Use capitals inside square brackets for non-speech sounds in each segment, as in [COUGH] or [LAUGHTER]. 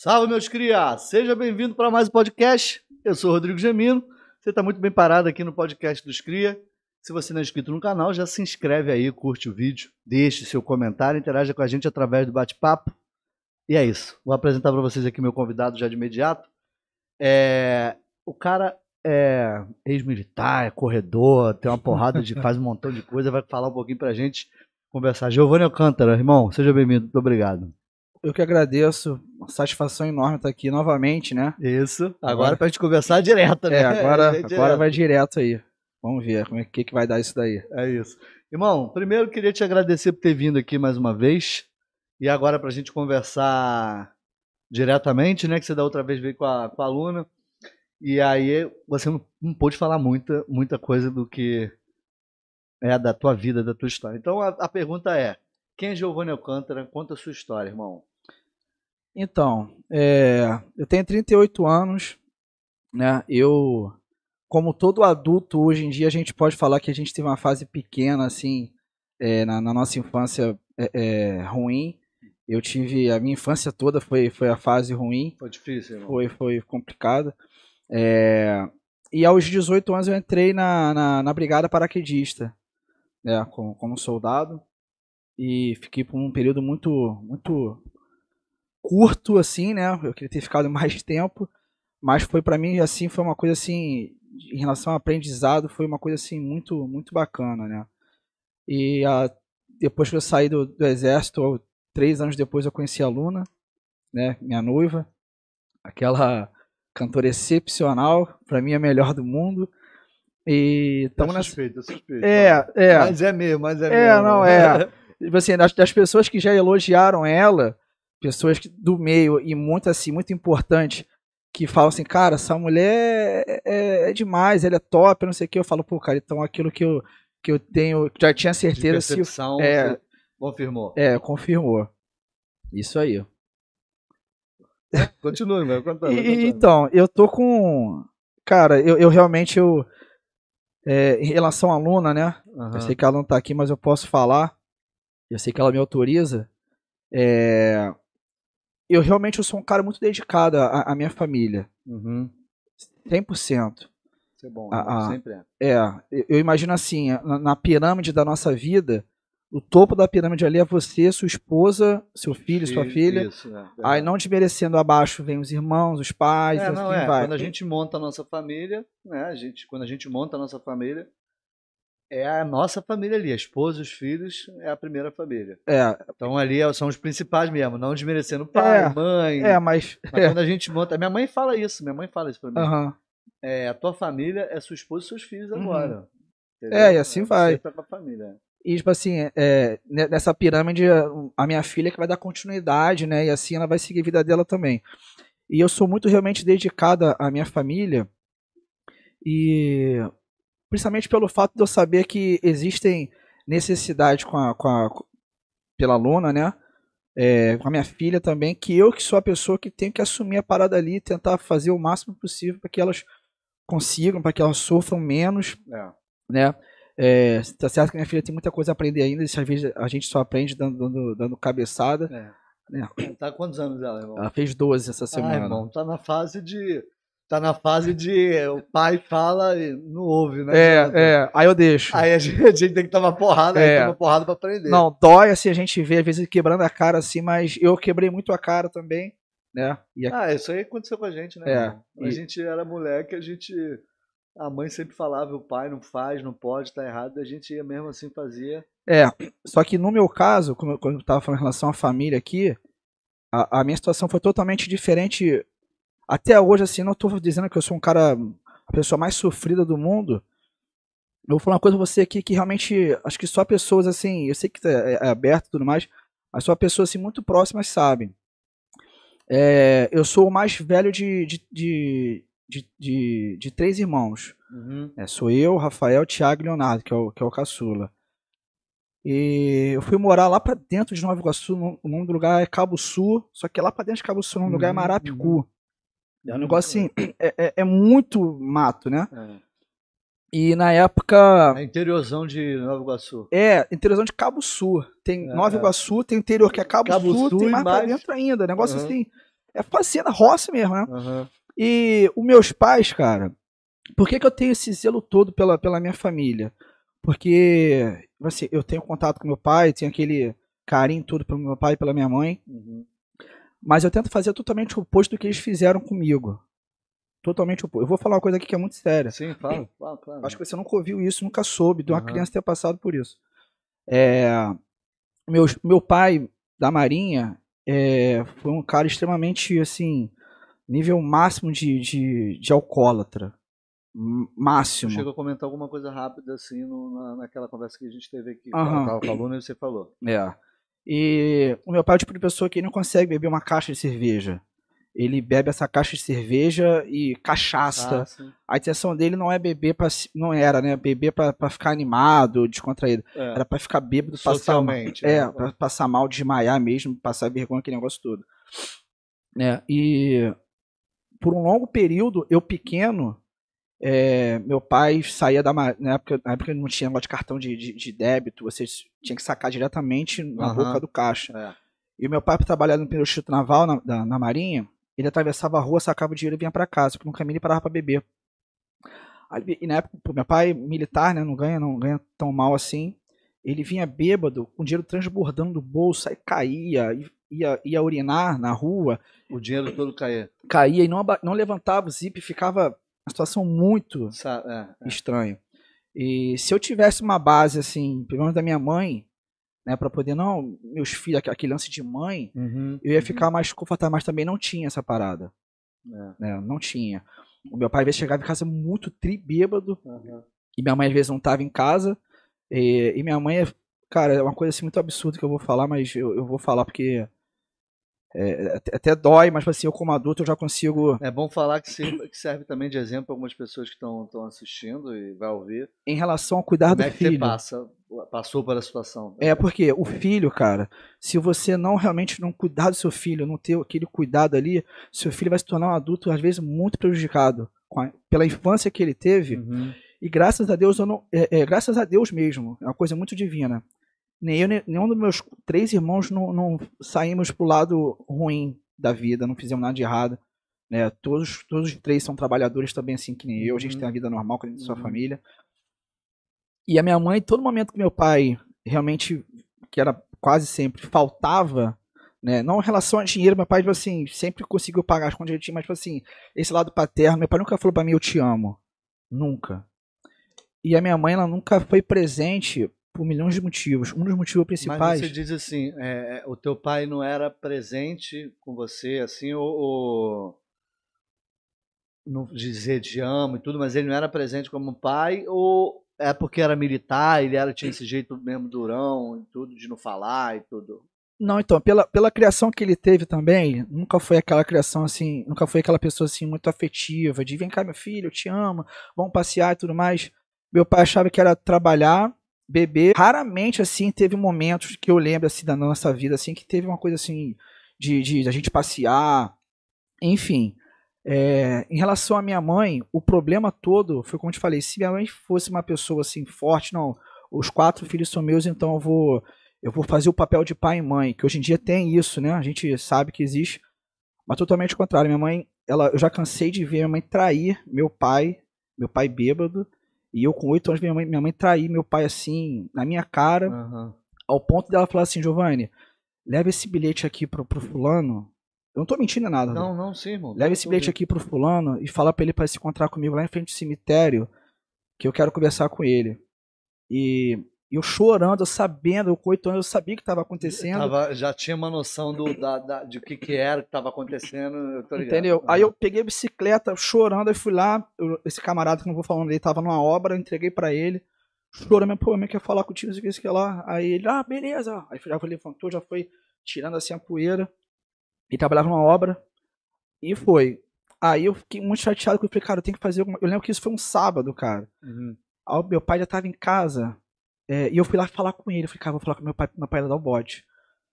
Salve, meus cria! Seja bem-vindo para mais um podcast. Eu sou o Rodrigo Gemino. Você está muito bem parado aqui no podcast dos Cria. Se você não é inscrito no canal, já se inscreve aí, curte o vídeo, deixe seu comentário, interaja com a gente através do bate-papo. E é isso. Vou apresentar para vocês aqui meu convidado já de imediato. É... O cara é ex-militar, é corredor, tem uma porrada de. [LAUGHS] faz um montão de coisa, vai falar um pouquinho pra gente conversar. Giovanni Alcântara, irmão, seja bem-vindo, muito obrigado. Eu que agradeço, uma satisfação enorme estar aqui novamente, né? Isso, agora, agora pra gente conversar direto, né? É, agora, [LAUGHS] é agora vai direto aí. Vamos ver como é que, que vai dar isso daí. É isso. Irmão, primeiro queria te agradecer por ter vindo aqui mais uma vez. E agora pra gente conversar diretamente, né? Que você da outra vez veio com a, com a aluna. E aí você não, não pôde falar muita, muita coisa do que é da tua vida, da tua história. Então a, a pergunta é: quem é Giovanni Alcântara? Conta a sua história, irmão. Então, é, eu tenho 38 anos, né? Eu, como todo adulto hoje em dia, a gente pode falar que a gente teve uma fase pequena, assim, é, na, na, nossa infância é, é ruim. Eu tive a minha infância toda foi, foi a fase ruim. Foi difícil, irmão. Foi, foi complicado. É, e aos 18 anos eu entrei na, na, na brigada paraquedista, né, como, como soldado. E fiquei por um período muito, muito curto, assim, né? Eu queria ter ficado mais tempo. Mas foi para mim, assim, foi uma coisa assim, em relação ao aprendizado, foi uma coisa assim muito, muito bacana, né? E a, depois que eu saí do, do exército, três anos depois eu conheci a Luna, né? Minha noiva. Aquela cantora excepcional, para mim a melhor do mundo. E estamos é suspeito, é suspeito. É, é. Mas é mesmo, mas é, é mesmo. É, não, é. [LAUGHS] Tipo assim, das, das pessoas que já elogiaram ela, pessoas do meio e muito assim, muito importante, que falam assim, cara, essa mulher é, é, é demais, ela é top, não sei o que. Eu falo, pô, cara, então aquilo que eu, que eu tenho, já tinha certeza. Se, é, confirmou. É, confirmou. Isso aí. Continue, meu. Contando, [LAUGHS] contando. Então, eu tô com. Cara, eu, eu realmente. Eu, é, em relação à Luna, né? Uhum. Eu sei que ela não tá aqui, mas eu posso falar. Eu sei que ela me autoriza. É, eu realmente eu sou um cara muito dedicado à, à minha família. Uhum. 100%. Isso é bom, a, a, sempre é. É, eu imagino assim, na, na pirâmide da nossa vida, o topo da pirâmide ali é você, sua esposa, seu filho, sua filha. Isso, é, Aí não desmerecendo abaixo vem os irmãos, os pais, é, não, assim é. vai. Quando a gente monta a nossa família, né, a gente, quando a gente monta a nossa família, é a nossa família ali, a esposa, os filhos, é a primeira família. É. Então ali é, são os principais mesmo, não desmerecendo pai, é, mãe. É, mas, mas é. quando a gente monta, minha mãe fala isso, minha mãe fala isso pra mim. Uhum. É, a tua família é sua esposa e seus filhos uhum. agora. Uhum. É, e assim vai. Tá com a família. E, tipo assim, é, nessa pirâmide, a minha filha que vai dar continuidade, né? E assim ela vai seguir a vida dela também. E eu sou muito realmente dedicada à minha família. E principalmente pelo fato de eu saber que existem necessidades com a, com a pela Luna, né? É, com a minha filha também, que eu que sou a pessoa que tenho que assumir a parada ali e tentar fazer o máximo possível para que elas consigam, para que elas sofram menos, é. né? É, tá certo que minha filha tem muita coisa a aprender ainda, às vezes a gente só aprende dando, dando, dando cabeçada. É. Né? Tá quantos anos ela, irmão? Ela fez 12 essa semana. Ah, irmão, tá na fase de. Tá na fase de o pai fala e não ouve, né? É, é, aí eu deixo. Aí a gente, a gente tem que tomar porrada, é. aí toma porrada pra aprender. Não, dói assim, a gente vê às vezes quebrando a cara assim, mas eu quebrei muito a cara também, né? A... Ah, isso aí aconteceu com a gente, né? É. A e... gente era moleque, a gente a mãe sempre falava, o pai não faz, não pode, tá errado, a gente ia mesmo assim fazia. É, só que no meu caso, como eu, quando eu tava falando em relação à família aqui, a, a, minha situação foi totalmente diferente. Até hoje, assim, não tô dizendo que eu sou um cara, a pessoa mais sofrida do mundo. Eu vou falar uma coisa pra você aqui que realmente, acho que só pessoas assim, eu sei que é, é aberto e tudo mais, mas só pessoas assim muito próximas sabem. É, eu sou o mais velho de, de, de, de, de, de três irmãos. Uhum. É, sou eu, Rafael, Thiago e Leonardo, que é o, que é o caçula. E eu fui morar lá pra dentro de Nova Iguaçu, o nome do lugar é Cabo Sul, só que lá pra dentro de Cabo Sul, o nome do lugar é uhum, Marapicu. Uhum. É um negócio assim, [CLEARS THROAT] é, é, é muito mato, né? É. E na época. É interiorzão de Nova Iguaçu. É, interiorzão de Cabo Sul. Tem é, Nova Iguaçu, tem interior que é Cabo, Cabo Sul, Sul, tem mais, mais pra dentro ainda. Negócio uhum. assim é fazenda, roça mesmo, né? Aham. E os meus pais, cara, por que, que eu tenho esse zelo todo pela, pela minha família? Porque assim, eu tenho contato com meu pai, tenho aquele carinho todo pelo meu pai e pela minha mãe, Uhum. Mas eu tento fazer totalmente o oposto do que eles fizeram comigo. Totalmente oposto. Eu vou falar uma coisa aqui que é muito séria. Sim, fala. fala, claro. Acho que você nunca ouviu isso, nunca soube de uma Aham. criança ter passado por isso. É, meu, meu pai da Marinha é, foi um cara extremamente, assim, nível máximo de, de, de alcoólatra. Máximo. Chegou a comentar alguma coisa rápida assim no- na, naquela conversa que a gente teve aqui. Aham. Tava com a aluna e você falou. É. E o meu pai é o tipo de pessoa que não consegue beber uma caixa de cerveja. Ele bebe essa caixa de cerveja e cachaça. Ah. A intenção dele não é beber para não era, né? Beber pra pra ficar animado, descontraído. É, Era pra ficar bêbado, passar mal. socialmente. É, né? pra passar mal, desmaiar mesmo, passar vergonha, aquele negócio todo. É, e por um longo período, eu pequeno, é, meu pai saía da. Na época, na época não tinha negócio de cartão de, de, de débito, você tinha que sacar diretamente na Aham. boca do caixa. É. E meu pai, trabalhando no Instituto Naval, na, da- na Marinha, ele atravessava a rua, sacava o dinheiro e vinha pra casa. Porque no caminho ele parava pra beber. E na época, meu pai, militar, né, não ganha, não ganha tão mal assim. Ele vinha bêbado, com o dinheiro transbordando do bolso, aí caía, ia, ia urinar na rua, O dinheiro todo caía. caía e não, não levantava o zip, ficava uma situação muito é, é. estranho. E se eu tivesse uma base assim, pelo menos da minha mãe, né, para poder não meus filhos aquele- lance de mãe, Uhum, eu ia uhum. ficar mais confortável, mas também não tinha essa parada, É. né? Não tinha. O meu pai às vezes chegava em casa muito tri bêbado Aham. e minha mãe às vezes não tava em casa. E, e minha mãe, é- cara, é uma coisa assim muito absurda que eu vou falar, mas eu, eu vou falar porque é, até, dói, mas assim, eu como adulto eu já consigo, É bom falar que serve, que serve também de exemplo para algumas pessoas que estão assistindo e vai ouvir. em relação ao cuidar Como do é que você filho. passa, passou por a situação. É porque o filho, cara, se você não realmente não cuidar do seu filho, não ter aquele cuidado ali, seu filho vai se tornar um adulto às vezes muito prejudicado a- pela infância que ele teve. Uhum. E graças a Deus eu não, é, é, graças a Deus mesmo, é uma coisa muito divina. Nem eu, nenhum dos meus três irmãos não, não saímos pro lado ruim da vida, não fizemos nada de errado. Né? Todos, todos os três são trabalhadores também, assim que nem eu. A gente Uhum. tem a vida normal com a sua Uhum. família. E a minha mãe, todo momento que meu pai realmente, que era quase sempre, faltava, né? Não em relação a dinheiro, meu pai, tipo assim, sempre conseguiu pagar as contas direitinho, mas, tipo assim, esse lado paterno, meu pai nunca falou pra mim, eu te amo. Nunca. E a minha mãe, ela nunca foi presente por milhões de motivos. Um dos motivos Mas principais. você diz assim, é, é, o teu pai não era presente com você, assim, ou, ou não dizer te amo e tudo, mas ele não era presente como pai, ou é porque era militar, ele era, tinha esse jeito mesmo durão e tudo, de não falar e tudo. Não, então, pela, pela criação que ele teve também, nunca foi aquela criação assim, nunca foi aquela pessoa assim muito afetiva, de vem cá, meu filho, eu te amo, vamos passear e tudo mais. Meu pai achava que era trabalhar, beber. Raramente, assim, teve momentos que eu lembro, assim, da nossa vida, assim, que teve uma coisa assim, de, de, de a gente passear, enfim. É, em relação à minha mãe, o problema todo foi como eu te falei, se minha mãe fosse uma pessoa assim forte, não, os quatro filhos são meus, então eu vou eu vou fazer o papel de pai e mãe, que hoje em dia tem isso, né? A gente sabe que existe, mas totalmente o contrário. Minha mãe, ela, eu já cansei de ver minha mãe trair meu pai, meu pai bêbado, e eu com oito anos minha mãe, minha mãe trair meu pai assim na minha cara, Aham. ao ponto dela falar assim, Giovanni, leva esse bilhete aqui pro, pro fulano. Eu não tô mentindo nada. Não, não, sim, irmão. Leva esse bilhete aqui pro fulano e fala pra ele pra se encontrar comigo lá em frente ao cemitério, que eu quero conversar com ele. E eu chorando, eu sabendo, eu com oito anos, eu sabia o que estava acontecendo. Tava, já tinha uma noção do, da, da- de o que, que era, o que estava acontecendo, eu. Entendeu? Aí eu peguei a bicicleta chorando, aí fui lá, eu- esse camarada que eu não vou falar dele, tava numa obra, eu entreguei pra ele, chorando, pô, meu quer falar contigo, isso aqui, isso aqui lá. Aí ele, ah, beleza. Aí já foi, levantou, já foi tirando assim a poeira, e trabalhava numa obra, e foi. Aí eu fiquei muito chateado, porque eu falei, cara, eu tenho que fazer alguma... Eu lembro que isso foi um sábado, cara. Uhum. Aí meu pai já tava em casa, é, e eu fui lá falar com ele, eu falei, cara, vou falar com meu pai, meu pai ia dar o bode.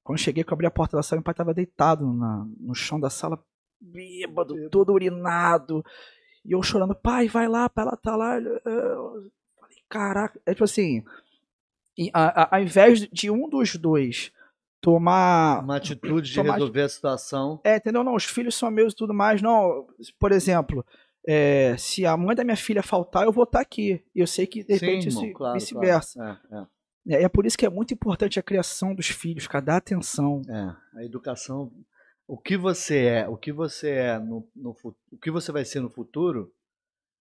Quando eu cheguei, que eu abri a porta da sala, meu pai tava deitado na, no chão da sala, bêbado, todo urinado. E eu chorando, pai, vai lá, pai, ela tá lá. Eu falei, caraca. É tipo assim, e a, a, ao invés de um dos dois tomar. Uma atitude de tomar- resolver a situação. É, entendeu? Não, os filhos são meus e tudo mais. Não, por exemplo, é, se a mãe da minha filha faltar, eu vou estar aqui. E eu sei que, de Sim, repente, irmão, isso claro, vice-versa. claro. É, é. É, é por isso que é muito importante a criação dos filhos, cara, dar atenção. É, a educação, o que você é, o que você é no, no o que você vai ser no futuro,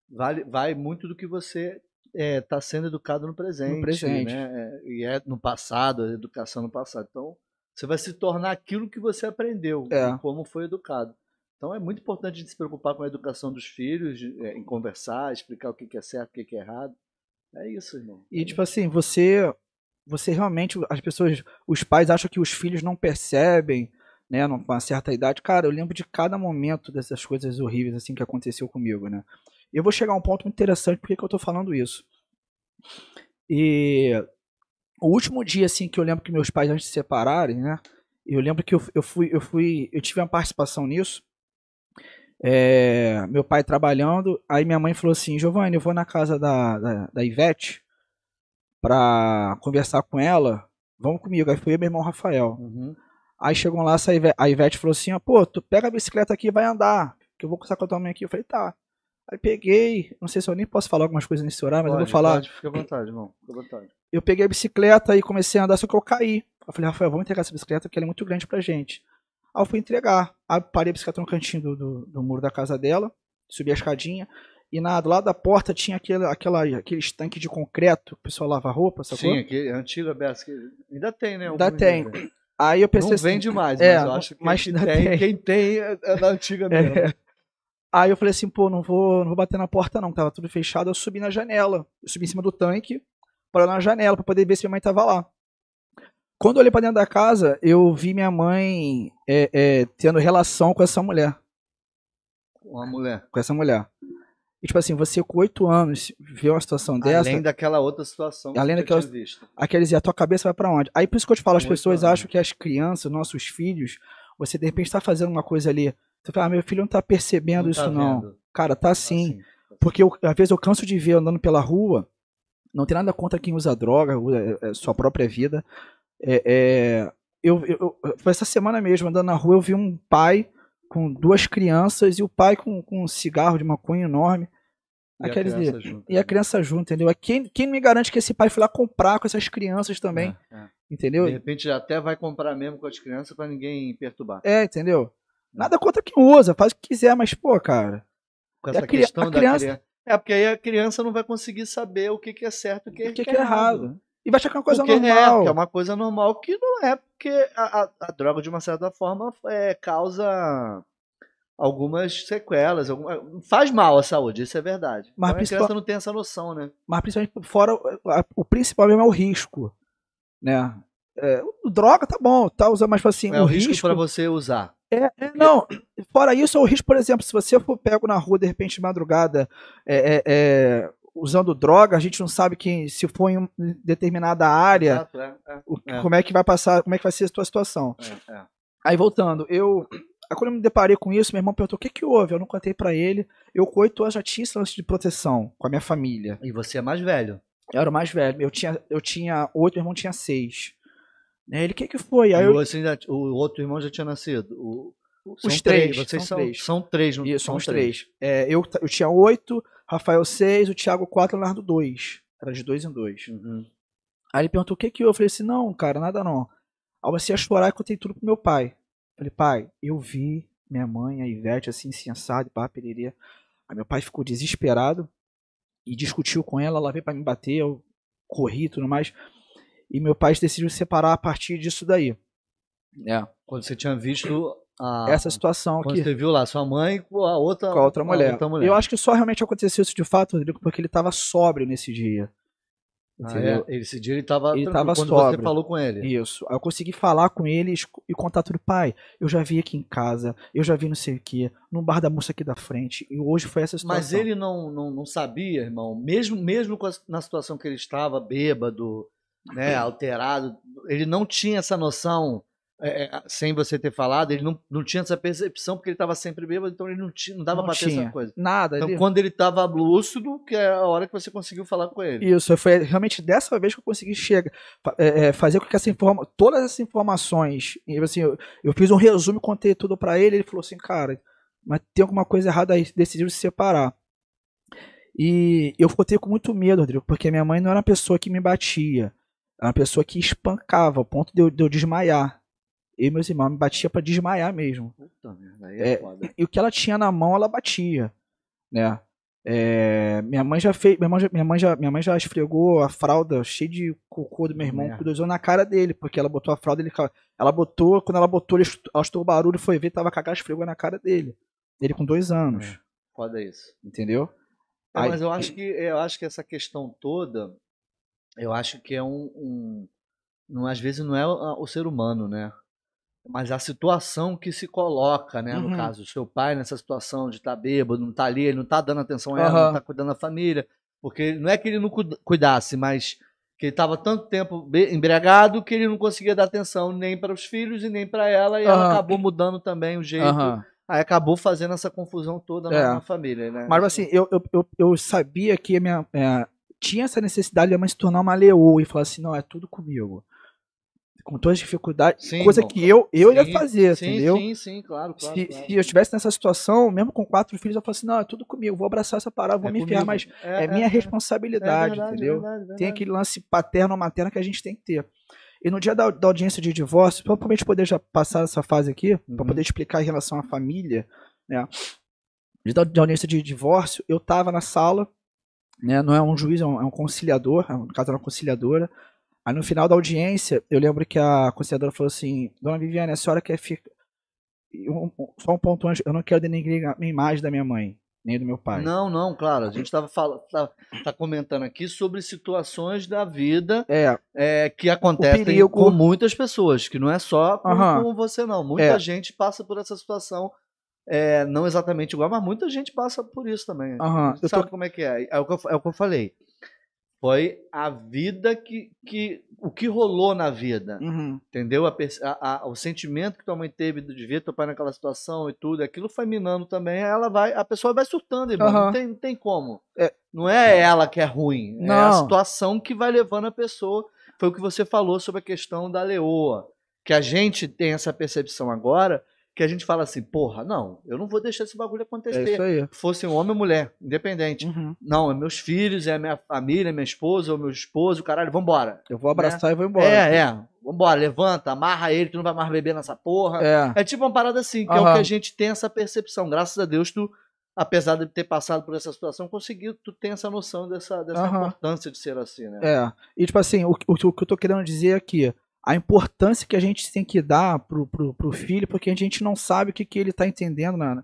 vale, vai muito do que você está sendo educado no presente, No presente. né? É, e é no passado, a educação no passado. Então, você vai se tornar aquilo que você aprendeu, É. e como foi educado. Então, é muito importante a gente se preocupar com a educação dos filhos, é, em conversar, explicar o que é certo, o que é errado. É isso, irmão. E, tipo assim, você. Você realmente. As pessoas. Os pais acham que os filhos não percebem, né? Com uma certa idade. Cara, eu lembro de cada momento dessas coisas horríveis, assim, que aconteceu comigo, né? Eu vou chegar a um ponto muito interessante, por que que eu tô falando isso? E. O último dia, assim, que eu lembro que meus pais, antes de se separarem, né? Eu lembro que eu, eu fui. Eu fui. Eu tive uma participação nisso. É, meu pai trabalhando, aí minha mãe falou assim: Giovanni, eu vou na casa da, da, da Ivete pra conversar com ela. Vamos comigo. Aí fui eu e meu irmão Rafael. Uhum. Aí chegou lá, a Ivete falou assim: pô, tu pega a bicicleta aqui e vai andar. Que eu vou conversar com a tua mãe aqui. Eu falei, tá. Aí peguei, não sei se eu nem posso falar algumas coisas nesse horário, mas eu Pode, vou falar. Pode, fica à vontade, irmão. Fica à vontade. Eu peguei a bicicleta e comecei a andar, só que eu caí. Eu falei, Rafael, vamos entregar essa bicicleta porque ela é muito grande pra gente. Aí eu fui entregar. Aí parei a bicicleta no cantinho do, do, do muro da casa dela, subi a escadinha. E na, do lado da porta tinha aquele, aquela, aquele estanque de concreto que o pessoal lava roupa, sacou? Sim, aquele antigo Aberto, ainda tem, né? Ainda tem. ainda. Aí eu pensei Não assim, vende mais, é, mas eu acho que mas que ainda tem, tem. quem tem é é da antiga mesmo. É. Aí eu falei assim, pô, não vou, não vou bater na porta não, tava tudo fechado. Eu subi na janela. Eu subi em cima do tanque, para na janela, para poder ver se minha mãe tava lá. Quando eu olhei pra dentro da casa, eu vi minha mãe é, é, tendo relação com essa mulher. Uma mulher. Com essa mulher. E tipo assim, você com oito anos vê uma situação dessa, Além daquela outra situação que Além daquela- visto. dizer, a tua cabeça vai pra onde? Aí por isso que eu te falo, as Com pessoas anos. acham que as crianças, nossos filhos, você de repente tá fazendo uma coisa ali. Você fala, ah, meu filho não tá percebendo Não isso tá não. vendo? Cara, tá Assim, sim. Porque eu, às vezes eu canso de ver andando pela rua, não tem nada contra quem usa droga, usa é, é, sua própria vida. É, é, eu, eu- essa semana mesmo, andando na rua, eu vi um pai com duas crianças e o pai com, com um cigarro de maconha enorme. E a Quer dizer, criança junto. E a criança junto, entendeu? É Quem, quem me garante que esse pai foi lá comprar com essas crianças também, É, é. entendeu? De repente até vai comprar mesmo com as crianças pra ninguém perturbar. É, entendeu? Nada contra quem usa, faz o que quiser, mas, pô, cara. Com a essa cri- questão a da criança- criança. É, porque aí a criança não vai conseguir saber o que, que é certo e o que, O que, que é errado? E vai achar que é uma coisa Porque É, normal. porque é uma coisa normal que não é, porque a, a- a droga, de uma certa forma, é, causa algumas sequelas. alguma- faz mal à saúde, isso é verdade. Mas Então, a principal- criança não tem essa noção, né? mas principalmente fora a- o principal mesmo é o risco, né? É, droga tá bom, tá usando, mas assim, é o, o risco, risco, para você usar. é, é, não. Fora isso, é o risco, por exemplo, se você for pego na rua de repente de madrugada, é, é, é, usando droga, a gente não sabe quem se for em determinada área, Exato, é, é, o- é. como é que vai passar, como é que vai ser a tua situação. é, é. Aí voltando, eu quando eu me deparei com isso, meu irmão perguntou o que que houve, eu não contei pra ele. Eu com oito anos já tinha esse lance de proteção com a minha família. E você é mais velho. Eu era o mais velho. Eu tinha, eu tinha oito, meu irmão tinha seis. Né, Ele, o que que foi? Aí eu, ainda- o outro irmão já tinha nascido. O- os três, Vocês são três. são três. Não, Isso, são são os três. É, eu, eu tinha oito, Rafael seis, o Thiago quatro, o Leonardo dois. Era de dois em dois. Uhum. Aí ele perguntou o que que eu? Eu falei assim, não, cara, nada não. Aí eu comecei a chorar e contei tudo pro meu pai. Falei, pai, eu vi minha mãe, a Ivete, assim, sensada, pá, pererê. Aí meu pai ficou desesperado e discutiu com ela, ela veio pra me bater, eu corri e tudo mais. E meu pai decidiu se separar a partir disso daí. É, Quando você tinha visto a, essa situação aqui você viu lá sua mãe com a outra, com a outra mulher. outra mulher. Eu acho que só realmente aconteceu isso de fato, Rodrigo, porque ele tava sóbrio nesse dia. Ah, é? Esse dia ele estava Ele tava quando sóbrio. você falou com ele. Isso. Aí eu consegui falar com ele e contar tudo. Pai, eu já vi aqui em casa, eu já vi não sei o que, no bar da moça aqui da frente, e hoje foi essa situação. Mas ele não, não, não sabia, irmão, mesmo, mesmo a- na situação que ele estava, bêbado, né, alterado, ele não tinha essa noção é, é, sem você ter falado, ele não, não tinha essa percepção porque ele estava sempre bêbado, então ele não, tinha, não dava pra ter essa coisa. Nada. Então, ele- quando ele estava lúcido, que é a hora que você conseguiu falar com ele. Isso, foi realmente dessa vez que eu consegui chegar, é, é, fazer com que essa informa, todas essas informações, assim, eu, eu fiz um resumo, contei tudo pra ele, ele falou assim, cara, mas tem alguma coisa errada aí, decidiu se separar. E eu fiquei com muito medo, Rodrigo, porque minha mãe não era uma pessoa que me batia, era uma pessoa que espancava, ao ponto de eu, de eu desmaiar. E meus irmãos me batia pra desmaiar mesmo. Puta merda, aí é, É, foda. E o que ela tinha na mão, ela batia, né? É, minha mãe já fez, minha mãe já, minha mãe já, minha mãe já esfregou a fralda cheia de cocô do meu irmão, Merda. cruzou na cara dele, porque ela botou a fralda, ele, ela botou, quando ela botou, ele estou o barulho, foi ver, tava cagado, esfregou na cara dele. Ele com dois anos, Foda isso. entendeu? É, Aí- mas eu acho que eu acho que essa questão toda, eu acho que é um, um- não, às vezes não é o ser humano, né? Mas a situação que se coloca, né? No Uhum. caso, o seu pai nessa situação de estar bêbado, não tá ali, ele não tá dando atenção a ela, Aham. não tá cuidando da família, porque não é que ele não cuida- cuidasse, mas que ele estava tanto tempo embriagado que ele não conseguia dar atenção nem para os filhos e nem para ela, e ela Aham. acabou mudando também o jeito. Aham. Aí acabou fazendo essa confusão toda na, É. na família, né? Mas assim, eu, eu, eu, eu sabia que a minha, é, tinha essa necessidade de minha mãe se tornar uma leoa e falar assim, não, é tudo comigo. Com todas as dificuldades, Sim, coisa irmão. que eu, eu ia Sim, fazer, sim, entendeu? Sim, sim, claro, claro. se, claro. se eu estivesse nessa situação, mesmo com quatro filhos, eu falo assim, não, é tudo comigo, vou abraçar essa parada, vou É me enfiar, mas é, minha responsabilidade, verdade, entendeu? verdade, Tem verdade. aquele lance paterno ou materno que a gente tem que ter. E no dia da, da audiência de divórcio, pra gente poder já passar essa fase aqui, Uhum. pra poder explicar em relação à família, né? No dia da, audiência de divórcio, eu tava na sala, né? Não é um juiz, é um, é um conciliador, é no caso era uma conciliadora. Aí no final da audiência, eu lembro que a conciliadora falou assim: Dona Viviane, a senhora quer ficar. Um- só um ponto antes, eu não quero denegrir a imagem da minha mãe, nem do meu pai. Não, não, claro. A gente estava tá, tá comentando aqui sobre situações da vida É, é, que acontecem perigo. com muitas pessoas, que não é só com, Aham. com você, não. Muita É. gente passa por essa situação, é, não exatamente igual, mas muita gente passa por isso também. aham. Eu tô- Sabe como é que é? É o que eu, é o que eu falei. Foi a vida que, que. O que rolou na vida. Uhum. Entendeu? A a- o sentimento que tua mãe teve de ver teu pai naquela situação e tudo, aquilo foi minando também, ela vai, a pessoa vai surtando, irmão. Não, Aham. tem, não tem como. É. Não é ela que é ruim, é a Não. situação que vai levando a pessoa. Foi o que você falou sobre a questão da leoa. Que a gente tem essa percepção agora, que a gente fala assim, porra, não, eu não vou deixar esse bagulho É acontecer. isso aí. Fosse um homem ou mulher, independente. Uhum. Não, é meus filhos, é a minha família, é minha esposa, ou meu esposo, caralho, vambora. Eu vou abraçar e vou embora. É, é. Vambora, levanta, amarra ele, tu não vai mais beber nessa porra. É. É tipo uma parada assim, que é o que a gente tem essa percepção. Graças a Deus, tu, apesar de ter passado por essa situação, conseguiu, tu tem essa noção dessa, dessa Aham. importância de ser assim, né? É. E tipo assim, o, o, o que eu tô querendo dizer aqui, a importância que a gente tem que dar pro, pro, pro filho, porque a gente não sabe o que, que ele tá entendendo na,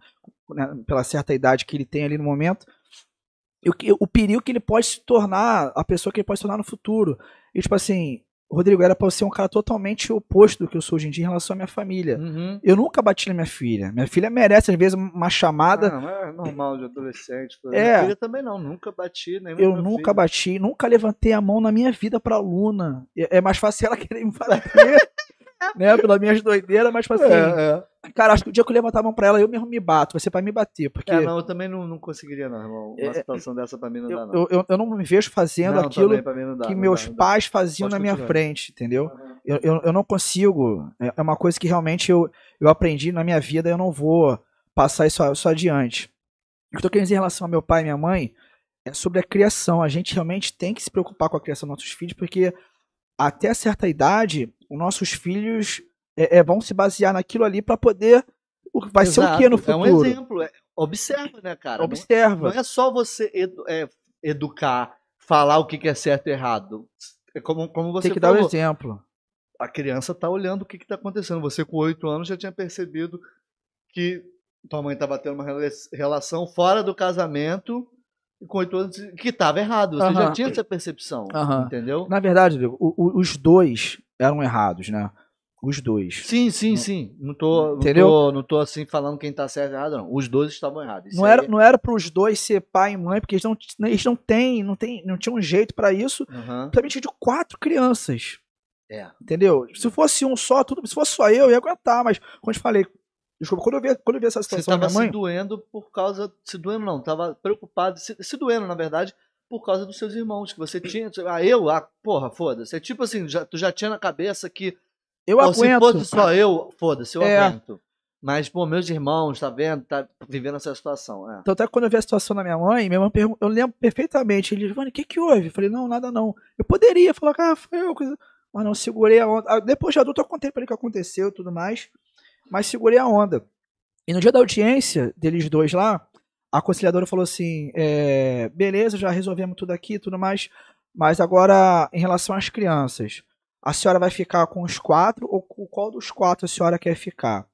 na- pela certa idade que ele tem ali no momento. E o, o perigo que ele pode se tornar, a pessoa que ele pode se tornar no futuro. E tipo assim, Rodrigo, era pra eu ser um cara totalmente oposto do que eu sou hoje em dia em relação à minha família. Uhum. Eu nunca bati na minha filha. Minha filha merece, às vezes, uma chamada. Ah, mas é normal de adolescente. É. Minha filha também não, nunca bati, nem Eu nunca filho. bati, nunca levantei a mão na minha vida pra Luna. É é mais fácil [LAUGHS] ela querer me bater, [LAUGHS] né? Pelas minhas doideiras, mas tipo assim, É, é. Cara, acho que o dia que eu levantar a mão pra ela, eu mesmo me bato. Vai ser pra me bater, porque É, não, eu também não, não conseguiria, não, irmão. Uma É, situação dessa pra mim não eu, dá, não. eu, eu, eu não me vejo fazendo Não, aquilo dá, que meus dá, pais faziam Pode na minha continuar. frente, entendeu? Eu, eu, eu não consigo. É é uma coisa que realmente eu, eu aprendi na minha vida eu não vou passar isso, isso adiante. O que eu tô querendo dizer em relação ao meu pai e minha mãe é sobre a criação. A gente realmente tem que se preocupar com a criação dos nossos filhos, porque até certa idade, os nossos filhos é, é, vão se basear naquilo ali para poder. Vai ser o que no Exato, futuro? É um exemplo. é- observa, né, cara? Não- Observa. Não é só você edu- é, educar, falar o que é certo e errado. É como, como você tem que dar o falou. exemplo. a criança tá olhando o que está acontecendo. Você com oito anos já tinha percebido que tua mãe estava tendo uma rela- relação fora do casamento e com oito anos que estava errado. Você já tinha essa percepção, entendeu? Na verdade, o- o- os dois eram errados, né? Os dois. Sim, sim, sim. Não tô, Entendeu? não tô, não tô assim falando quem tá certo e errado, não. Os dois estavam errados. Isso Não era, aí- não era para os dois ser pai e mãe, porque eles não, eles não têm, não tem, não tinham um jeito para isso. Aham. Principalmente de quatro crianças. É. Entendeu? Se fosse um só, tudo. Se fosse só eu, eu ia aguentar, mas, como eu te falei, desculpa, quando eu vi, quando eu vi essa Você situação da tava mãe. se doendo por causa. Se doendo não, tava preocupado, se, se doendo, na verdade, por causa dos seus irmãos, que você tinha. Ah, eu? Ah, porra, foda-se. É tipo assim, já, tu já tinha na cabeça que. Eu "Pô, se aguento. fosse só eu, foda-se, eu É. aguento. Mas, pô, meus irmãos, tá vendo? Tá vivendo essa situação. É. Então, até quando eu vi a situação da minha mãe, minha mãe pergun- eu lembro perfeitamente. Ele, Giovanni, o que que houve? Eu falei, não, nada não. Eu poderia falar, cara, foi eu, coisa. Mas não, segurei a onda. Ah, Depois de adulto, eu contei pra ele o que aconteceu e tudo mais. Mas segurei a onda. E no dia da audiência deles dois lá, a conciliadora falou assim: é, beleza, já resolvemos tudo aqui e tudo mais. Mas agora, em relação às crianças, a senhora vai ficar com os quatro ou com qual dos quatro a senhora quer ficar?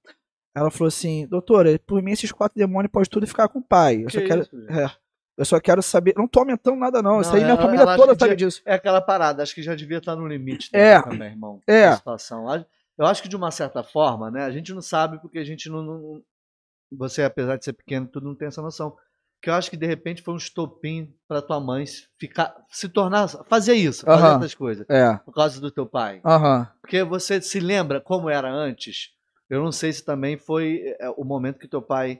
Ela falou assim, doutora, por mim esses quatro demônios podem tudo ficar com o pai. Eu Que só quero. isso, é, eu só quero saber. Não tô aumentando nada, não. Isso Não, aí minha ela- família ela acha toda sabe dia- disso. É aquela parada, acho que já devia estar no limite É. também, irmão. É. Situação. Eu acho que de uma certa forma, né? A gente não sabe porque a gente não. não- você, apesar de ser pequeno, tu não tem essa noção. Que eu acho que de repente foi um estopim pra tua mãe ficar, se tornar, fazer isso, fazer essas coisas, É. por causa do teu pai. Porque você se lembra como era antes? Eu não sei se também foi é, o momento que teu pai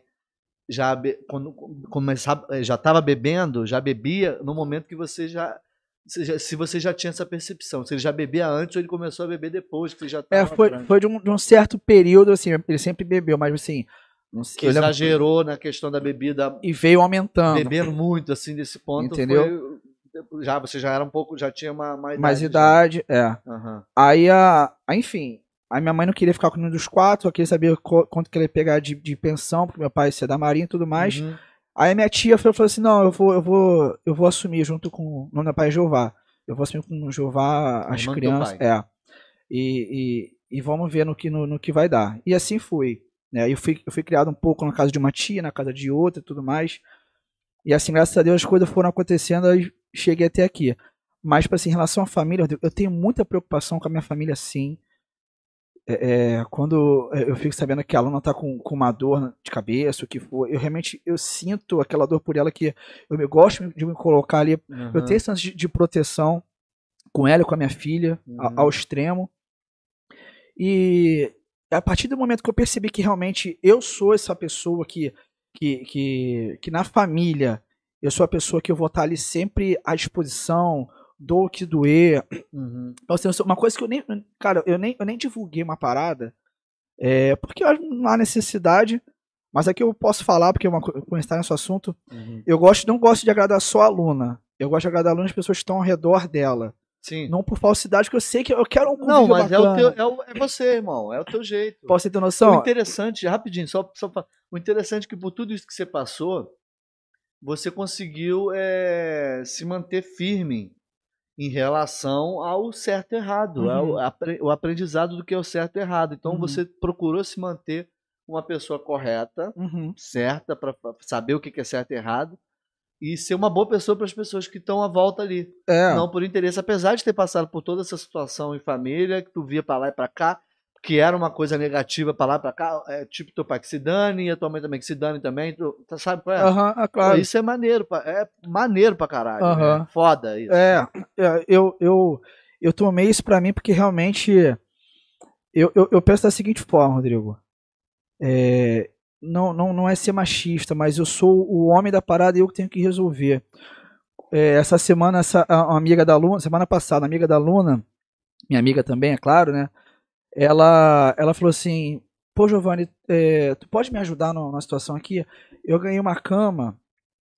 já quando começava, já estava bebendo, já bebia no momento que você já se, você já tinha essa percepção, se ele já bebia antes ou ele começou a beber depois que já É, foi, foi de, um, de um certo período, assim, ele sempre bebeu, mas assim. Não sei, que eu lembro- exagerou na questão da bebida, E veio aumentando. bebendo muito assim desse ponto, Entendeu? foi- já você já era um pouco, já tinha uma, uma idade. mais já. idade, é. Aham. Aí, a, a- enfim, a minha mãe não queria ficar com nenhum dos quatro, só queria saber qu- quanto que ele ia pegar de, de pensão, porque meu pai ia da marinha e tudo mais. Uhum. Aí a minha tia falou, falou assim, não, eu vou, eu vou, eu vou assumir junto com o nome do meu pai Jeová. Eu vou assumir com o Jeová as crianças. É. E, e, e vamos ver no que, no, no que vai dar. E assim fui. Né? Eu, fui eu fui criado um pouco na casa de uma tia, na casa de outra e tudo mais. E assim, graças a Deus, as coisas foram acontecendo e cheguei até aqui. Mas, tipo assim, em relação à família, eu tenho muita preocupação com a minha família, sim. É, é, quando eu fico sabendo que a aluna tá com, com uma dor de cabeça, o que for, eu realmente eu sinto aquela dor por ela que eu me gosto de me colocar ali. Eu Aham. tenho esse de, de proteção com ela e com a minha filha, a- Uhum. ao extremo. E a partir do momento que eu percebi que realmente eu sou essa pessoa que, que, que, que na família eu sou a pessoa que eu vou estar ali sempre à disposição, dou o que doer, Uhum. então, assim, uma coisa que eu nem. Cara, eu nem, eu nem divulguei uma parada. É, porque não há necessidade. Mas aqui eu posso falar, porque é uma, co- como está nesse assunto. Uhum. Eu gosto, não gosto de agradar só a aluna. Eu gosto de agradar a aluna as pessoas que estão ao redor dela. Sim. Não por falsidade, porque eu sei que eu quero um Não, mas é, o teu, é, o- é você, irmão. É o teu jeito. Posso ter O noção? interessante, rapidinho, só, só pra- o interessante é que por tudo isso que você passou, você conseguiu é, se manter firme em relação ao certo e errado, Uhum. ao apre- o aprendizado do que é o certo e errado. Então Uhum. você procurou se manter uma pessoa correta, Uhum. certa, para saber o que que é certo e errado, e ser uma boa pessoa para as pessoas que estão à volta ali. É. Não por interesse, apesar de ter passado por toda essa situação em família, que tu via pra lá e pra cá, que era uma coisa negativa pra lá e pra cá, é, tipo teu pai que se dane, e a tua mãe também que se dane também, tu, tu sabe qual é? Aham, é claro. Isso é maneiro, pa- é maneiro pra caralho. Aham. né? Foda isso. É, é, eu, eu, eu tomei isso pra mim porque realmente eu, eu, eu penso da seguinte forma, Rodrigo. É, não, não, não é ser machista, mas eu sou o homem da parada e eu que tenho que resolver. É, essa semana, essa, a, a amiga da Luna, semana passada, a amiga da Luna, minha amiga também, é claro, né? Ela, ela falou assim: Pô, Giovanni, é, tu pode me ajudar no- na situação aqui? Eu ganhei uma cama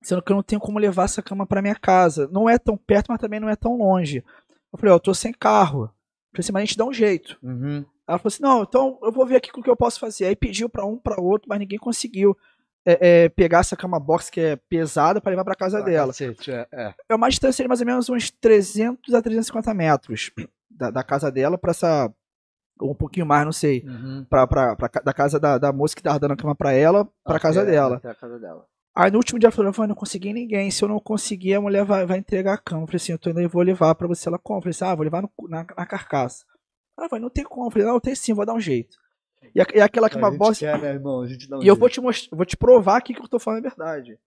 sendo que eu não tenho como levar essa cama para minha casa. Não é tão perto, mas também não é tão longe. Eu falei, ó, eu tô sem carro. Eu falei assim, mas a gente dá um jeito. Uhum. Ela falou assim, não, então eu vou ver aqui o que eu posso fazer. Aí pediu para um, para outro, mas ninguém conseguiu é, é, pegar essa cama box que é pesada para levar para casa Ah, dela. cacete, é, é. É uma distância de mais ou menos uns 300 a 350 metros da, da casa dela para essa ou um pouquinho mais, não sei, Uhum. pra, pra, pra da casa da, da moça que tava dando a cama para ela, para Até- casa dela. Até a casa dela. Aí no último dia ela falou, "Vai, não consegui ninguém. Se eu não conseguir, a mulher vai, vai entregar a cama. Eu falei assim, eu tô indo, eu vou levar pra você. Ela compra. Eu falei assim, ah, vou levar no- na, na carcaça. Ela vai, não tem como. Eu falei, não, tem sim, vou dar um jeito. E, e aquela cama a gente box. quer, né, irmão? A gente dá um E eu vou jeito. te mostrar, vou te provar que o que eu tô falando é verdade.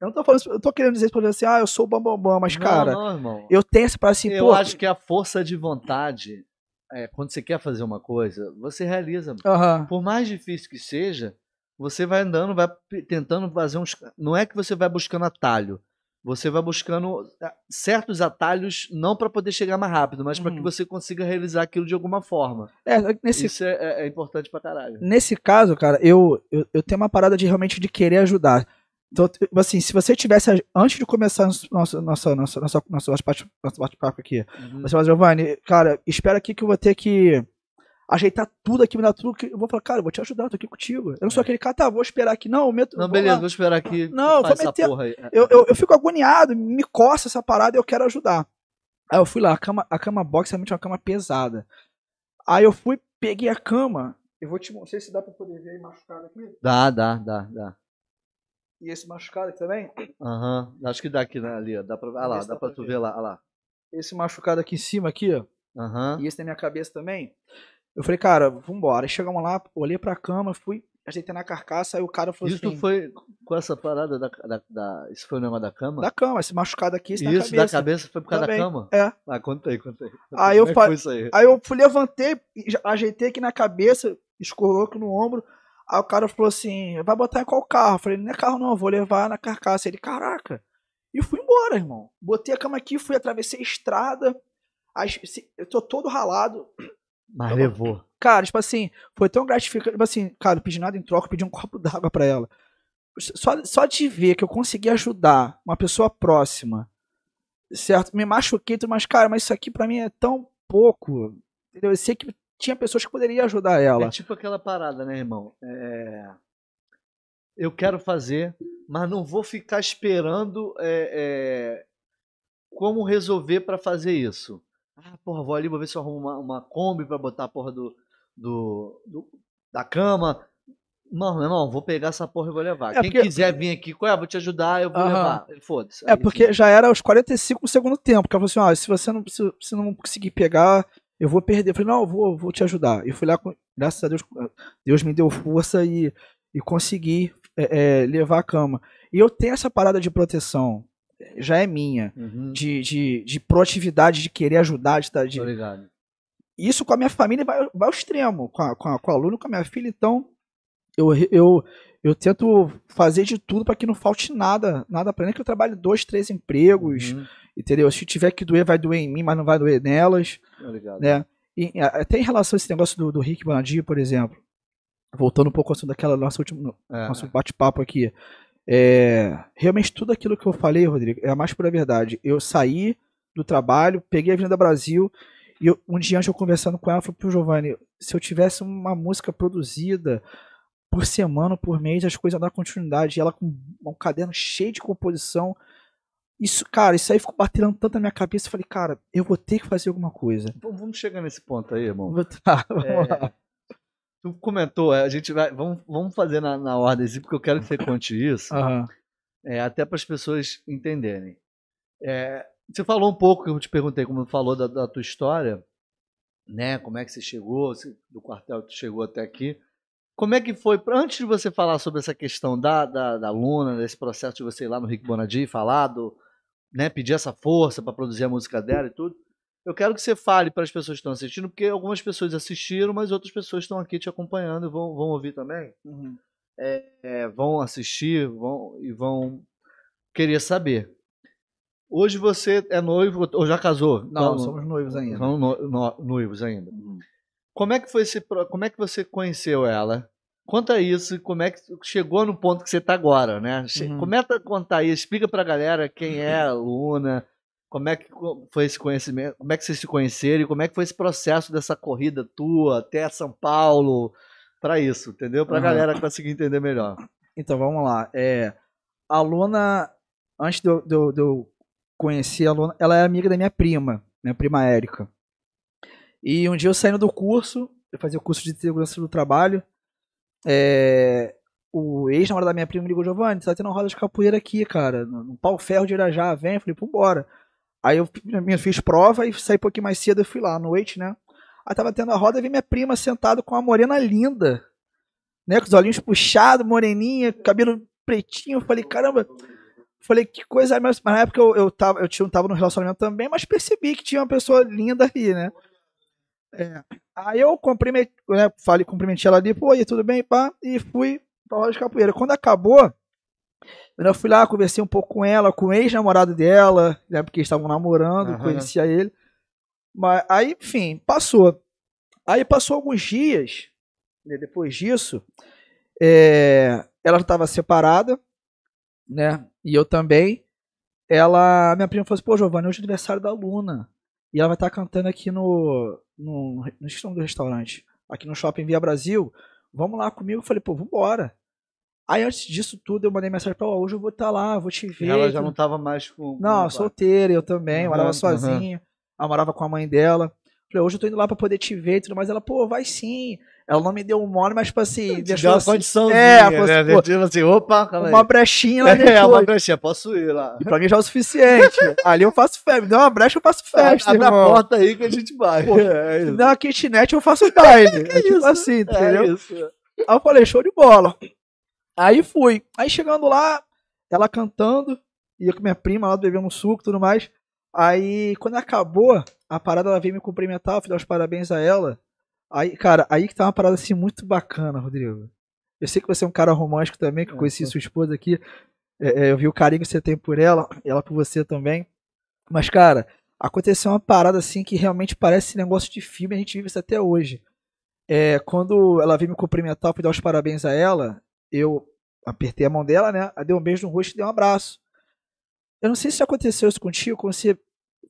Eu não tô falando, eu tô querendo dizer pra você assim, ah, eu sou o bambambam, mas Não, cara, não, eu tenho essa parada assim, eu pô, acho que a força de vontade é, quando você quer fazer uma coisa, você realiza. Aham. Por mais difícil que seja, você vai andando, vai tentando fazer uns. Não é que você vai buscando atalho. Você vai buscando ah, certos atalhos, não para poder chegar mais rápido, mas para que Uhum. você consiga realizar aquilo de alguma forma. É, nesse, Isso é, é- é importante pra caralho. nesse caso, cara, eu, eu, eu tenho uma parada de realmente de querer ajudar. Então, tipo assim, se você tivesse, antes de começar nosso, nosso, nosso, bate- nosso bate-papo aqui, Uhum. você fala, Giovanni, cara, espera aqui que eu vou ter que ajeitar tudo aqui, me dar tudo que eu vou falar, cara, eu vou te ajudar, eu tô aqui contigo. Eu não sou É. aquele cara, tá, vou esperar aqui. Não, eu meto. Não, vou beleza, lá. vou esperar aqui. Não, vou essa meter- porra aí. Eu, eu, eu fico agoniado, me coça essa parada e eu quero ajudar. Aí eu fui lá, a cama, a cama box realmente é uma cama pesada. Aí eu fui, peguei a cama. Eu vou te mostrar, não sei se dá pra poder ver aí machucado aqui. Dá, dá, dá, dá. E esse machucado aqui também. Aham. Acho que dá aqui, né, ali, ó. Dá pra, ah lá, dá dá pra pra tu ver. ver lá, ah lá. Esse machucado aqui em cima, aqui, ó. Aham. E esse na minha cabeça também. Eu falei, cara, vambora. Chegamos lá, olhei pra cama, fui, ajeitei na carcaça, aí o cara falou Isso assim. foi com essa parada da, da, da- Isso foi o negócio da cama? Da cama, esse machucado aqui, esse na Isso, cabeça. da cabeça foi por causa Também. da cama? É. Ah, conta aí, conta aí. Aí eu Como é foi isso aí? Aí eu fui, levantei, ajeitei aqui na cabeça, escorou aqui no ombro. Aí o cara falou assim: vai botar em qual carro? Eu falei: não é carro não, eu vou levar na carcaça. Ele, caraca. E fui embora, irmão. Botei a cama aqui, fui, atravessei a estrada. Eu tô todo ralado. Mas levou. Cara, tipo assim, foi tão gratificante. Tipo assim, cara, não pedi nada em troca, pedi um [LAUGHS] copo d'água pra ela. Só, só de ver que eu consegui ajudar uma pessoa próxima, certo? Me machuquei, mas, cara, mas isso aqui pra mim é tão pouco. Entendeu? Eu sei que tinha pessoas que poderiam ajudar ela. É tipo aquela parada, né, irmão? É... Eu quero fazer, mas não vou ficar esperando é, é, como resolver pra fazer isso. Ah, porra, vou ali, vou ver se eu arrumo uma, uma Kombi pra botar a porra do, do, do- da cama. Não, meu irmão, vou pegar essa porra e vou levar. É Quem porque- quiser vir aqui, qual é? Vou te ajudar, eu vou Aham. levar. Foda-se. É porque já era os 45 do segundo tempo. Que ela falou assim: ó, se você não, se, se não conseguir pegar, eu vou perder. Eu falei: não, eu vou, vou te ajudar. E fui lá, graças a Deus, Deus me deu força e, e consegui é, é, levar a cama. E eu tenho essa parada de proteção, já é minha, Uhum, de, de, de proatividade, de querer ajudar, de, tá- de, tô ligado. isso com a minha família vai, vai ao extremo, com a, com, a, com a aluna, com a minha filha, então eu, eu, eu tento fazer de tudo para que não falte nada, nada para nem que eu trabalhe dois, três empregos, Uhum, entendeu? Se tiver que doer, vai doer em mim, mas não vai doer nelas, tô ligado. né? E até em relação a esse negócio do, do Rick Bonadio, por exemplo, voltando um pouco ao assunto daquela nossa última, É, nosso bate-papo aqui. É, realmente tudo aquilo que eu falei, Rodrigo, é a mais pura verdade. Eu saí do trabalho, peguei a Avenida Brasil e eu- um dia antes eu conversando com ela, eu falei pro Giovanni, se eu tivesse uma música produzida por semana, por mês, as coisas dar continuidade. E ela com um caderno cheio de composição. Isso, cara, isso aí ficou batendo tanto na minha cabeça. Eu falei, cara, eu vou ter que fazer alguma coisa. Vamos chegar nesse ponto aí, irmão. Tá, [LAUGHS] vamos É, lá. Tu comentou, é, a gente vai. Vamos, vamos fazer na, na ordem, assim, porque eu quero que você conte isso, Aham. é, até para as pessoas entenderem. É, você falou um pouco, que eu te perguntei, como falou da, da tua história, né? Como é que você chegou, do quartel tu chegou até aqui. Como é que foi, antes de você falar sobre essa questão da, da, da Luna, desse processo de você ir lá no Rick Bonadi falar, do, né, pedir essa força para produzir a música dela e tudo, eu quero que você fale para as pessoas que estão assistindo, porque algumas pessoas assistiram, mas outras pessoas estão aqui te acompanhando e vão, vão ouvir também. Uhum. É, vão assistir vão, e vão querer saber. Hoje você é noivo ou já casou? Não, somos noivos ainda. São no- no- noivos ainda. Como é que foi esse, como é que você conheceu ela? Conta isso e como é que chegou no ponto que você está agora, né? Uhum. Começa a contar aí, explica pra galera quem é a Luna, como é que foi esse conhecimento, como é que vocês se conheceram e como é que foi esse processo dessa corrida tua até São Paulo para isso, entendeu? Pra Uhum. galera conseguir entender melhor. Então vamos lá. É, a Luna, antes de eu, de eu- de eu conhecer a Luna, ela é amiga da minha prima, minha prima Érica. E um dia eu saindo do curso, eu fazia o curso de segurança do trabalho, é, o ex-namorado da minha prima me ligou, Giovanni, tá tendo uma roda de capoeira aqui, cara, no, no pau ferro de Irajá, vem, eu falei, vambora. Aí eu minha, fiz prova e saí um pouquinho mais cedo, eu fui lá, à noite, né? Aí tava tendo a roda vi minha prima sentada com uma morena linda, né? Com os olhinhos puxados, moreninha, cabelo pretinho. Eu falei, caramba. Falei, que coisa. Mas na época eu, eu, tava, eu tinha, tava no relacionamento também, mas percebi que tinha uma pessoa linda ali, né? É. Aí eu cumprimentei, né, falei, cumprimentei ela ali, pô, e tudo bem, pá, e fui pra roda de capoeira. Quando acabou, eu fui lá, conversei um pouco com ela, com o ex-namorado dela, né, porque eles estavam namorando, Aham. conhecia ele. Mas aí, enfim, passou. Aí passou alguns dias, né, depois disso, é, ela estava separada, né, e eu também. Ela, minha prima falou assim, pô, Giovanni, hoje é aniversário da Luna. E ela vai estar cantando aqui no, no, no esqueci o nome do restaurante, aqui no Shopping Via Brasil. Vamos lá comigo. Eu falei, pô, vambora. Aí antes disso tudo, eu mandei mensagem pra ela, hoje eu vou estar lá, vou te ver. Ela já não tava mais com. Não, solteira, eu também, Aham, morava sozinha. Ela morava com a mãe dela. Falei, hoje eu tô indo lá pra poder te ver e tudo mais. Ela, pô, vai sim. Ela não me deu um mole, mas, tipo assim, deixou deu uma assim, condiçãozinha, É, né? falou assim, Tipo assim, opa, calma aí. uma brechinha ela [LAUGHS] É, deixou. uma brechinha, posso ir lá. E pra mim já é o suficiente. [LAUGHS] Ali eu faço festa. Me deu uma brecha, eu faço festa. Abre a porta aí que a gente vai. Pô, [LAUGHS] é Me isso. uma kitnet, eu faço baile. É tipo isso, assim, entendeu? É isso. Aí eu falei, show de bola. Aí fui. Aí chegando lá, ela cantando, e eu com minha prima lá bebendo um suco e tudo mais. Aí, quando acabou, a parada ela veio me cumprimentar, eu fui dar os parabéns a ela. Aí, cara, aí que tá uma parada assim muito bacana, Rodrigo. Eu sei que você é um cara romântico também, que eu É, conheci sua esposa aqui. É, é, eu vi o carinho que você tem por ela, ela por você também. Mas, cara, aconteceu uma parada assim que realmente parece negócio de filme, a gente vive isso até hoje. É, quando ela veio me cumprimentar, eu fui dar os parabéns a ela, eu apertei a mão dela, né? Aí dei um beijo no rosto e dei um abraço. Eu não sei se aconteceu isso contigo, quando você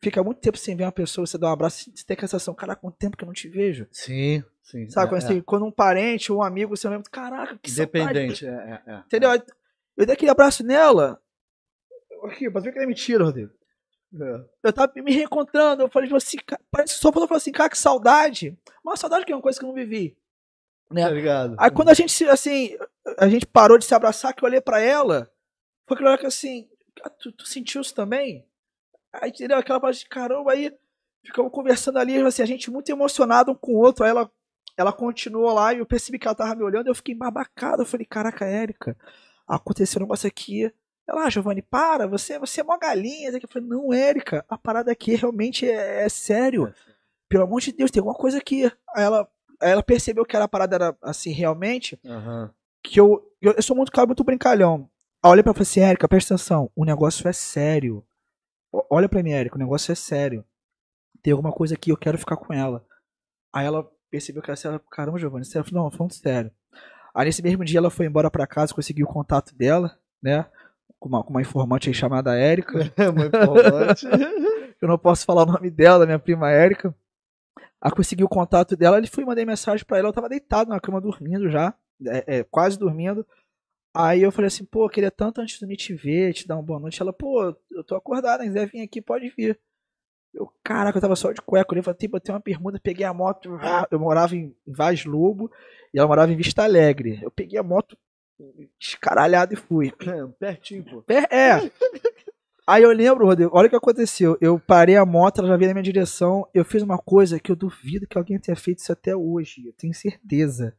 fica muito tempo sem ver uma pessoa, você dá um abraço, você tem aquela sensação, caraca, quanto tempo que eu não te vejo. Sim, sim. Sabe, é, quando, é. você- quando um parente ou um amigo, você lembra, caraca, que. Independente. É, é, é. Entendeu? Eu dei aquele abraço nela. Aqui, pra ver que ele é mentira, Rodrigo. É. Eu tava me reencontrando, eu falei assim, cara, parece que só falou assim, cara, que saudade. Uma saudade que é uma coisa que eu não vivi. Né? Tá ligado? Aí quando a gente, se- assim, a gente parou de se abraçar, que eu olhei pra ela, foi aquela hora que assim, "Ah, tu, tu sentiu isso também? Aí entendeu aquela parte de caramba, aí ficamos conversando ali, assim, a gente muito emocionado um com o outro, aí ela, ela continuou lá e eu percebi que ela tava me olhando, eu fiquei babacado, eu falei, caraca, Érica, aconteceu um negócio aqui. Ela, ah, Giovanni, para, você, você é mó galinha. Eu falei, não, Érica, a parada aqui realmente é, é sério. Pelo amor de Deus, tem alguma coisa aqui. Aí ela, ela percebeu que a parada era assim, realmente, Aham. que eu, eu, eu sou muito cara, muito brincalhão. Aí olhei pra ela e falei assim, Érica, presta atenção, o negócio é sério. Olha pra mim, Érica, o negócio é sério. Tem alguma coisa aqui, eu quero ficar com ela. Aí ela percebeu que era sério, caramba, Giovanni, sério. Eu falei, não, falando sério. Aí nesse mesmo dia ela foi embora pra casa, conseguiu o contato dela, né? Com uma, com uma informante aí chamada Érica. [LAUGHS] Muito importante. [LAUGHS] Eu não posso falar o nome dela, minha prima Érica. Aí consegui o contato dela, ele fui mandei mensagem pra ela, eu tava deitado na cama dormindo já, é, é, quase dormindo. Aí eu falei assim, pô, queria tanto antes de me te ver, te dar uma boa noite. Ela, pô, eu tô acordada, se quiser vir aqui, pode vir. Eu, caraca, eu tava só de cueca, eu falei, botei uma permuta, peguei a moto, eu morava em Vaz Lobo e ela morava em Vista Alegre. Eu peguei a moto escaralhado e fui. [CLEARS THROAT] Pertinho, pô. É. [LAUGHS] Aí eu lembro, Rodrigo, olha o que aconteceu. Eu parei a moto, ela já veio na minha direção. Eu fiz uma coisa que eu duvido que alguém tenha feito isso até hoje. Eu tenho certeza.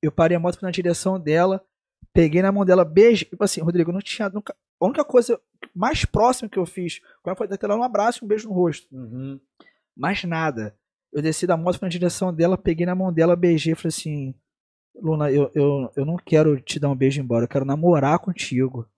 Eu parei a moto na direção dela, peguei na mão dela, beijei. Tipo assim, Rodrigo, eu não tinha nunca. A única coisa mais próxima que eu fiz ela foi dar ela um abraço e um beijo no rosto. Uhum. Mais nada. Eu desci da moto na direção dela, peguei na mão dela, beijei e falei assim: Luna, eu, eu, eu não quero te dar um beijo embora, eu quero namorar contigo.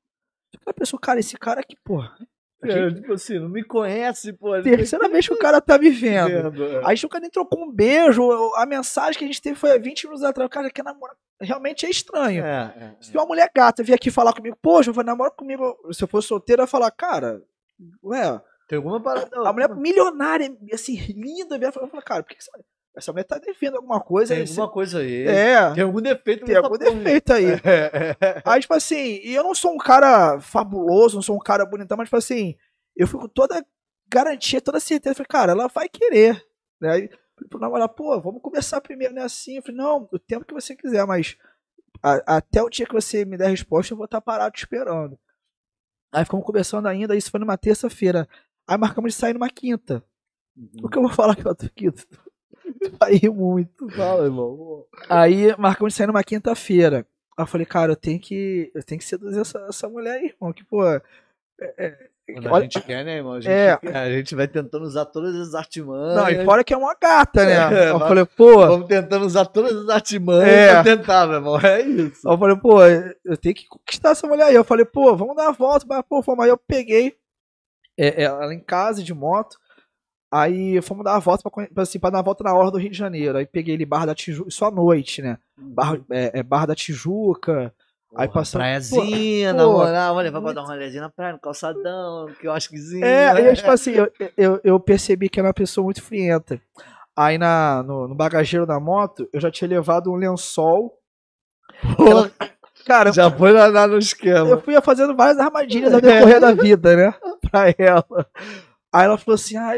A pessoa, cara, esse cara aqui, porra. É, tipo assim, não me conhece, pô. Terceira vez que o cara tá me vendo. Vendo, é. Aí o cara nem trocou um beijo. A mensagem que a gente teve foi há 20 minutos atrás. O cara quer namorar. Realmente é estranho. É, é, Se uma mulher gata vir aqui falar comigo, pô, vai namorar comigo. Se eu fosse solteiro, eu ia falar, cara, ué, Tem alguma parada. a mulher milionária, assim, linda, eu ia falar, cara, por que que essa, essa mulher tá devendo alguma coisa? Tem alguma coisa aí. É, Tem algum defeito tem algum defeito aí. [LAUGHS] É. Aí, tipo assim, e eu não sou um cara fabuloso, não sou um cara bonitão, mas, tipo assim, eu fico com toda garantia, toda certeza. Falei, cara, ela vai querer. Né? Pro namorar, pô, vamos conversar primeiro, né? Assim, eu falei, não, o tempo que você quiser, mas a- até o dia que você me der a resposta, eu vou estar parado te esperando. Aí ficamos conversando ainda, isso foi numa terça-feira. Aí marcamos de sair numa quinta. O que eu vou falar que eu tô quinta? [LAUGHS] Rir muito. Fala, irmão. Aí marcamos de sair numa quinta-feira. Aí eu falei, cara, eu tenho que. Eu tenho que seduzir essa, essa mulher aí, irmão. Que, pô, Quando a Olha- gente quer, né, irmão? A gente, É. a gente vai tentando usar todas as artimanhas. Não, e fora que é uma gata, né? É, eu mas- falei, pô. Vamos tentando usar todas as artimanhas É. pra tentar, meu irmão. É isso. Eu falei, pô, eu tenho que conquistar essa mulher aí. Eu falei, pô, vamos dar a volta. Mas, pô, fomos. Aí eu peguei é, é, ela em casa de moto. Aí fomos dar a volta pra, assim, pra dar a volta na hora do Rio de Janeiro. Aí peguei ali Barra da Tijuca, isso à noite, né? Barra, é, é Barra da Tijuca. Aí Porra, passamos- Praiazinha, pô, na moral. Olha, vai pra muito- dar um rolezinho na praia, no calçadão, no quiosquezinho. É, né? aí, tipo assim, eu, eu, eu percebi que era uma pessoa muito frienta. Aí na, no, no bagageiro da moto, eu já tinha levado um lençol. Porra, Cara, já foi lá lá no esquema. eu fui fazendo várias armadilhas ao [LAUGHS] decorrer da vida, né? Pra ela. Aí ela falou assim: ah,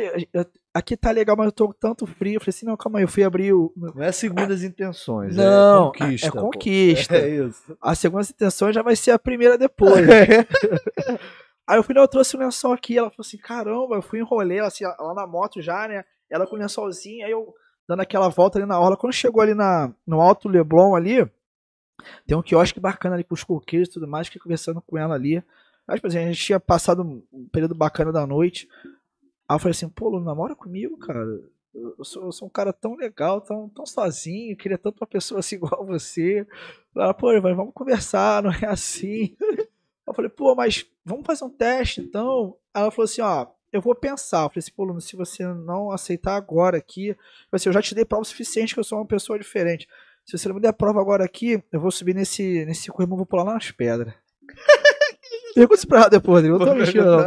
aqui tá legal, mas eu tô com tanto frio. Eu falei assim: não, calma aí, eu fui abrir o. Não é segundas intenções, Não, é conquista. é pô. conquista. É isso. A segunda intenção já vai ser a primeira depois. [LAUGHS] Aí eu fui, não, eu trouxe o lençol aqui. Ela falou assim: caramba, eu fui enrolei ela assim, lá na moto já, né? Ela com o lençolzinho, aí eu dando aquela volta ali na orla. Quando chegou ali na, no Alto Leblon ali, tem um quiosque bacana ali com os coqueiros e tudo mais. Fiquei conversando com ela ali. Aí, tipo assim, a gente tinha passado um um período bacana da noite. Aí eu falei assim, pô, Lu, namora comigo, cara. Eu sou, eu sou um cara tão legal, tão, tão sozinho, queria tanto uma pessoa assim [LAUGHS] igual você. Ela, pô, mas vamos conversar, não é assim. [LAUGHS] Eu falei, pô, mas vamos fazer um teste então. Ela falou assim, ó, eu vou pensar. Eu falei assim, pô, Luno, se você não aceitar agora aqui, assim, eu já te dei prova suficiente que eu sou uma pessoa diferente. Se você não me der prova agora aqui, eu vou subir nesse, nesse corrimão, vou pular lá nas pedras. [LAUGHS] Pergunta isso pra ela depois, Rodrigo. Eu não tô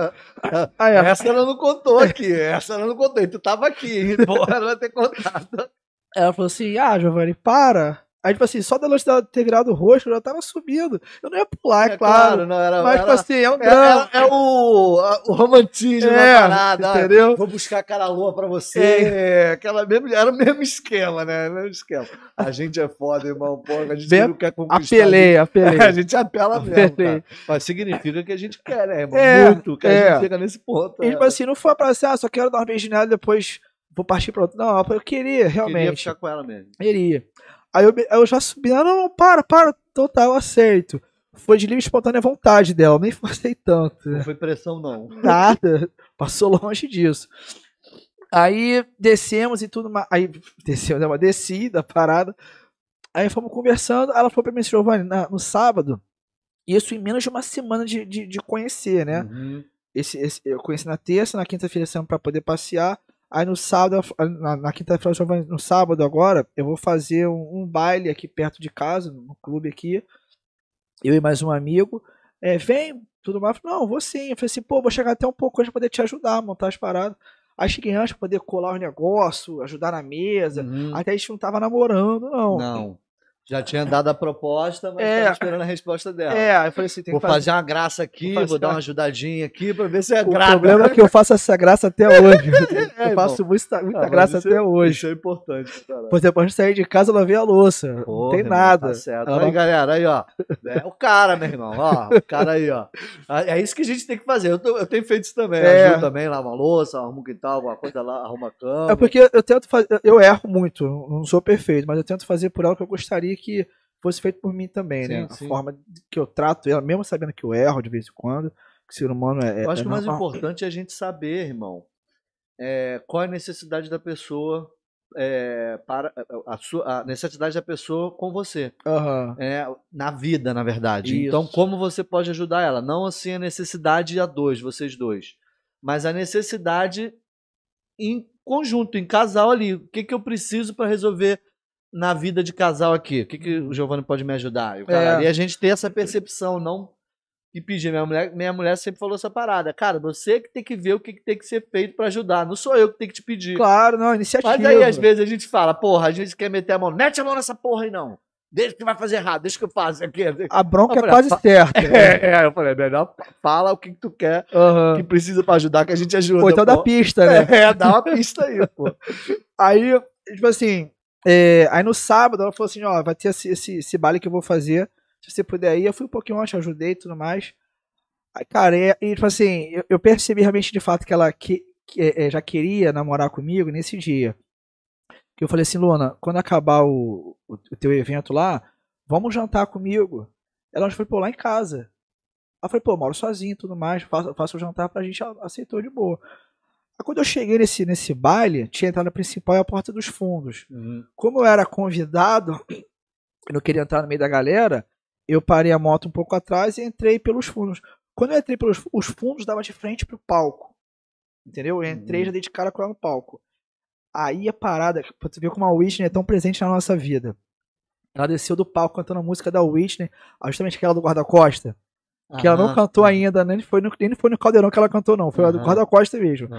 não. Aí, ela- Essa ela não contou aqui. Essa ela não contou. E tu tava aqui. Porra, [LAUGHS] ela vai ter contado. ela falou assim, ah, Giovanni, para. Aí, tipo assim, só da luz dela ter virado o rosto, eu já tava subindo. Eu não ia pular, é, claro. não era. Mas, era, tipo assim, é um é, drama. é- é o, a- o romantismo É, da parada. ah, entendeu? Vou buscar aquela lua pra você. É, aquela mesmo, era o mesmo esquema, né? O mesmo esquema. A gente é foda, irmão. Porra, a gente Bem, não quer conquistar. Apelei, apelei. [LAUGHS] A gente apela mesmo, Apelei. cara. Mas significa que a gente quer, né, irmão? É, Muito, que a é. gente chega nesse ponto. E, tipo assim, não foi pra assim, ah, só quero dar uma beijinha nela e depois vou partir pra outro. Não, eu queria, realmente. Queria ficar com ela mesmo. Iria. Aí eu, eu já subi, ah, não, não, para, para, então tá, eu aceito. Foi de livre e espontânea vontade dela, nem [LAUGHS] forcei tanto. Não foi pressão, não. Nada, passou longe disso. Aí descemos e tudo mais. Aí desceu, né, mas desci da parada. Aí fomos conversando. Ela falou pra mim, Giovanni, na- no sábado, isso em menos de uma semana de, de, de conhecer, né? Uhum. Esse, esse- eu conheci na terça, na quinta-feira saímos pra poder passear. Aí no sábado, na, na quinta-feira, no sábado agora, eu vou fazer um, um baile aqui perto de casa, no clube aqui. Eu e mais um amigo. É, vem, tudo mais. Não, vou sim. Eu falei assim, pô, vou chegar até um pouco antes pra poder te ajudar a montar as paradas. Aí cheguei antes pra poder colar os negócios, ajudar na mesa. Uhum. Até a gente não tava namorando, não. Não. Já tinha dado a proposta, mas É. tava esperando a resposta dela. É, aí eu falei assim, tem Vou que fazer. fazer uma graça aqui, Vou vou, dar uma- ajudadinha aqui pra ver se é O graça. problema é que eu faço essa graça até hoje. [LAUGHS] É, eu faço muita, Ah, muita mas graça isso até é- hoje. Isso é importante. caralho. Pois depois de sair de casa, eu lavei a louça. não Porra, tem irmão, nada. Tá certo. Aí, não- galera, aí, ó. É o cara, meu irmão. Ó, o cara aí, ó. É isso que a gente tem que fazer. Eu, tô- eu tenho feito isso também. É. Ajudo também, lava uma louça, arruma um quintal, alguma coisa lá, arruma a cama. É porque eu tento fazer. Eu erro muito, não sou perfeito, mas eu tento fazer por ela o que eu gostaria que fosse feito por mim também, Sim, né? sim. A forma que eu trato ela, mesmo sabendo que eu erro de vez em quando, que o ser humano é. Eu acho é que o mais normal. importante é a gente saber, irmão, é, qual é a necessidade da pessoa é, para a, sua, a necessidade da pessoa com você. Aham. É, na vida, na verdade. Isso. Então, como você pode ajudar ela? Não assim a necessidade a dois, vocês dois, mas a necessidade em conjunto, em casal ali. O que, que eu preciso para resolver na vida de casal aqui? O que, que o Giovanni pode me ajudar? E, o cara É. ali, a gente ter essa percepção, não e pedir. Minha mulher, minha mulher sempre falou essa parada. Cara, você que tem que ver o que, que tem que ser feito para ajudar. Não sou eu que tenho que te pedir. Claro, não, iniciativa. Mas aí, às vezes, a gente fala, porra, a gente quer meter a mão. Mete a mão nessa porra aí, não. Deixa que vai fazer errado, deixa que eu faço aqui. A bronca é falei, quase fa- certa. [LAUGHS] É, é, eu falei, melhor fala o que, que tu quer, Aham. que precisa pra ajudar, que a gente ajuda. Ou então dá pô. pista, né? [LAUGHS] É, dá uma pista aí, pô. [LAUGHS] Aí, tipo assim, é, aí no sábado ela falou assim, ó, vai ter esse, esse, esse baile que eu vou fazer, se você puder ir, eu fui um pouquinho antes, ajudei e tudo mais. Aí, cara, e, e, tipo assim, eu, eu percebi realmente de fato que ela que, que, é, já queria namorar comigo nesse dia. Que eu falei assim, Luna, quando acabar o, o, o teu evento lá, vamos jantar comigo. Ela falou, pô, lá em casa. Eu falei, pô, moro sozinho e tudo mais, faço, faço o jantar pra gente, ela aceitou de boa. Aí quando eu cheguei nesse, nesse baile, tinha a entrada principal e a porta dos fundos. Uhum. Como eu era convidado, [CLEARS THROAT] eu não queria entrar no meio da galera, eu parei a moto um pouco atrás e entrei pelos fundos. Quando eu entrei pelos os fundos, dava de frente pro palco. Entendeu? Eu entrei Uhum. já dei de cara com ela no palco. Aí a parada, pra tu ver como a Whitney é tão presente na nossa vida. Ela desceu do palco cantando a música da Whitney, justamente aquela do guarda-costa. Que ela não cantou ainda, nem foi, no, nem foi no caldeirão que ela cantou, não. Foi a do Aham. guarda-costa mesmo.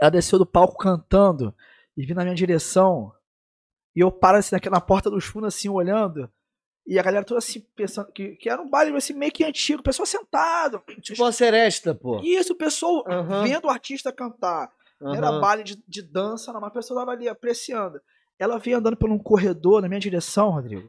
Ela desceu do palco cantando e vindo na minha direção. E eu paro assim na porta dos fundos, assim, olhando. E a galera toda assim, pensando que, que era um baile assim, meio que antigo, o pessoal sentado. Tipo uma seresta, pô. Isso, o pessoal Aham. vendo o artista cantar. Não era baile de, de dança, não, mas a pessoa tava ali apreciando. Ela veio andando por um corredor na minha direção, Rodrigo.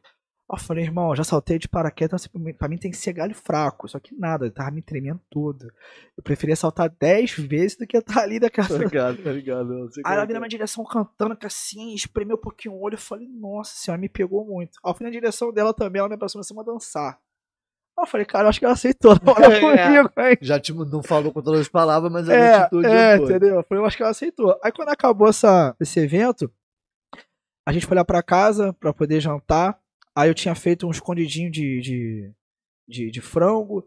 Eu falei, irmão, já saltei de paraquedas, assim, pra mim- tem que ser galho fraco. Só que nada, eu tava me tremendo todo. Eu preferia saltar 10 vezes do que estar ali [LAUGHS] daquela. Tá ligado, tá ligado. Aí ela veio na é minha direção cantando assim, espremeu um pouquinho o olho. Eu falei, nossa senhora, me pegou muito. Aí eu fui na direção dela também, ela me em cima a dançar. Eu falei, cara, eu acho que ela aceitou namorar [LAUGHS] É. comigo, hein? Já tipo, não falou com todas as palavras, mas a É, atitude é, foi. entendeu? Eu falei, eu acho que ela aceitou. Aí quando acabou essa, esse evento, a gente foi lá pra casa pra poder jantar. Aí eu tinha feito um escondidinho de, de, de, de frango,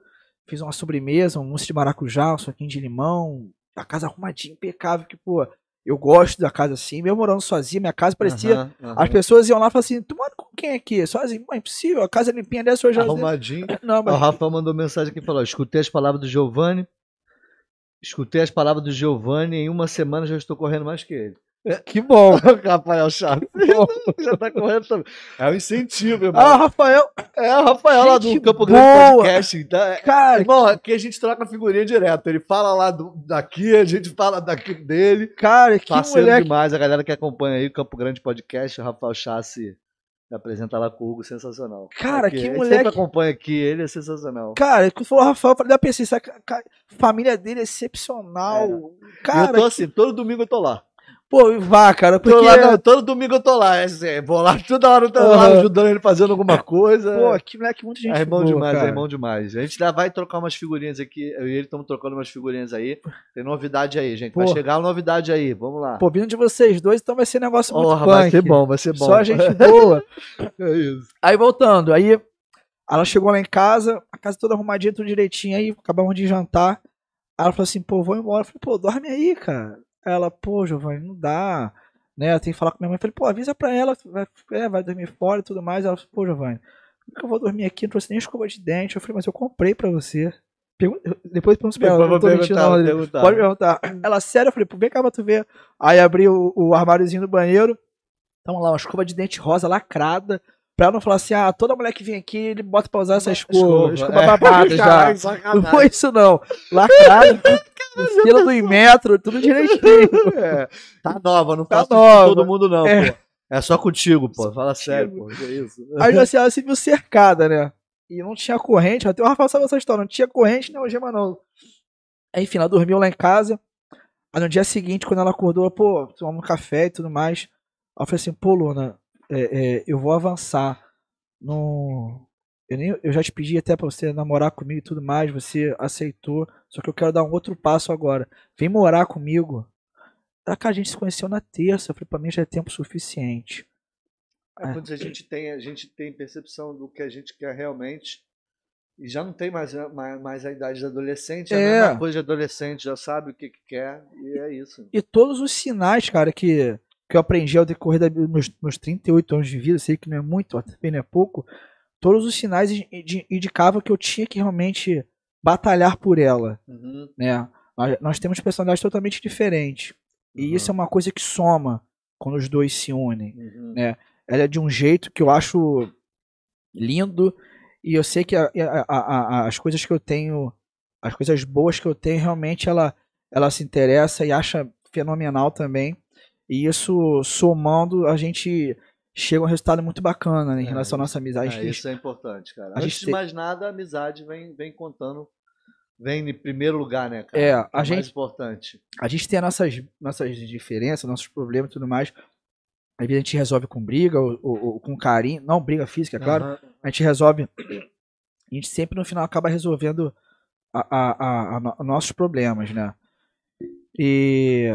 fiz uma sobremesa, um mousse de maracujá, um suquinho de limão, a casa arrumadinha, impecável, que, pô, eu gosto da casa assim, mesmo morando sozinho, minha casa parecia. Aham, aham. As pessoas iam lá e falavam assim, tu mora com quem aqui? Sozinho? Pô, é impossível, a casa é limpinha dessa hoje. Arrumadinho. [LAUGHS] Não, Ó, O mas Rafael mandou mensagem aqui e falou: escutei as palavras do Giovanni. Escutei as palavras do Giovanni em uma semana já estou correndo mais que ele. Que bom. [LAUGHS] Rafael Chaves. já tá correndo também. É um incentivo, irmão. Ah, Rafael, é o Rafael lá do gente Campo Grande. Podcast. Então, é- cara, Irmão, aqui a gente troca figurinha direto. Ele fala lá do- daqui, a gente fala daqui dele. cara, que Parceiro moleque. demais, a galera que acompanha aí o Campo Grande Podcast, o Rafael Chassi apresenta lá com o Hugo, sensacional. Cara, Aqui, que a gente moleque. sempre acompanha aqui, ele é sensacional. Cara, quando falou Rafael, eu falei, essa ca- ca- família dele é excepcional. eu Cara, tô assim, todo domingo eu tô lá. Pô, vá, cara, Tô porque. lá não, todo domingo eu tô lá. É, assim, vou lá toda hora, eu tô lá Aham. ajudando ele fazendo alguma coisa. Pô, que moleque, muita gente é irmão boa, demais, cara. é irmão demais. A gente já vai trocar umas figurinhas aqui. Eu e ele estamos trocando umas figurinhas aí. Tem novidade aí, gente. Vai Pô. chegar a novidade aí. Vamos lá. Pô, vindo de vocês dois, então vai ser negócio muito Porra, vai punk. ser bom, vai ser bom. Só gente boa. [LAUGHS] É isso. Aí voltando, aí ela chegou lá em casa, a casa toda arrumadinha, tudo direitinho, aí acabamos de jantar. Aí ela falou assim, pô, vou embora. Eu falei, pô, dorme aí, cara. Ela, pô, Giovanni, não dá. Né, tem que falar com minha mãe. Eu falei, pô, avisa pra ela, vai, é, vai dormir fora e tudo mais. Ela pô, Giovanni, como que eu vou dormir aqui? Não trouxe nem escova de dente. Eu falei, mas eu comprei pra você. Pergun- Depois pergunto pra ela, não tô mentindo, perguntar, não, perguntar. Pode perguntar. Ela, sério, eu falei, pô, vem cá pra tu ver. Aí abri o, o armáriozinho do banheiro. Tamo lá, uma escova de dente rosa lacrada. Pra não falar assim, ah, toda mulher que vem aqui, ele bota pra usar essa escova. Escova, É. [LAUGHS] babada já. Caralho, Não foi isso não. Lacrada, [LAUGHS] selo do Inmetro, tudo direitinho. É, tá nova, não Tá faço isso nova. com todo mundo, não, É. pô. É só contigo, pô. Fala sério, pô. Que isso? Aí assim, ela se viu cercada, né? E não tinha corrente, até o Rafael sabe essa história, não tinha corrente nem algema não. Aí, enfim, ela dormiu lá em casa. Aí no dia seguinte, quando ela acordou, ela, pô, tomamos um café e tudo mais. Ela falou assim, pô, Luna, é, é, eu vou avançar. No... Eu, nem, eu já te pedi até pra você namorar comigo e tudo mais, você aceitou. Só que eu quero dar um outro passo agora. Vem morar comigo. Ela, cara, a gente se conheceu na terça. Eu falei, pra mim já é tempo suficiente. É quando a gente tem, a gente tem percepção do que a gente quer realmente. E já não tem mais, mais, mais a idade de adolescente, é a É. coisa de adolescente, já sabe o que, que quer, e é isso. E todos os sinais, cara, que, que eu aprendi ao decorrer dos meus, meus 38 anos de vida, sei que não é muito, mas também não é pouco, todos os sinais indi- indi- indicavam que eu tinha que realmente batalhar por ela, Uhum, né? Nós, nós temos personalidades totalmente diferentes. E Uhum. isso é uma coisa que soma quando os dois se unem. uhum. né? Ela é de um jeito que eu acho lindo e eu sei que a- a- a- as coisas que eu tenho, as coisas boas que eu tenho, realmente ela, ela se interessa e acha fenomenal também. E isso somando, a gente chega a um resultado muito bacana né, em É, relação à nossa amizade. É, isso é importante, cara. a Antes gente de mais nada, a amizade vem, vem contando, vem em primeiro lugar, né, cara? É, Que a mais gente- importante. a gente tem as nossas, nossas diferenças, nossos problemas e tudo mais. Às vezes a gente resolve com briga ou, ou- ou com carinho, não briga física, é claro. Aham. a gente resolve. A gente sempre no final acaba resolvendo a, a, a, a no- nossos problemas, né? E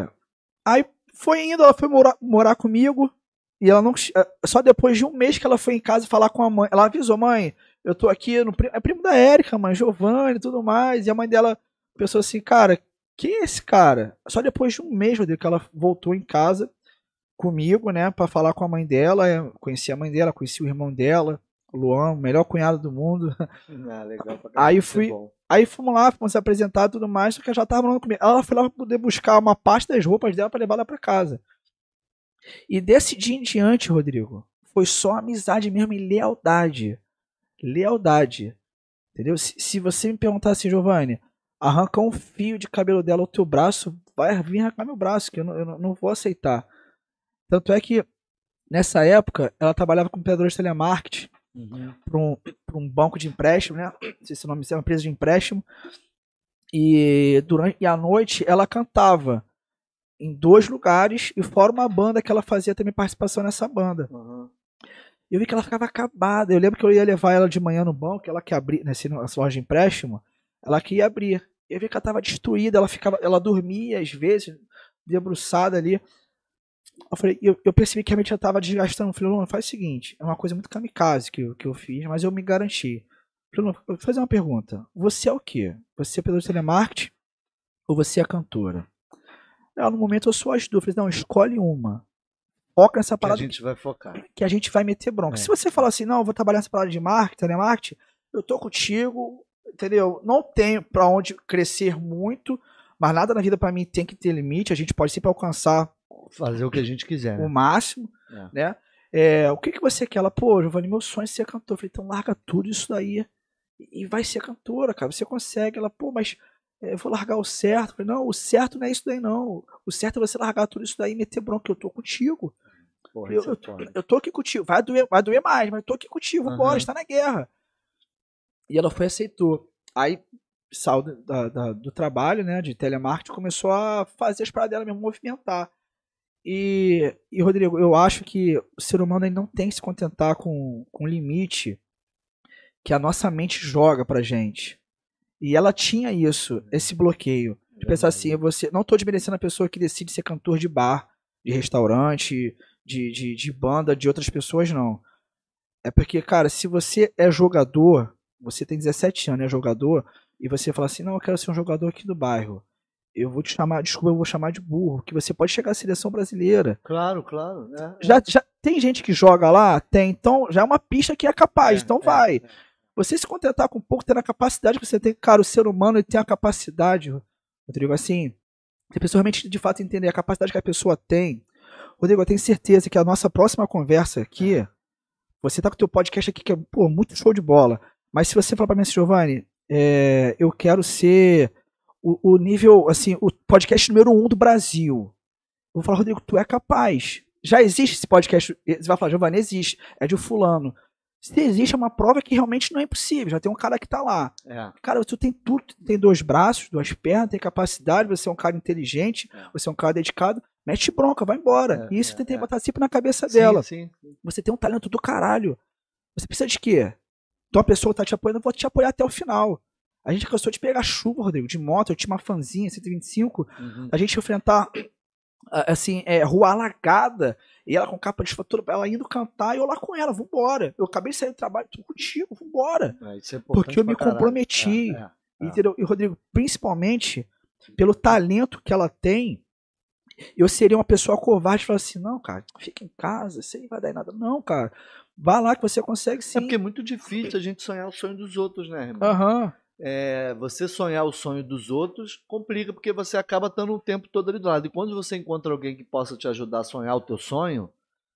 aí foi indo, ela foi morar, morar comigo e ela não eh, só depois de um mês que ela foi em casa falar com a mãe, ela avisou mãe, eu tô aqui no é primo da Érica, mãe, Giovanni, e tudo mais, e a mãe dela pensou assim, cara, quem é esse cara? Só depois de um mês, Rodrigo, que ela voltou em casa comigo, né, Pra falar com a mãe dela, conheci a mãe dela, conheci o irmão dela, Luan, o melhor cunhado do mundo. [LAUGHS] Ah, legal Aí fui- é bom. Aí fomos lá, fomos se apresentar e tudo mais, só que ela já tava falando comigo. Ela foi lá pra poder buscar uma parte das roupas dela pra levar lá pra casa. E desse dia em diante, Rodrigo, foi só amizade mesmo e lealdade. Lealdade. Entendeu? Se, se você me perguntar assim, Giovanni, arranca um fio de cabelo dela ao teu braço, vai vir arrancar meu braço, que eu não, eu não- vou aceitar. Tanto é que, nessa época, ela trabalhava com operador de telemarketing Uhum. para um, um banco de empréstimo, né? Não sei se o nome é uma empresa de empréstimo. E durante e à noite ela cantava em dois lugares e fora uma banda que ela fazia também participação nessa banda. Uhum. Eu vi que ela ficava acabada. Eu lembro que eu ia levar ela de manhã no banco, ela que abria, nesse nessa loja de empréstimo, ela que ia abrir. Eu vi que ela estava destruída, ela ficava, ela dormia às vezes debruçada ali. Eu falei, eu, eu percebi que a mente já estava desgastando. Eu falei, Luana, faz o seguinte, é uma coisa muito kamikaze que eu, que eu fiz, mas eu me garanti. Eu falei, vou fazer uma pergunta. Você é o quê? Você é operador de telemarketing ou você é cantora? Ela, no momento eu sou as duas. Eu falei, não, escolhe uma. Foca nessa Que a parada gente vai focar. que a gente vai meter bronca. É. Se você falar assim, não, eu vou trabalhar nessa parada de marketing, telemarketing, eu tô contigo, entendeu? Não tenho pra onde crescer muito, mas nada na vida pra mim tem que ter limite, a gente pode sempre alcançar Fazer o que a gente quiser. o Né? máximo, É. né? É, o que, que você quer? Ela, pô, Giovanni, meu sonho é ser cantor. Eu falei, então larga tudo isso daí e vai ser cantora, cara. Você consegue. Ela, pô, mas é, eu vou largar o certo. Eu falei, não, o certo não é isso daí, não. O certo é você largar tudo isso daí e meter bronca. Eu tô contigo. Porra, Eu, é eu, foda. eu tô aqui contigo. Vai doer, vai doer mais, mas eu tô aqui contigo. Vambora, Aham. está na guerra. E ela foi aceitou. Aí saiu do- da- da- do trabalho, né, de telemarketing, começou a fazer as paradas dela mesmo, movimentar. E, e, Rodrigo, eu acho que o ser humano não tem que se contentar com, com o limite que a nossa mente joga pra gente. E ela tinha isso, esse bloqueio. De pensar assim, você. Não tô desmerecendo a pessoa que decide ser cantor de bar, de restaurante, de, de, de banda, de outras pessoas, não. É porque, cara, se você é jogador, você tem 17 anos, é jogador, e você fala assim, não, eu quero ser um jogador aqui do bairro. Eu vou te chamar, desculpa, eu vou chamar de burro, que você pode chegar à seleção brasileira. Claro, claro. é, é. Já, já tem gente que joga lá? Tem, então já é uma pista que é capaz, É, então é, vai. é. Você se contentar com pouco, tendo a capacidade que você tem, cara, o ser humano tem a capacidade, Rodrigo, assim, se a pessoa realmente de fato entender a capacidade que a pessoa tem, Rodrigo, eu tenho certeza que a nossa próxima conversa aqui, você tá com o teu podcast aqui que é, pô, muito show de bola, mas se você falar pra mim assim, Giovanni, é, eu quero ser o, o nível, assim, o podcast número um do Brasil, eu vou falar, Rodrigo, tu é capaz. Já existe esse podcast, você vai falar, Giovanni, existe, é de fulano. Se existe é uma prova que realmente não é impossível, já tem um cara que tá lá. É. Cara, tu tem tudo, tu tem dois braços, duas pernas, tem capacidade, você é um cara inteligente, É. você é um cara dedicado, mete bronca, vai embora. É, e isso é, você tem que é. botar sempre na cabeça Sim, dela. sim. Você tem um talento do caralho. Você precisa de quê? Então a pessoa tá te apoiando, eu vou te apoiar até o final. A gente cansou de pegar chuva, Rodrigo, de moto, eu tinha uma fanzinha, 125, Uhum. a gente enfrentar assim, é, rua alagada, e ela com capa de fatura, ela indo cantar e eu lá com ela, vambora. Eu acabei de sair do trabalho, tô contigo, vambora. É, isso é Porque eu me comprometi. É, é. Ah. Entendeu? E Rodrigo, principalmente pelo talento que ela tem, eu seria uma pessoa covarde e falar assim: não, cara, fica em casa, aí não vai dar em nada. Não, cara, vá lá que você consegue sim. É porque é muito difícil a gente sonhar o sonho dos outros, né, irmão? Aham. É, você sonhar o sonho dos outros complica porque você acaba estando o tempo todo ali do lado. E quando você encontra alguém que possa te ajudar a sonhar o teu sonho,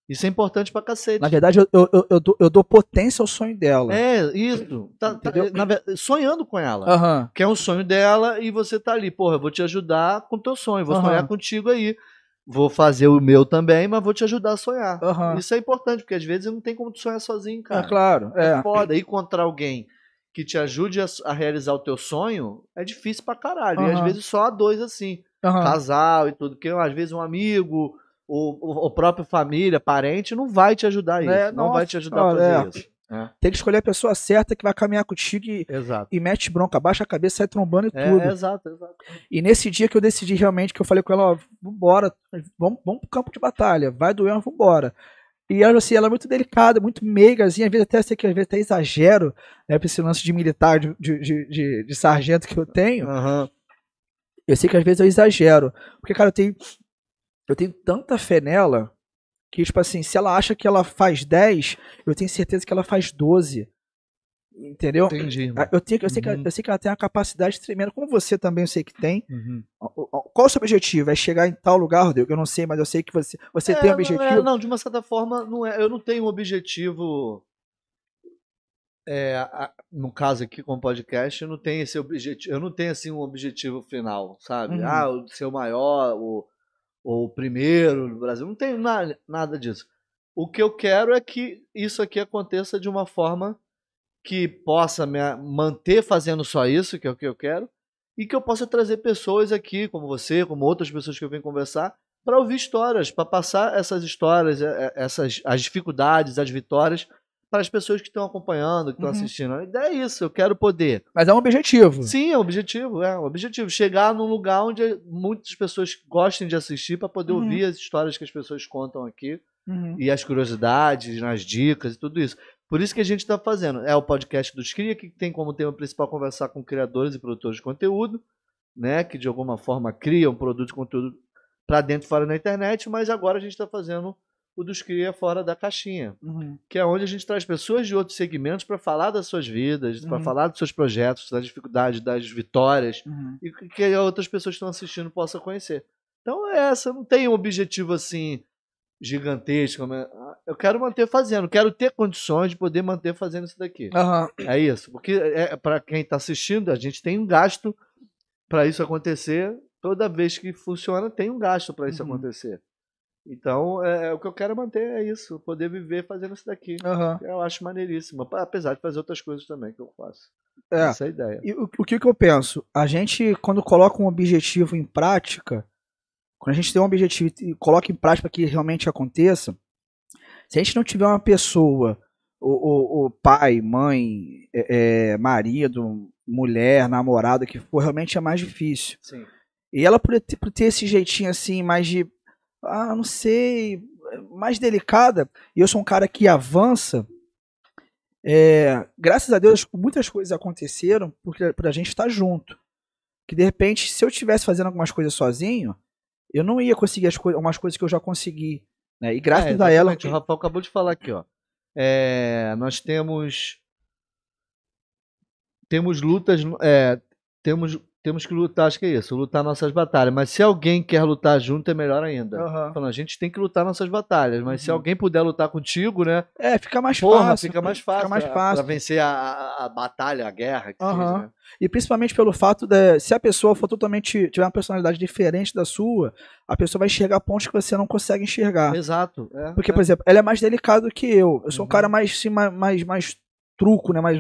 isso é importante pra cacete. Na verdade, eu, eu, eu, dou, eu dou potência ao sonho dela. É, isso. Tá, tá- na sonhando com ela. Aham. Que é um sonho dela e você tá ali, porra, eu vou te ajudar com o teu sonho, vou Aham. sonhar contigo aí. Vou fazer o meu também, mas vou te ajudar a sonhar. Aham. Isso é importante, porque às vezes não tem como tu sonhar sozinho, cara. É claro. É É. foda. Ir contra alguém que te ajude a, a realizar o teu sonho é difícil pra caralho. E às vezes só há dois assim, Aham. casal e tudo. Porque às vezes um amigo, o, o, próprio família, parente, não vai te ajudar a isso. É, não nossa, vai te ajudar a cara, fazer é. isso. É. Tem que escolher a pessoa certa que vai caminhar contigo e, Exato. e mete bronca, baixa a cabeça, sai trombando e É, tudo. exato, exato. E nesse dia que eu decidi realmente, que eu falei com ela, ó, vambora, vamos, vamos pro campo de batalha, vai doer, mas vambora. E ela, assim, ela é muito delicada, muito meigazinha, às vezes até sei que às vezes até exagero, né, pra esse lance de militar, de, de, de, de- sargento que eu tenho. Aham. Eu sei que às vezes eu exagero. Porque, cara, eu tenho, eu tenho tanta fé nela que, tipo assim, se ela acha que ela faz 10, eu tenho certeza que ela faz 12. Entendeu? Entendi. Ah, Eu, tenho, eu, sei que, Uhum. eu sei que ela tem uma capacidade tremenda, como você também eu sei que tem. Uhum. Qual o seu objetivo? É chegar em tal lugar, Rodrigo? Eu não sei, mas eu sei que você, você tem um É, objetivo. Não, é, não, de uma certa forma, não é, eu não tenho um objetivo. é, a- no caso aqui com o podcast, eu não tenho esse objetivo. Eu não tenho assim um objetivo final, sabe? Uhum. Ah, o ser o maior, o, ou o primeiro no Brasil. Não tenho na- nada disso. O que eu quero é que isso aqui aconteça de uma forma que possa me manter fazendo só isso, que é o que eu quero, e que eu possa trazer pessoas aqui, como você, como outras pessoas que eu venho conversar, para ouvir histórias, para passar essas histórias, é, é, essas as dificuldades, as vitórias para as pessoas que estão acompanhando, que estão Uhum. assistindo. A ideia é isso, eu quero poder. Mas é um objetivo. Sim, é um objetivo, é um objetivo. Chegar num lugar onde muitas pessoas gostem de assistir para poder Uhum. ouvir as histórias que as pessoas contam aqui Uhum. e as curiosidades, as dicas e tudo isso. Por isso que a gente está fazendo. É o podcast dos Cria, que tem como tema principal conversar com criadores e produtores de conteúdo, né? Que de alguma forma criam produto de conteúdo para dentro e fora da internet, mas agora a gente está fazendo o dos Cria fora da caixinha, Uhum. que é onde a gente traz pessoas de outros segmentos para falar das suas vidas, para Uhum. falar dos seus projetos, das dificuldades, das vitórias, Uhum. e que- que outras pessoas que estão assistindo possam conhecer. Então é essa, não tem um objetivo assim gigantesco. mas, ah, Eu quero manter fazendo, quero ter condições de poder manter fazendo isso daqui. Aham. É isso, porque é, para quem está assistindo, a gente tem um gasto para isso acontecer. Toda vez que funciona, tem um gasto para isso Uhum. acontecer. Então, é, o que eu quero manter é isso, poder viver fazendo isso daqui. Aham. Eu acho maneiríssimo, apesar de fazer outras coisas também que eu faço. É. Essa é a ideia. E o, o que, que eu penso? A gente, quando coloca um objetivo em prática, quando a gente tem um objetivo e coloca em prática para que realmente aconteça, se a gente não tiver uma pessoa, o, o, o pai, mãe, é, é, marido, mulher, namorada, que for, realmente é mais difícil. Sim. E ela, por ter, por ter esse jeitinho assim, mais de. Ah, não sei. Mais delicada. E eu sou um cara que avança. é, graças a Deus, muitas coisas aconteceram porque pra gente estar junto. Que de repente, se eu estivesse fazendo algumas coisas sozinho, eu não ia conseguir as coi umas coisas que eu já consegui. Né? E graças É, a ela. O Rafael acabou de falar aqui, ó. É, nós temos. Temos lutas. é, temos, temos que lutar, acho que é isso, lutar nossas batalhas. Mas se alguém quer lutar junto, é melhor ainda. Aham. Falando, a gente tem que lutar nossas batalhas, mas se Uhum. alguém puder lutar contigo, né? É, fica mais Porra, fácil. fica mais fácil. Fica mais pra- fácil. Pra vencer a, a, a batalha, a guerra. Que seja, né? E principalmente pelo fato de, se a pessoa for totalmente, tiver uma personalidade diferente da sua, a pessoa vai enxergar pontos que você não consegue enxergar. Exato. é, Porque, é. por exemplo, ela é mais delicada do que eu. Eu sou um Uhum. cara mais, assim, mais, mais, mais truco, né? Mais,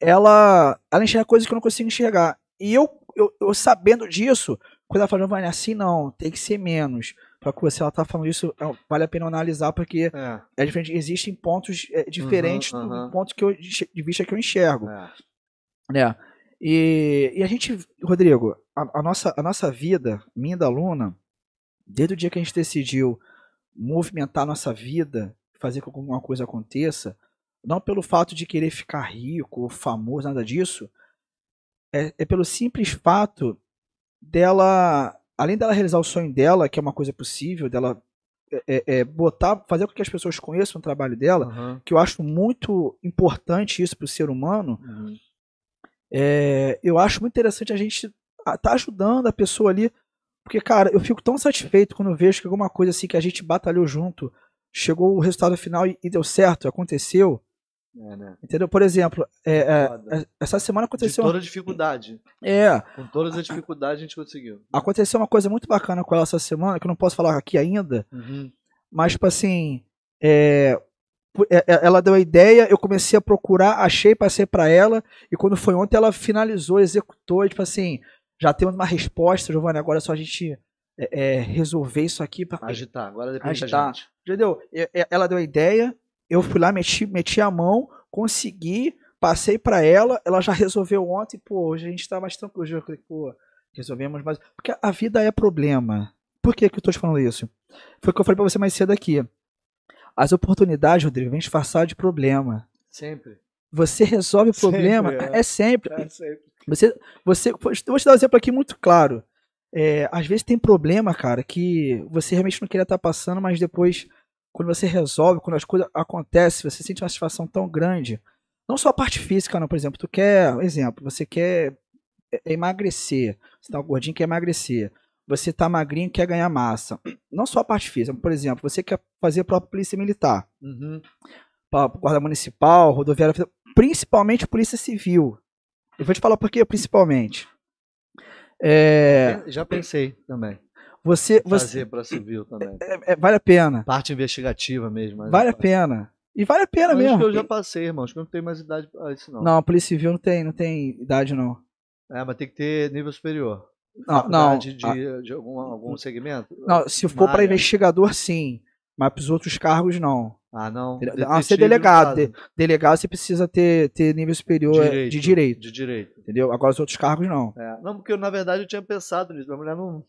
ela, ela enxerga coisas que eu não consigo enxergar. E eu, eu, eu sabendo disso, quando ela Giovanni, assim não, tem que ser menos. Pra que você ela tá falando isso, vale a pena analisar, porque É, é diferente, existem pontos é, diferentes Uhum, do uhum. ponto que eu, de vista que eu enxergo é. né? E, e a gente, Rodrigo, a, a nossa, a nossa vida, minha e da Luna, desde o dia que a gente decidiu movimentar a nossa vida, fazer com que alguma coisa aconteça, não pelo fato de querer ficar rico ou famoso, nada disso, é, é pelo simples fato dela, além dela realizar o sonho dela, que é uma coisa possível, dela é, é, é, botar, fazer com que as pessoas conheçam o trabalho dela, Aham. que eu acho muito importante isso para o ser humano, Uhum. é, eu acho muito interessante a gente estar tá ajudando a pessoa ali, porque, cara, eu fico tão satisfeito quando eu vejo que alguma coisa assim que a gente batalhou junto, chegou o resultado final e, e deu certo, aconteceu, É, né? entendeu? Por exemplo, é, é, Foda. é, essa semana aconteceu, toda dificuldade. é, Com todas as dificuldades a gente conseguiu. aconteceu uma coisa muito bacana com ela essa semana, que eu não posso falar aqui ainda, Uhum. mas, tipo assim, é, é, é, ela deu a ideia, eu comecei a procurar, achei, passei pra ela, e quando foi ontem ela finalizou, executou, e, tipo assim, já temos uma resposta, Giovanni, agora é só a gente é, é, resolver isso aqui. Pra... Agitar. Agora depende Agitar. da gente. Entendeu? Ela deu a ideia, eu fui lá, meti, meti a mão, consegui, passei pra ela, ela já resolveu ontem, pô, hoje a gente tá mais tranquilo. Eu falei, pô, resolvemos mais. Porque a vida é problema. Por que, que eu tô te falando isso? Foi o que eu falei pra você mais cedo aqui. As oportunidades, Rodrigo, vêm disfarçar de problema. Sempre. Você resolve o Sempre, problema, é. é sempre. É, sempre. Você, você, eu vou te dar um exemplo aqui muito claro. É, às vezes tem problema, cara, que você realmente não queria estar passando, mas depois, quando você resolve, quando as coisas acontecem, você sente uma satisfação tão grande. Não só a parte física, não. Por exemplo, tu quer, exemplo, você quer é, emagrecer. Você tá gordinho quer emagrecer. Você tá magrinho quer ganhar massa. Não só a parte física. Por exemplo, você quer fazer a própria polícia militar. Uhum. Pra guarda municipal, rodoviária, principalmente polícia civil. Eu vou te falar por quê, principalmente. É, Já pensei também. Você, você Fazer pra civil também. é- é- vale a pena. Parte investigativa mesmo. Vale a eu faço. pena. E vale a pena Mas mesmo. que eu já passei, irmão. Acho que eu não tenho mais idade pra isso, não. Não, a polícia civil não tem, não tem idade, não. É, mas tem que ter nível superior. Não, não. De, de algum, algum segmento? Não, se for para investigador, sim. Mas para os outros cargos, não. Ah, não. A não ser Detetive, delegado. De- delegado, você precisa ter, ter nível superior é, de direito. De direito. Entendeu? Agora os outros cargos, não. É. Não, porque eu, na verdade eu tinha pensado nisso. Minha mulher não.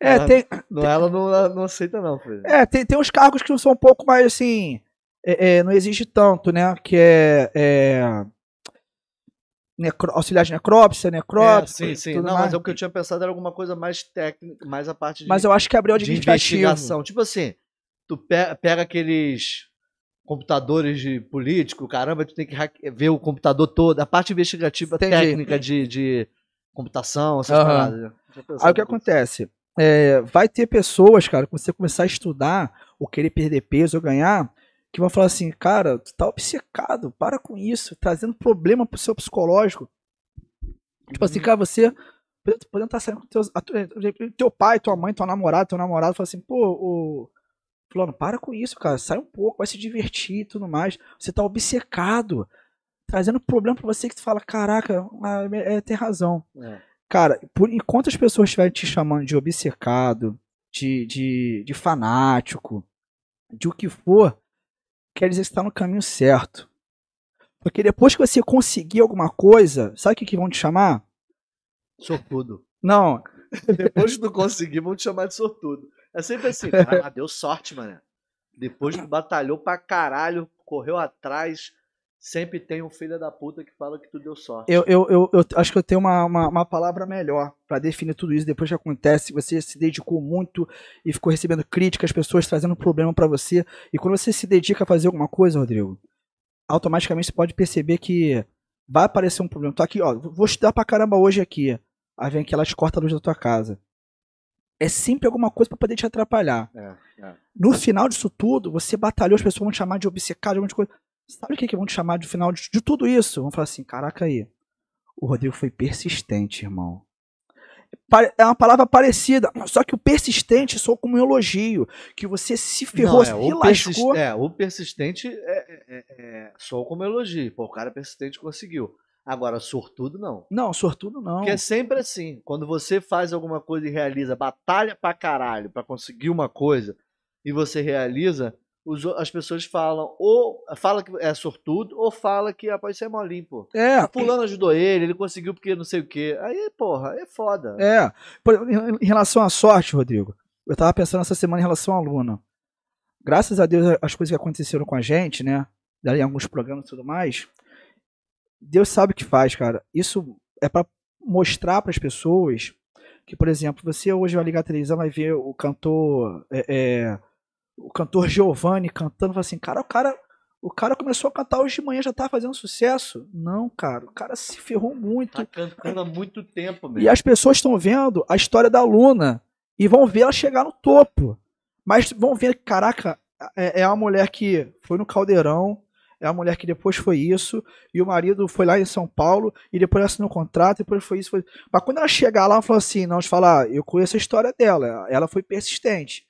É, Ah, tem, não ela não, ela não aceita, não, filho. é tem, tem uns cargos que são um pouco mais assim. é, é, não exige tanto, né? Que é. é necro- auxiliar de necrópsia, É, necrópsia. sim, sim. tudo Não, mais. mas é o que eu tinha pensado era alguma coisa mais técnica, mais a parte de, Mas eu acho que abriu de investigação. Tipo assim, tu pe- pega aqueles computadores de político, caramba, tu tem que ver o computador todo, a parte investigativa Entendi. técnica de, de computação, essas Aham. paradas. né? Aí o que acontece? É, vai ter pessoas, cara, quando você começar a estudar ou querer perder peso ou ganhar, que vão falar assim, cara, tu tá obcecado, para com isso, trazendo problema pro seu psicológico. Tipo assim, cara, você podendo estar saindo com teus, a teu pai, tua mãe, tua namorada, teu namorado, fala assim, pô, o fulano, para com isso, cara, sai um pouco, vai se divertir e tudo mais. Você tá obcecado, trazendo problema pra você que tu fala, caraca, ah, é, tem razão. É. Cara, por, enquanto as pessoas estiverem te chamando de obcecado, de, de, de fanático, de o que for, quer dizer que você está no caminho certo. Porque depois que você conseguir alguma coisa, sabe o que, que vão te chamar? Sortudo. Não, [LAUGHS] Depois que tu conseguir, vão te chamar de sortudo. É sempre assim, cara, [LAUGHS] deu sorte, mano. Depois que batalhou pra caralho, correu atrás, sempre tem um filho da puta que fala que tu deu sorte. eu, eu, eu, eu acho que eu tenho uma, uma, uma palavra melhor para definir tudo isso depois que acontece. Você se dedicou muito e ficou recebendo críticas, pessoas trazendo problema para você. E quando você se dedica a fazer alguma coisa, Rodrigo, automaticamente você pode perceber que vai aparecer um problema. Tô aqui, ó, vou estudar pra caramba hoje aqui. Aí vem que ela te corta a luz da tua casa. É sempre alguma coisa para poder te atrapalhar. É, é. No final disso tudo, você batalhou, as pessoas vão te chamar de obcecado, de um de coisa. Sabe o que, que vão te chamar de final de, de tudo isso? Vão falar assim: caraca aí, o Rodrigo foi persistente, irmão. É uma palavra parecida, só que o persistente sou como um elogio. Que você se ferrou, Não, se é, o, lascou. é, o persistente é, é, é, só como elogio. Pô, o cara persistente conseguiu. Agora, sortudo não. Não, sortudo não. Porque é sempre assim. Quando você faz alguma coisa e realiza, batalha pra caralho pra conseguir uma coisa e você realiza, os o- as pessoas falam, ou fala que é sortudo, ou fala que ah, pode ser molinho, pô. É, Ah, Fulano ajudou ele, ele conseguiu porque não sei o quê. Aí, porra, é foda. É. Por- em em relação à sorte, Rodrigo, eu tava pensando essa semana em relação à Luna. Graças a Deus, as coisas que aconteceram com a gente, né? Daí alguns programas e tudo mais. Deus sabe o que faz, cara. Isso é pra mostrar para as pessoas que, por exemplo, você hoje vai ligar a televisão vai ver o cantor, é, é, o cantor Giovanni cantando, fala assim, cara, o cara, o cara começou a cantar hoje de manhã já tá fazendo sucesso. Não, cara, o cara se ferrou muito. Tá cantando há muito tempo, E mesmo. as pessoas estão vendo a história da Luna e vão ver ela chegar no topo. Mas vão ver que, caraca, é, é uma mulher que foi no caldeirão, é uma mulher que depois foi isso, e o marido foi lá em São Paulo, e depois assinou um contrato, e depois foi isso. Foi... Mas quando ela chegar lá, ela falou assim: não, de falar, eu conheço a história dela, ela foi persistente.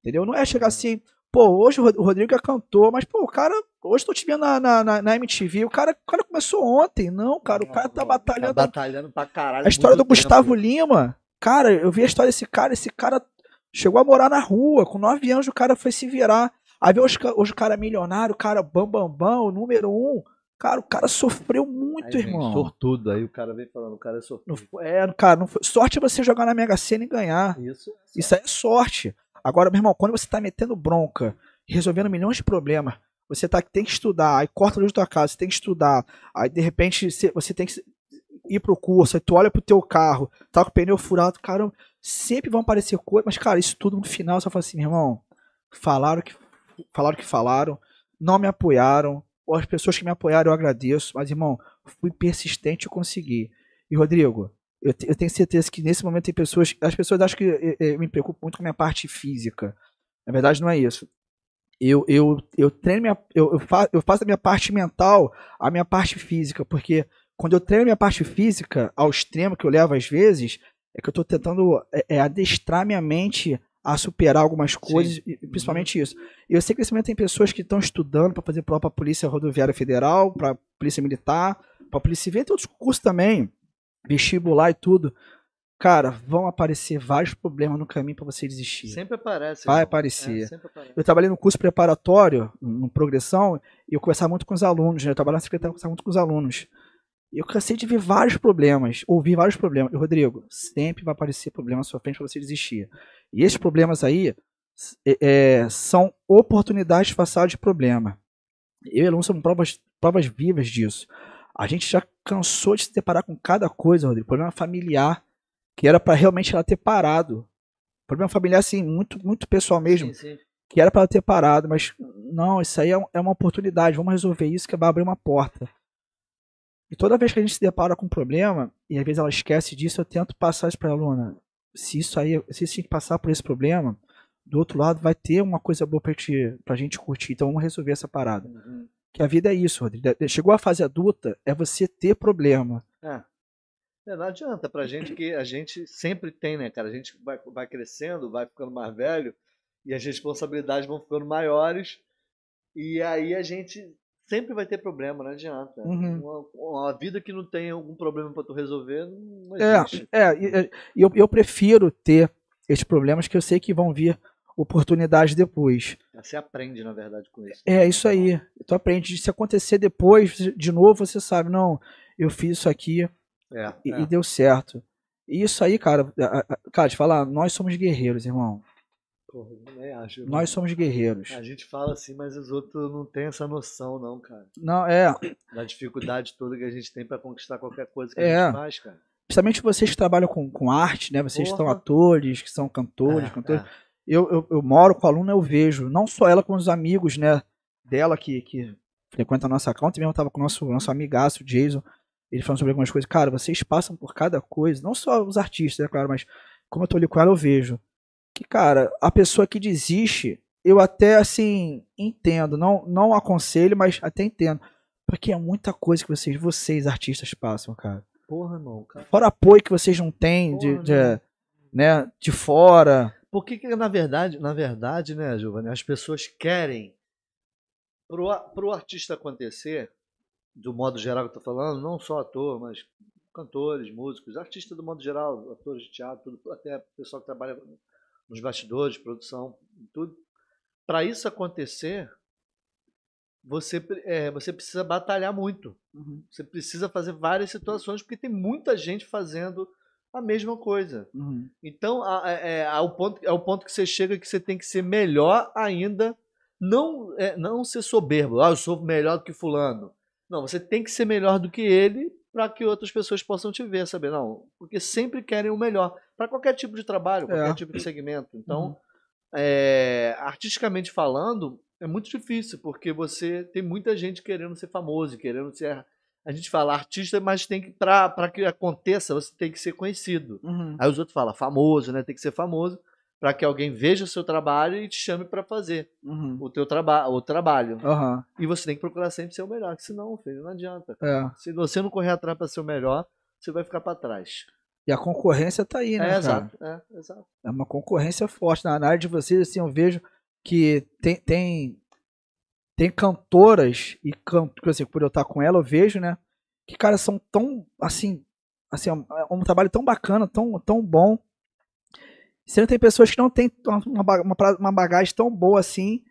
Entendeu? Não é chegar assim, pô, hoje o Rod- o Rodrigo é cantor, mas, pô, o cara, hoje tô te vendo na, na, na- MTV, o cara, o cara começou ontem. Não, cara, o cara tá batalhando Tá batalhando pra caralho. a história do muito tempo. Gustavo Lima, cara, eu vi a história desse cara, esse cara chegou a morar na rua, com nove anos o cara foi se virar. Aí hoje, hoje o cara é milionário, o cara bam, bam, bam, o número um. Cara, o cara sofreu muito, Aí irmão. Sortudo, aí o cara vem falando, o cara é Não sortudo. foi- é, cara, não foi- sorte é você jogar na Mega Sena e ganhar. Isso. Isso aí é sorte. Agora, meu irmão, quando você tá metendo bronca, resolvendo milhões de problemas, você tá, tem que estudar, aí corta a luz da tua casa, você tem que estudar, aí de repente você, você tem que ir pro curso, aí tu olha pro teu carro, tá com o pneu furado, cara, sempre vão aparecer coisas, mas cara, isso tudo no final você fala assim, meu irmão, falaram que falaram que falaram, não me apoiaram, as pessoas que me apoiaram eu agradeço, mas irmão, fui persistente e consegui. E Rodrigo, eu, eu tenho certeza que nesse momento tem pessoas. As pessoas acham que eu, eu me preocupo muito com a minha parte física. Na verdade, não é isso. Eu, eu, eu treino minha. Eu, eu, fa, eu faço a minha parte mental a minha parte física. Porque quando eu treino minha parte física ao extremo que eu levo às vezes, é que eu tô tentando é, é, adestrar minha mente a superar algumas coisas, e principalmente isso. E eu sei que nesse momento tem pessoas que estão estudando para fazer prova para Polícia Rodoviária Federal, para Polícia Militar, para Polícia Civil, tem outros cursos também vestibular e tudo, cara, vão aparecer vários problemas no caminho pra você desistir. Sempre aparece. Vai irmão. aparecer. É, sempre aparece. Eu trabalhei no curso preparatório, no Progressão, e eu conversava muito com os alunos, né? Eu trabalhava na secretaria, eu conversava muito com os alunos. Eu cansei de ver vários problemas, ouvir vários problemas. E, Rodrigo, sempre vai aparecer problema à sua frente pra você desistir. E esses problemas aí é, é, são oportunidades disfarçadas de problema. Eu e o aluno somos provas, provas vivas disso. A gente já cansou de se deparar com cada coisa, Rodrigo. Problema familiar, que era pra realmente ela ter parado. Problema familiar, assim, muito, muito pessoal mesmo Sim, sim. que era para ela ter parado, mas não, isso aí é, é uma oportunidade, vamos resolver isso que vai abrir uma porta. E toda vez que a gente se depara com um problema, e às vezes ela esquece disso, eu tento passar isso para a aluna. Se isso aí, se você tem que passar por esse problema, do outro lado vai ter uma coisa boa pra, te, pra gente curtir, então vamos resolver essa parada. Uhum. Que a vida é isso, Rodrigo. Chegou a fase adulta, é você ter problema. É. É, não adianta pra gente que a gente sempre tem, né, cara? A gente vai, vai crescendo, vai ficando mais velho e as responsabilidades vão ficando maiores e aí a gente sempre vai ter problema, não adianta. Uhum. Uma, uma vida que não tem algum problema pra tu resolver não É, existe. é, e- e eu, eu prefiro ter esses problemas que eu sei que vão vir oportunidades depois. Você aprende, na verdade, com isso. É, isso aí. Tu aprende. Se acontecer depois, de novo, você sabe, não, eu fiz isso aqui É, e, é. e deu certo. E isso aí, cara, cara, te falar, nós somos guerreiros, irmão. Porra, acho. Nós somos guerreiros. A gente fala assim, mas os outros não têm essa noção, não, cara. Não, é, Da dificuldade toda que a gente tem pra conquistar qualquer coisa que É. a gente faz, cara. principalmente vocês que trabalham com, com arte, né? Vocês que são atores, que são cantores, É, cantores. é. Eu, eu, eu moro com a aluna, eu vejo, não só ela, como os amigos, né, dela que, que frequentam a nossa conta, mesmo tava com o nosso, nosso amigaço, Jason, ele falando sobre algumas coisas. Cara, vocês passam por cada coisa, não só os artistas, é claro, mas como eu tô ali com ela, eu vejo que, cara, a pessoa que desiste, eu até, assim, entendo, não, não aconselho, mas até entendo. Porque é muita coisa que vocês, vocês, artistas, passam, cara. Porra, não, cara. Fora apoio que vocês não têm de, Porra, de, né? né, de fora. Por que, que, na verdade, na verdade, né, Giovanni, as pessoas querem pro, pro artista acontecer, do modo geral que eu tô falando, não só ator, mas cantores, músicos, artistas do modo geral, atores de teatro, tudo, até pessoal que trabalha nos bastidores, produção, tudo. Para isso acontecer, você, é, você precisa batalhar muito. Você precisa fazer várias situações, porque tem muita gente fazendo a mesma coisa. Uhum. Então, a- é, é, ao ponto, é o ponto que você chega que você tem que ser melhor ainda. Não, é, não ser soberbo. Ah, eu sou melhor do que fulano. Não, você tem que ser melhor do que ele para que outras pessoas possam te ver, saber? Não, porque sempre querem o melhor. Para qualquer tipo de trabalho, qualquer É. tipo de segmento. Então, Uhum. é, artisticamente falando, é muito difícil, porque você tem muita gente querendo ser famoso, querendo ser. A gente fala artista, mas tem que para que aconteça, você tem que ser conhecido. Uhum. Aí os outros falam famoso, né? Tem que ser famoso para que alguém veja o seu trabalho e te chame para fazer Uhum. o teu traba o trabalho. Aham. E você tem que procurar sempre ser o melhor, que senão, filho, não adianta. É. Se você não correr atrás para ser o melhor, você vai ficar para trás. E a concorrência tá aí, né, É, cara? exato, é, exato. É uma concorrência forte. Na área de vocês, assim, eu vejo que tem, tem, tem cantoras e canto, assim, por eu estar com ela, eu vejo, né? Que, cara, são tão, assim, assim, é um, é um trabalho tão bacana, tão, tão bom. Sendo que tem pessoas que não têm uma, bagagem tão boa assim,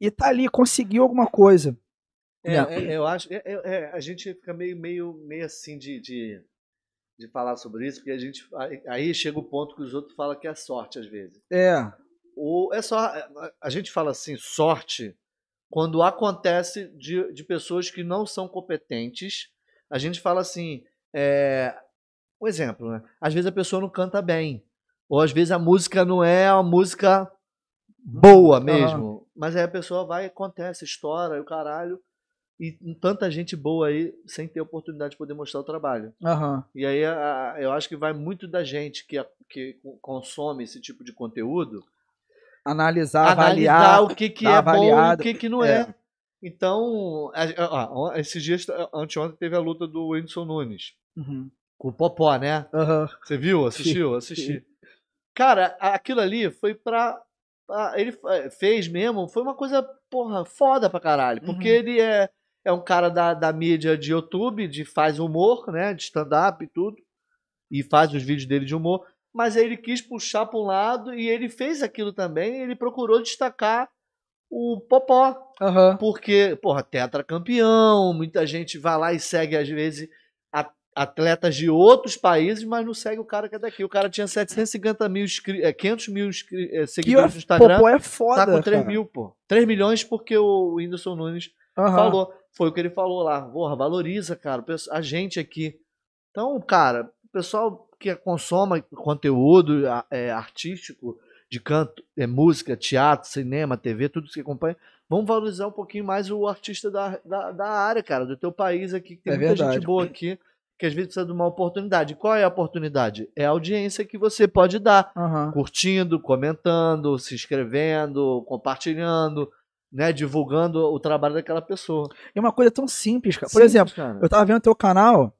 e tá ali, conseguiu alguma coisa. É, é, eu acho. é, é, é, a gente fica meio, meio, meio assim de, de, de falar sobre isso, porque a gente. aí- chega o ponto que os outros falam que é sorte, às vezes. É, Ou é só. a- A gente fala assim, sorte, quando acontece de, de pessoas que não são competentes. A gente fala assim. É, um exemplo, né? Às vezes a pessoa não canta bem. Ou às vezes a música não é uma música boa mesmo. Mas aí a pessoa vai, acontece, estoura, e o caralho. E tanta gente boa aí sem ter oportunidade de poder mostrar o trabalho. aham. E aí a- a- eu acho que vai muito da gente que, a- que consome esse tipo de conteúdo Analisar, analisar avaliar. o que, que é avaliada. bom e o que, que não É. é. Então, ó, esses dias, anteontem, teve a luta do Whindersson Nunes Uhum. com o Popó, né? Aham. Você viu? [LAUGHS] Assistiu? Assisti. Cara, aquilo ali foi pra. ele fa- fez mesmo, foi uma coisa, porra, foda pra caralho. Porque Uhum. ele é, é um cara da, da mídia de YouTube, de faz humor, né? De stand-up e tudo. E faz os vídeos dele de humor. Mas aí ele quis puxar pra um lado e ele fez aquilo também. Ele procurou destacar o Popó. Aham. Porque, porra, tetracampeão, muita gente vai lá e segue, às vezes, atletas de outros países, mas não segue o cara que é daqui. O cara tinha 750 mil, inscri- é, 500 mil é, seguidores no Instagram, Popó é foda. tá com 3 cara. mil, pô. 3 milhões porque o Whindersson Nunes Aham. falou. Foi o que ele falou lá. Porra, valoriza, cara, a gente aqui. Então, cara, o pessoal que consome conteúdo é, artístico, de canto, é, música, teatro, cinema, TV, tudo isso que acompanha, vamos valorizar um pouquinho mais o artista da, da, da área, cara, do teu país aqui, que tem É muita verdade. gente boa aqui, que às vezes precisa de uma oportunidade. Qual é a oportunidade? É a audiência que você pode dar Aham. curtindo, comentando, se inscrevendo, compartilhando, né, divulgando o trabalho daquela pessoa. E uma coisa tão simples, cara. Por Simples, exemplo, cara. eu tava vendo teu canal,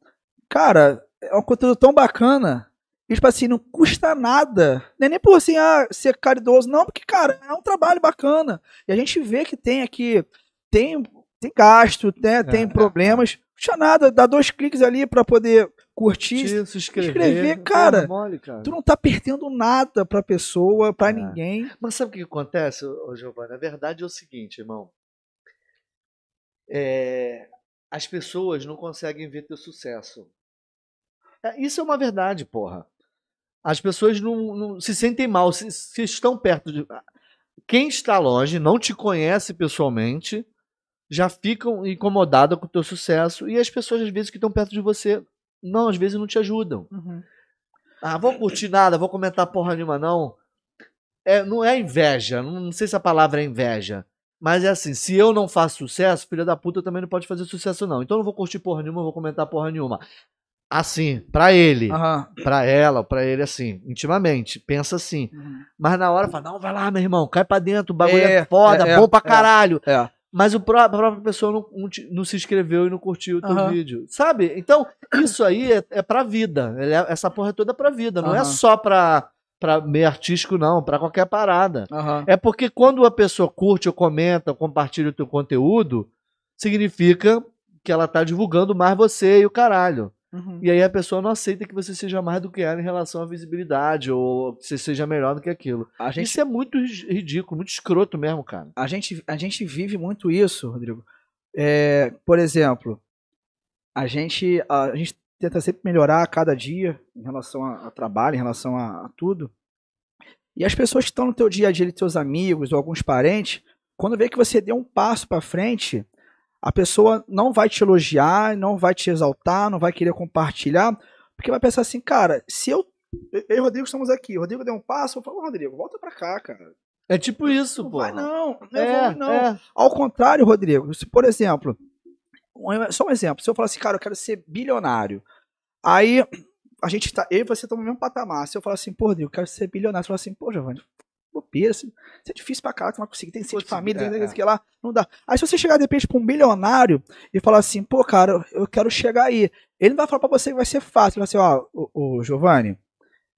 cara, é um conteúdo tão bacana. E, tipo assim, não custa nada. Não é nem por assim, ah, ser caridoso, não, porque, cara, é um trabalho bacana. E a gente vê que tem aqui, tem, tem gasto, né, tem é. problemas. Não custa nada, dá dois cliques ali pra poder curtir. Curtir, se inscrever, inscrever, Pô, cara, mole, cara. Tu não tá perdendo nada pra pessoa, pra É. ninguém. Mas sabe o que acontece, ô, ô, Giovanni? A verdade é o seguinte, irmão. É, as pessoas não conseguem ver teu sucesso. É, isso é uma verdade, porra. As pessoas não, não se sentem mal, se, se estão perto de. Quem está longe, não te conhece pessoalmente, já ficam incomodadas com o teu sucesso. E as pessoas, às vezes, que estão perto de você, não, às vezes não te ajudam. Ah, vou curtir nada, vou comentar porra nenhuma, não. É, não é inveja, não, não sei se a palavra é inveja. Mas é assim, se eu não faço sucesso, filha da puta também não pode fazer sucesso, não. Então eu não vou curtir porra nenhuma, eu vou comentar porra nenhuma. Assim, pra ele, Aham. pra ela, pra ele, assim, intimamente, pensa assim. Mas na hora fala, não, vai lá, meu irmão, cai pra dentro, o bagulho é, É, foda, é, bom pra é. caralho. É. Mas o pró- a própria pessoa não, não não se inscreveu e não curtiu o teu Aham. vídeo. Sabe? Então, isso aí é, é pra vida. É- essa porra é toda pra vida. Não é Aham. só pra, pra meio artístico, não. Pra qualquer parada. Aham. É porque quando a pessoa curte ou comenta ou compartilha o teu conteúdo, significa que ela tá divulgando mais você e o caralho. Uhum. E aí a pessoa não aceita que você seja mais do que ela em relação à visibilidade ou que você seja melhor do que aquilo. A gente Isso é muito ri- ridículo, muito escroto mesmo, cara. a gente, a gente vive muito isso, Rodrigo. É, por exemplo, a gente, a, gente tenta sempre melhorar a cada dia em relação a, a trabalho, em relação a, a tudo. E as pessoas que estão no teu dia a dia, teus amigos ou alguns parentes, quando vê que você deu um passo para frente, a pessoa não vai te elogiar, não vai te exaltar, não vai querer compartilhar, porque vai pensar assim, cara, se eu eu e o Rodrigo estamos aqui, o Rodrigo deu um passo, eu falo, "Ô, Rodrigo, volta pra cá, cara. É tipo isso, Não pô. vai não, não É, evolui não. é. Ao contrário, Rodrigo, se, por exemplo, um- só um exemplo, se eu falar assim, cara, eu quero ser bilionário, aí a gente tá, eu e você estamos no mesmo patamar, se eu falar assim, pô, Rodrigo, eu quero ser bilionário, você fala assim, pô, Giovanni, bobeira, isso isso é difícil pra caralho, tu não vai conseguir, tem que ser de família, é, tem é. que que lá, não dá. Aí se você chegar de repente pra um bilionário e falar assim, pô, cara, eu quero chegar aí, ele não vai falar pra você que vai ser fácil, ele vai assim, ó, o, Giovanni,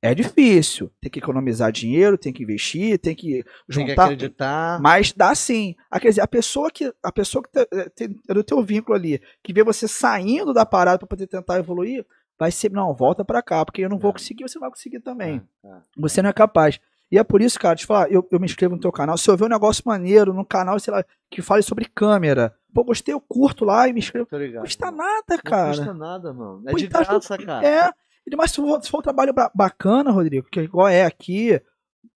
é difícil, tem que economizar dinheiro, tem que investir, tem que Tem que juntar, acreditar. mas dá sim. Ah, quer dizer, a pessoa que a pessoa que tá- eh, é do teu vínculo ali, que vê você saindo da parada para poder tentar evoluir, vai ser, não, volta pra cá, porque eu não vou É. conseguir, você não vai conseguir também. É, é. Você não é capaz. E é por isso, cara, te falar, eu, eu me inscrevo no teu canal. Se eu ver um negócio maneiro no canal, sei lá, que fale sobre câmera, pô, gostei, eu curto lá e me inscrevo. Não custa nada, cara. Não custa nada, mano. É Pô, de então, graça, cara. É. Mas se for, se for um trabalho ba- bacana, Rodrigo, que é igual é aqui,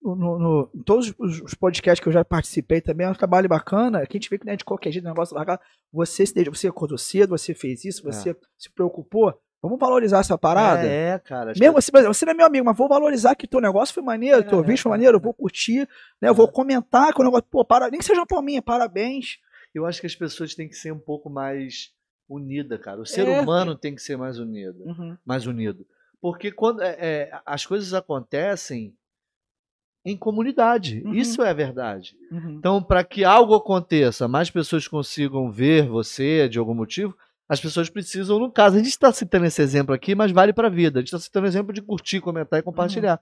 no, no- em todos os, podcasts que eu já participei também, é um trabalho bacana, que a gente vê que não é de qualquer jeito, negócio largado. Você se você acordou cedo, você fez isso, você se preocupou. Vamos valorizar essa parada. É, é, cara. Mesmo assim, por exemplo, você não é meu amigo, mas vou valorizar que teu negócio foi maneiro, É, teu vídeo foi é, maneiro, é. eu vou curtir, né? Eu vou comentar com o negócio, pô, para, nem que seja uma palminha, parabéns. Eu acho que as pessoas têm que ser um pouco mais unidas, cara. O ser É. humano tem que ser mais unido. Mais unido. Porque quando é, é, as coisas acontecem em comunidade. Uhum. Isso é a verdade. Uhum. Então, para que algo aconteça, mais pessoas consigam ver você de algum motivo, as pessoas precisam, no caso, a gente está citando esse exemplo aqui, mas vale para a vida. A gente está citando o exemplo de curtir, comentar e compartilhar.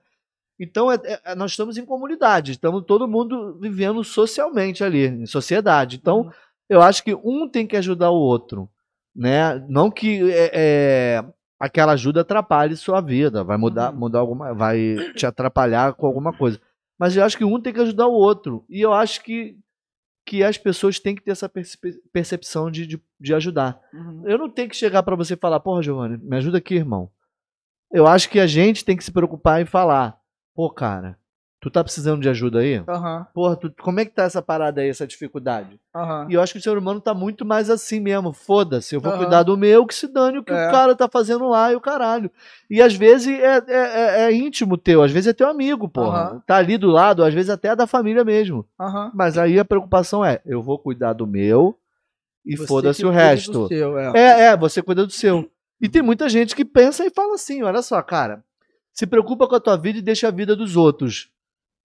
Então, é- é- nós estamos em comunidade, estamos todo mundo vivendo socialmente ali, em sociedade. Então, Uhum. eu acho que um tem que ajudar o outro, né? Não que é, é, aquela ajuda atrapalhe sua vida, vai mudar, Uhum. mudar alguma, vai te atrapalhar com alguma coisa. Mas eu acho que um tem que ajudar o outro. E eu acho que, que as pessoas têm que ter essa perce- percepção de, de, de ajudar. Uhum. Eu não tenho que chegar pra você e falar, porra, Giovanni, me ajuda aqui, irmão. Eu acho que a gente tem que se preocupar e falar, pô, cara, tu tá precisando de ajuda aí? Aham, Porra, tu- como é que tá essa parada aí, essa dificuldade? aham. E eu acho que o ser humano tá muito mais assim mesmo. Foda-se, eu vou Aham. cuidar do meu, que se dane o que É. o cara tá fazendo lá e o caralho. E às vezes é, é- é- é íntimo teu, às vezes é teu amigo, porra. Aham. Tá ali do lado, às vezes até é da família mesmo. Mas aí a preocupação é, eu vou cuidar do meu e foda-se o resto. seu, é. É, é, você cuida do seu. E tem muita gente que pensa e fala assim: olha só, cara, se preocupa com a tua vida e deixa a vida dos outros.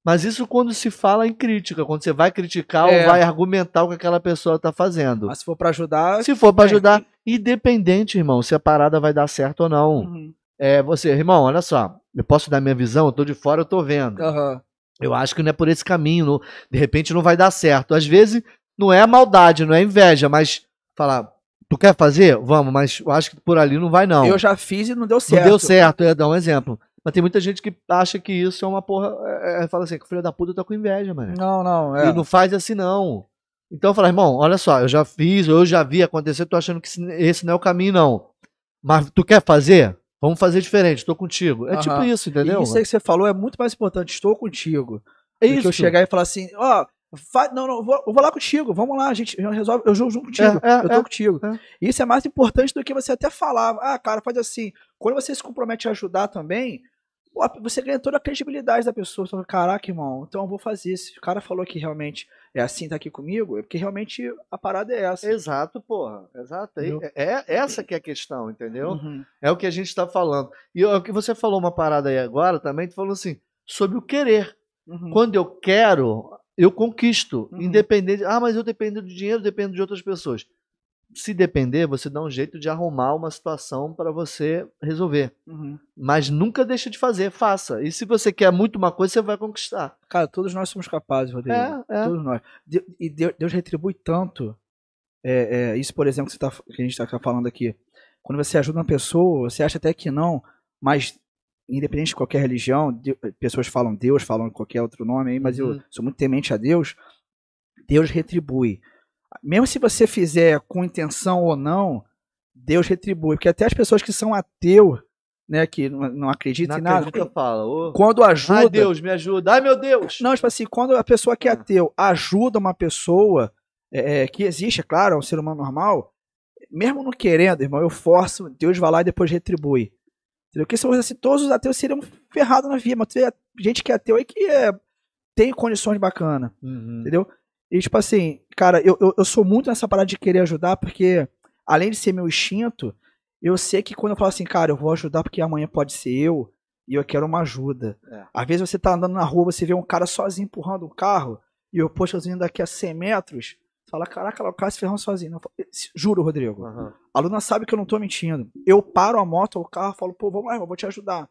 Mas isso quando se fala em crítica, quando você vai criticar É. ou vai argumentar o que aquela pessoa tá fazendo. Mas se for pra ajudar. Se for pra é. ajudar, independente, irmão, se a parada vai dar certo ou não. Uhum. É, você, irmão, olha só, eu posso dar minha visão, eu tô de fora, eu tô vendo. Aham. Eu acho que não é por esse caminho, não- de repente não vai dar certo. Às vezes não é maldade, não é inveja, mas falar, tu quer fazer? Vamos, mas eu acho que por ali não vai não. Eu já fiz e não deu não certo. deu certo, eu ia dar um exemplo. Mas tem muita gente que acha que isso é uma porra, é, é, fala assim, que filho da puta tá com inveja, mano. Não, não, é. E não faz assim não. Então eu falo, irmão, olha só, eu já fiz, eu já vi acontecer, tô achando que esse- não é o caminho não. Mas tu quer fazer? Vamos fazer diferente, tô contigo. É Aham. tipo isso, entendeu? E isso aí que você falou é muito mais importante. Estou contigo. é do que eu chegar e falar assim, ó, fa- não, não, eu vou, vou lá contigo, vamos lá, a gente resolve, eu jogo junto contigo, É, é, eu tô é, contigo. é. Isso é mais importante do que você até falar, ah, cara, faz assim. Quando você se compromete a ajudar também, você ganha toda a credibilidade da pessoa. Você fala, caraca, irmão, então eu vou fazer. Se o cara falou que realmente é assim, tá aqui comigo, é porque realmente a parada é essa. Exato, porra. Exato. Entendeu? É, é essa que é a questão, entendeu? Uhum. É o que a gente está falando. E o que você falou uma parada aí agora também, tu falou assim, sobre o querer. Uhum. Quando eu quero, eu conquisto. Uhum. Independente. Ah, mas eu dependo de dinheiro, dependo de outras pessoas. Se depender, você dá um jeito de arrumar uma situação para você resolver. Uhum. Mas nunca deixa de fazer, faça. E se você quer muito uma coisa, você vai conquistar. Cara, todos nós somos capazes, Rodrigo. É, é. Todos nós. E Deus, Deus retribui tanto. É, é, isso, por exemplo, que, tá, que a gente está falando aqui. Quando você ajuda uma pessoa, você acha até que não, mas independente de qualquer religião, de- pessoas falam Deus, falam qualquer outro nome aí, mas Uhum. eu sou muito temente a Deus. Deus retribui. Mesmo se você fizer com intenção ou não, Deus retribui. Porque até as pessoas que são ateus, né, que não, não acreditam Não em nada, acredita, fala. Ô, quando ajuda. Ai, Deus, me ajuda. Ai, meu Deus. Não, tipo assim, quando a pessoa que é Ah. ateu ajuda uma pessoa é, é, que existe, é claro, é um ser humano normal, mesmo não querendo, irmão, eu forço, Deus vai lá e depois retribui. Entendeu? Porque se fosse assim, todos os ateus seriam ferrados na vida, mas tem gente que é ateu aí que é, tem condições bacanas, Uhum. entendeu? E tipo assim, cara, eu, eu, eu sou muito nessa parada de querer ajudar, porque além de ser meu instinto, eu sei que quando eu falo assim, cara, eu vou ajudar porque amanhã pode ser eu, e eu quero uma ajuda. É. Às vezes você tá andando na rua, você vê um cara sozinho empurrando um carro, e eu, poxa, eu tô indo daqui a 100 metros, você fala, caraca, o cara se ferrando sozinho. Falo, Juro, Rodrigo. Aham. A Luna sabe que eu não tô mentindo. Eu paro a moto, o carro, falo, pô, vamos lá, eu vou te ajudar.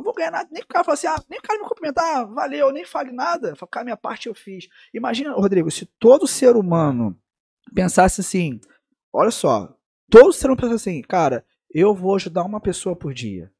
Eu vou ganhar nada. Nem o cara fala assim, ah, nem o cara me cumprimentar, ah, valeu, nem fale nada. Eu falo, cara, minha parte eu fiz. Imagina, Rodrigo, se todo ser humano pensasse assim, olha só, todo ser humano pensasse assim, cara, eu vou ajudar uma pessoa por dia.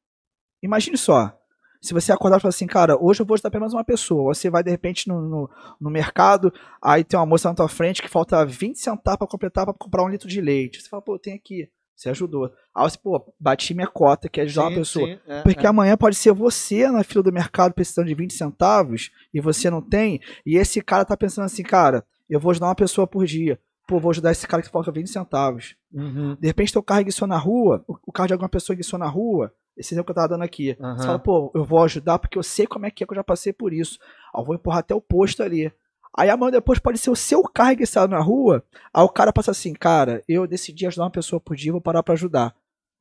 Imagine só. Se você acordar e falar assim, cara, hoje eu vou ajudar apenas uma pessoa. Você vai, de repente, no, no, no, mercado, aí tem uma moça na tua frente que falta 20 centavos para completar para comprar um litro de leite. Você fala, pô, tem aqui. Você ajudou. Aí você, pô, bati minha cota, que é ajudar sim, uma pessoa. Sim, é, Porque é. amanhã pode ser você na fila do mercado precisando de 20 centavos e você não tem. E esse cara tá pensando assim, cara, eu vou ajudar uma pessoa por dia. Pô, vou ajudar esse cara que falta 20 centavos. Uhum. De repente, teu carro guiçou na rua, o carro de alguma pessoa guiçou na rua, esse exemplo que eu tava dando aqui. Uhum. Você fala, pô, eu vou ajudar porque eu sei como é que é que eu já passei por isso. eu vou empurrar até o posto ali. Aí amanhã depois pode ser o seu carro guiçado na rua, aí o cara passa assim, cara, eu decidi ajudar uma pessoa por dia, vou parar para ajudar.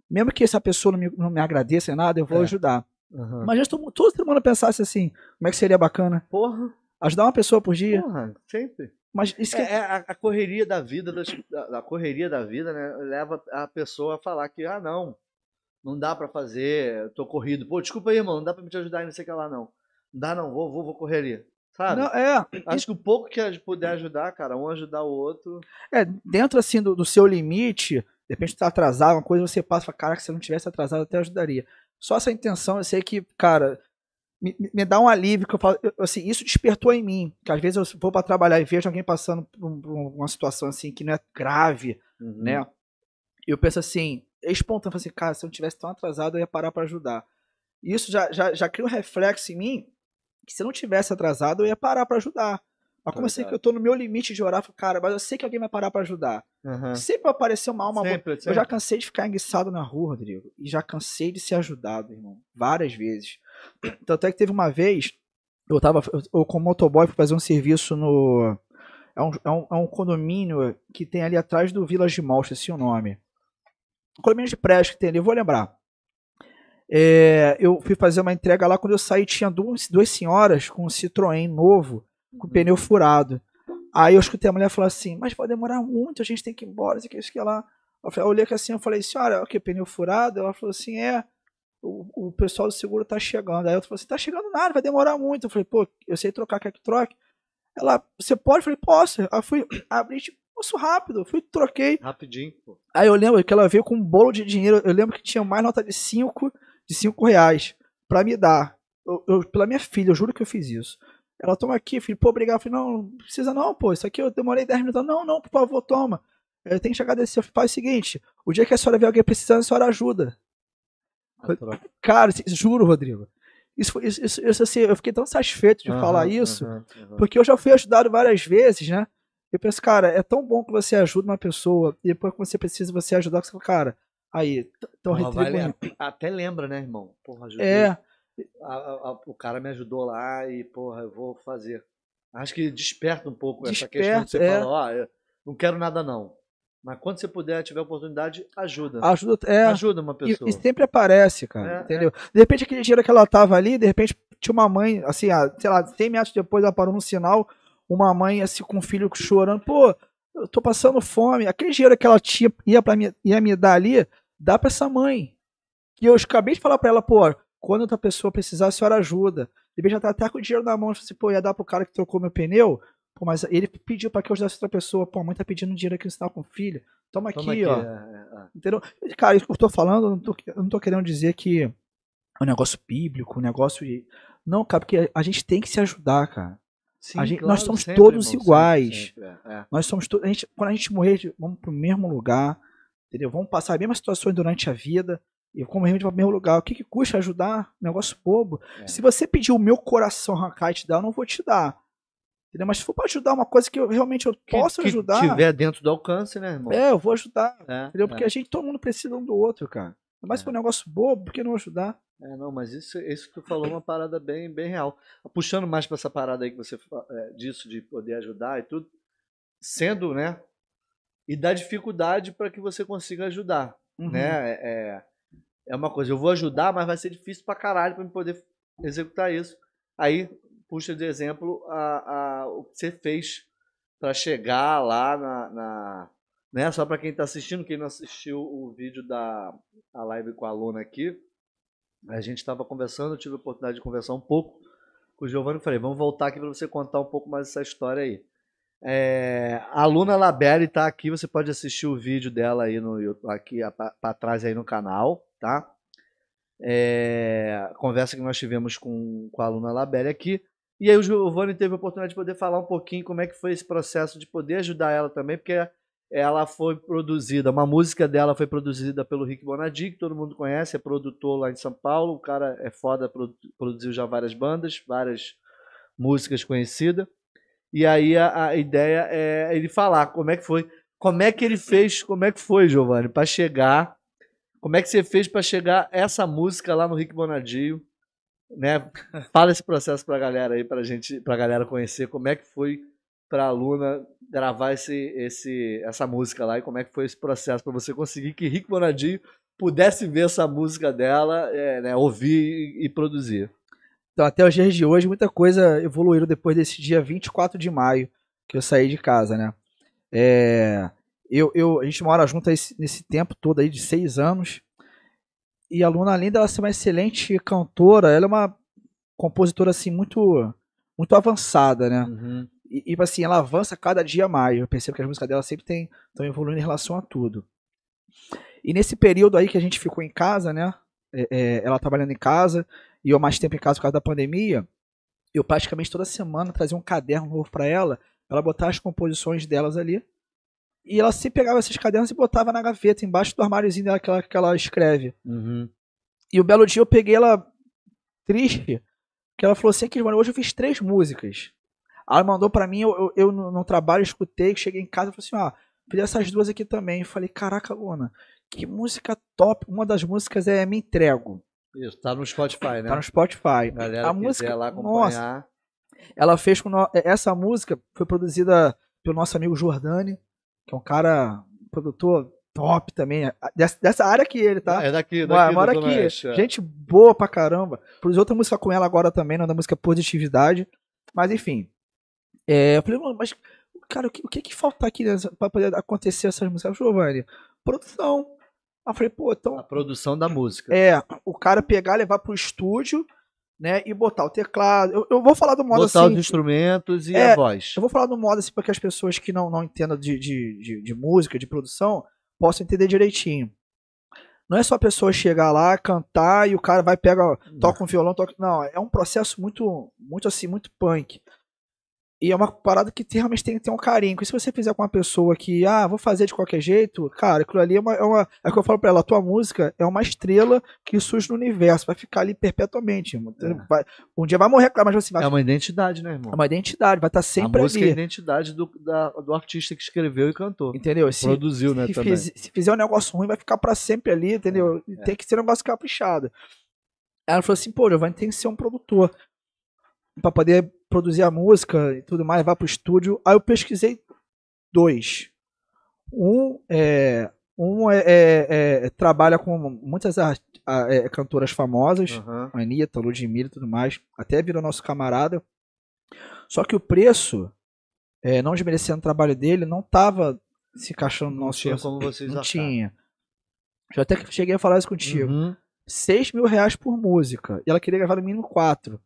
Mesmo que essa pessoa não me, não me agradeça em nada, eu vou é. ajudar. Uhum. Mas todo mundo pensasse assim, como é que seria bacana? Porra. Ajudar uma pessoa por dia. Porra, sempre. Mas isso que... é, é a, a, correria da vida, das, a, correria da vida, né, leva a pessoa a falar que, ah, não, não dá para fazer, tô corrido. Pô, desculpa aí, irmão, não dá para me te ajudar e não sei o que lá, não. Não dá, não, vou, vou, vou correr ali. Sabe? Não, é. Acho que o pouco que a gente puder ajudar, cara, um ajudar o outro. É, dentro assim do, do seu limite, de repente tá atrasado, uma coisa você passa e fala, cara, se eu não tivesse atrasado, até ajudaria. Só essa intenção, eu sei que, cara, me, me dá um alívio que eu falo, eu, assim, isso despertou em mim, que às vezes eu vou para trabalhar e vejo alguém passando por, uma situação assim que não é grave, uhum. né? E eu penso assim, é espontâneo, assim, cara, se eu não tivesse tão atrasado, eu ia parar para ajudar. Isso já, já, já cria um reflexo em mim, que se eu não tivesse atrasado, eu ia parar para ajudar. Mas como assim que eu tô no meu limite de orar, cara, mas eu sei que alguém vai parar para ajudar. Uhum. Sempre vai aparecer uma alma sempre, boa. Eu já cansei de ficar enguiçado na rua, Rodrigo. E já cansei de ser ajudado, irmão. Várias vezes. [CLEARS THROAT] Tanto é que teve uma vez, eu tava eu, com motoboy fui fazer um serviço no. É um, é, um, é um condomínio que tem ali atrás do Village Mall, esqueci o nome. Um condomínio de prédio que tem ali, eu vou lembrar. É, eu fui fazer uma entrega lá, quando eu saí tinha duas, duas senhoras com um Citroën novo, com o pneu furado. Aí eu escutei a mulher falar assim, mas vai demorar muito, a gente tem que ir embora, isso aqui, isso aqui lá. Eu, falei, eu olhei assim, eu falei, senhora, o que, pneu furado? Ela falou assim, é o, o pessoal do seguro tá chegando. Aí eu falei assim, tá chegando nada, vai demorar muito. Eu falei, pô, eu sei trocar, quer que troque? Ela, você pode? Eu falei, posso. Aí eu fui, abri, tipo, posso rápido. Fui, troquei. Rapidinho, pô. Aí eu lembro que ela veio com um bolo de dinheiro. Eu lembro que tinha mais nota de 5 de cinco reais pra me dar. Eu, eu, pela minha filha, eu juro que eu fiz isso. Ela toma aqui, filho, pô, obrigado. Eu falei, não, não precisa não, pô. Isso aqui eu demorei 10 minutos. Não, não, por favor, toma. Eu tenho que agradecer. Eu falei, faz o seguinte: o dia que a senhora vê alguém precisando, a senhora ajuda. Cara, juro, Rodrigo. Isso, isso, isso, isso assim, eu fiquei tão satisfeito de uhum, falar isso, uhum, uhum. porque eu já fui ajudado várias vezes, né? Eu penso, cara, é tão bom que você ajuda uma pessoa, e depois que você precisa, você ajudar, você fala, cara, aí, tão retribuindo. Vale, até lembra, né, irmão? Porra, ajudei. É. A, a, o cara me ajudou lá e, porra, eu vou fazer. Acho que desperta um pouco desperta, essa questão que você é. falou, ó, não quero nada não. Mas quando você puder, tiver oportunidade, ajuda. Ajuda, é. Ajuda uma pessoa. E, e sempre aparece, cara. É, entendeu? É. De repente, aquele dinheiro que ela tava ali, de repente, tinha uma mãe, assim, sei lá, 100 metros depois ela parou no sinal, uma mãe, assim, com um filho chorando, pô, eu tô passando fome. Aquele dinheiro que ela tinha, ia, pra me, ia me dar ali, dá pra essa mãe. E eu acabei de falar pra ela, pô, quando outra pessoa precisar, a senhora ajuda. De repente, já tá até com o dinheiro na mão, assim, pô, ia dar pro cara que trocou meu pneu, Pô, mas ele pediu para que eu ajudasse outra pessoa. Pô, a mãe tá pedindo dinheiro aqui no sinal com o filho. Toma, Toma aqui, aqui, ó. É, é, é. Entendeu? Cara, isso que eu tô falando, eu não tô, eu não tô querendo dizer que é um negócio bíblico, um negócio de. Não, cara, porque a gente tem que se ajudar, cara. Sim, gente, claro, nós somos sempre, todos irmão, iguais. Sempre, sempre, é. Nós somos todos. Quando a gente morrer, vamos pro mesmo lugar. Entendeu? Vamos passar as mesmas situações durante a vida. E como a gente vai pro mesmo lugar. O que, que custa ajudar? Negócio bobo. É. Se você pedir o meu coração arrancar e te dar, eu não vou te dar. Entendeu? Mas se for para ajudar uma coisa que eu realmente eu posso que, ajudar. Se tiver dentro do alcance, né, irmão? É, eu vou ajudar. É, entendeu? Porque é. a gente, todo mundo precisa um do outro, cara. Mas é. for um negócio bobo, por que não ajudar? É, não, mas isso, isso que tu falou é uma parada bem, bem real. Puxando mais para essa parada aí que você é, disso de poder ajudar e tudo, sendo, né? E da dificuldade para que você consiga ajudar, uhum. né? É, é uma coisa, eu vou ajudar, mas vai ser difícil pra caralho para poder executar isso. Aí puxa de exemplo a, a, o que você fez para chegar lá na, na né? Só para quem está assistindo, quem não assistiu o vídeo da a live com a aluna aqui, a gente estava conversando, eu tive a oportunidade de conversar um pouco com o Giovanni e falei, vamos voltar aqui para você contar um pouco mais essa história aí. É, a aluna Labelle está aqui, você pode assistir o vídeo dela aí no aqui para trás aí no canal, tá? é, conversa que nós tivemos com, com a aluna Labelle aqui. E aí o Giovanni teve a oportunidade de poder falar um pouquinho como é que foi esse processo de poder ajudar ela também, porque ela foi produzida, uma música dela foi produzida pelo Rick Bonadi, que todo mundo conhece, é produtor lá em São Paulo, o cara é foda, produziu já várias bandas, várias músicas conhecidas. E aí a, a ideia é ele falar como é que foi, como é que ele fez, como é que foi, Giovanni, para chegar, como é que você fez para chegar essa música lá no Rick Bonadio, né? Fala esse processo para a galera aí, para gente, para galera conhecer como é que foi para a aluna gravar esse, esse, essa música lá e como é que foi esse processo para você conseguir que Rick Bonadio pudesse ver essa música dela, é, né, ouvir e, e produzir. Então, até os dias de hoje, muita coisa evoluiu depois desse dia 24 de maio que eu saí de casa, né? É, eu, eu, a gente mora junto nesse tempo todo aí de seis anos. E a Luna, além dela ser uma excelente cantora, ela é uma compositora assim muito muito avançada, né? Uhum. E, e assim, ela avança cada dia mais. Eu percebo que as músicas dela sempre estão evoluindo em relação a tudo. E nesse período aí que a gente ficou em casa, né? É, é, ela trabalhando em casa, e eu mais tempo em casa por causa da pandemia, eu praticamente toda semana trazia um caderno novo para ela, pra ela botar as composições delas ali. E ela sempre pegava esses cadernos e botava na gaveta, embaixo do armáriozinho dela que ela, que ela escreve. Uhum. E o belo dia eu peguei ela triste, que ela falou assim, que hoje eu fiz três músicas. Ela mandou para mim, eu, eu, eu no, trabalho escutei, cheguei em casa e falei assim, ó, fiz essas duas aqui também. Eu falei, caraca, Luna, que música top. Uma das músicas é Me Entrego. Isso, tá no Spotify, né? Tá no Spotify. Galera a música, lá acompanhar. Nossa, ela fez com no... essa música foi produzida pelo nosso amigo Jordani, que é um cara produtor top também, dessa, dessa área que ele, tá? É daqui, daqui Mora aqui. É. Gente boa pra caramba. Produziu outra música com ela agora também, não da música Positividade. Mas enfim. É, eu falei, mas, cara, o que, o que que falta aqui pra poder acontecer essas músicas? Giovanni, produção. Aí eu falei, pô, então. A produção da música. É, o cara pegar, levar pro estúdio, né, e botar o teclado. Eu, eu vou falar do modo botar assim. Botar os instrumentos e é, a voz. Eu vou falar do modo assim para que as pessoas que não, não entendam de, de, de, de música, de produção, possam entender direitinho. Não é só a pessoa chegar lá, cantar e o cara vai pega, toca um violão, toca. Não, é um processo muito, muito assim, muito punk. E é uma parada que realmente tem que ter um carinho. Porque se você fizer com uma pessoa que, ah, vou fazer de qualquer jeito, cara, aquilo ali é uma. É, uma, é o que eu falo pra ela, a tua música é uma estrela que surge no universo, vai ficar ali perpetuamente. É. Vai, um dia vai morrer, mas você vai. É uma identidade, né, irmão? É uma identidade, vai estar tá sempre a música ali. é a identidade do, da, do artista que escreveu e cantou. Entendeu? Se, Produziu, né, se também. Fiz, se fizer um negócio ruim, vai ficar para sempre ali, entendeu? É. Tem que ser um negócio caprichado. Ela falou assim, pô, Giovanni tem que ser um produtor para poder produzir a música e tudo mais, vai pro estúdio. Aí eu pesquisei dois. Um é, um é, é, é trabalha com muitas é, cantoras famosas, uhum. Anitta, Ludmilla e tudo mais. Até virou nosso camarada. Só que o preço, é, não desmerecendo o trabalho dele, não tava se encaixando no nosso. Tinha como vocês Não tinha. Já até que cheguei a falar isso contigo. Uhum. 6 mil reais por música. E ela queria gravar no mínimo 4.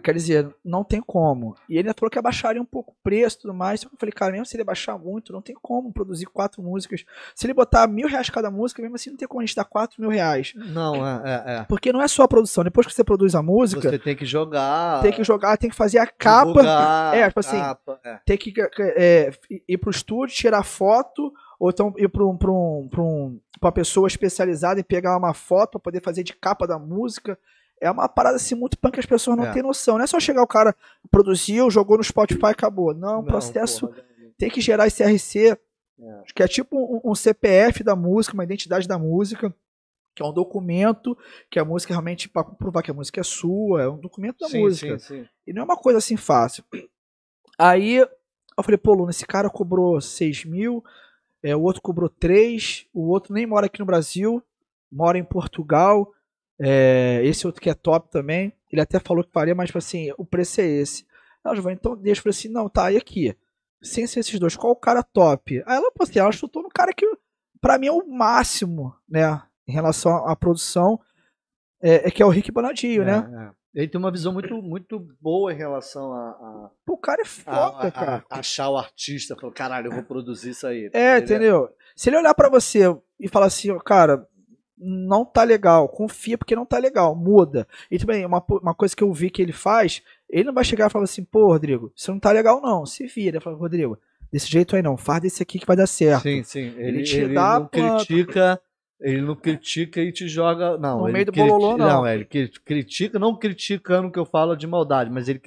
Quer dizer, não tem como. E ele falou que abaixaria um pouco o preço e tudo mais. Eu falei, cara, mesmo se ele baixar muito, não tem como produzir quatro músicas. Se ele botar mil reais cada música, mesmo assim não tem como a gente dar quatro mil reais. Não, é, é, é. Porque não é só a produção. Depois que você produz a música. Você tem que jogar. Tem que jogar, tem que fazer a capa. Divulgar, é, tipo assim. Capa, é. Tem que é, ir pro estúdio, tirar foto. Ou então ir para um, pra um, pra um, uma pessoa especializada e pegar uma foto para poder fazer de capa da música é uma parada assim muito punk que as pessoas não é. têm noção. Não é só chegar o cara, produziu, jogou no Spotify e acabou. Não, o processo porra, tem que gerar esse RC, é. que é tipo um, um, CPF da música, uma identidade da música, que é um documento que a música realmente, para comprovar que a música é sua, é um documento da sim, música. Sim, sim. E não é uma coisa assim fácil. Aí eu falei, pô, Luna, esse cara cobrou 6 mil, é, o outro cobrou 3, o outro nem mora aqui no Brasil, mora em Portugal é, esse outro que é top também, ele até falou que faria, mas tipo assim, o preço é esse. Não, Giovanni, então deixa, eu falei assim, não, tá, e aqui? Sem ser esses dois, qual o cara top? Aí ela, assim, ela chutou no cara que, pra mim, é o máximo, né, em relação à produção, é, é que é o Rick Bonadio, é, né? É. Ele tem uma visão muito, muito boa em relação a. a Pô, o cara é foda, a, a, cara. achar o artista, falar, caralho, eu vou produzir isso aí. É, ele é entendeu? É... Se ele olhar para você e falar assim, cara, não tá legal. Confia porque não tá legal. Muda. E também, uma, uma coisa que eu vi que ele faz, ele não vai chegar e falar assim, pô, Rodrigo, isso não tá legal não. Se vira. Fala, Rodrigo, desse jeito aí não. Faz desse aqui que vai dar certo. Sim, sim. Ele, ele te ele dá não critica ele não critica e te joga. Não, no meio do bololô, não. Não, ele critica, não criticando o que eu falo de maldade, mas ele,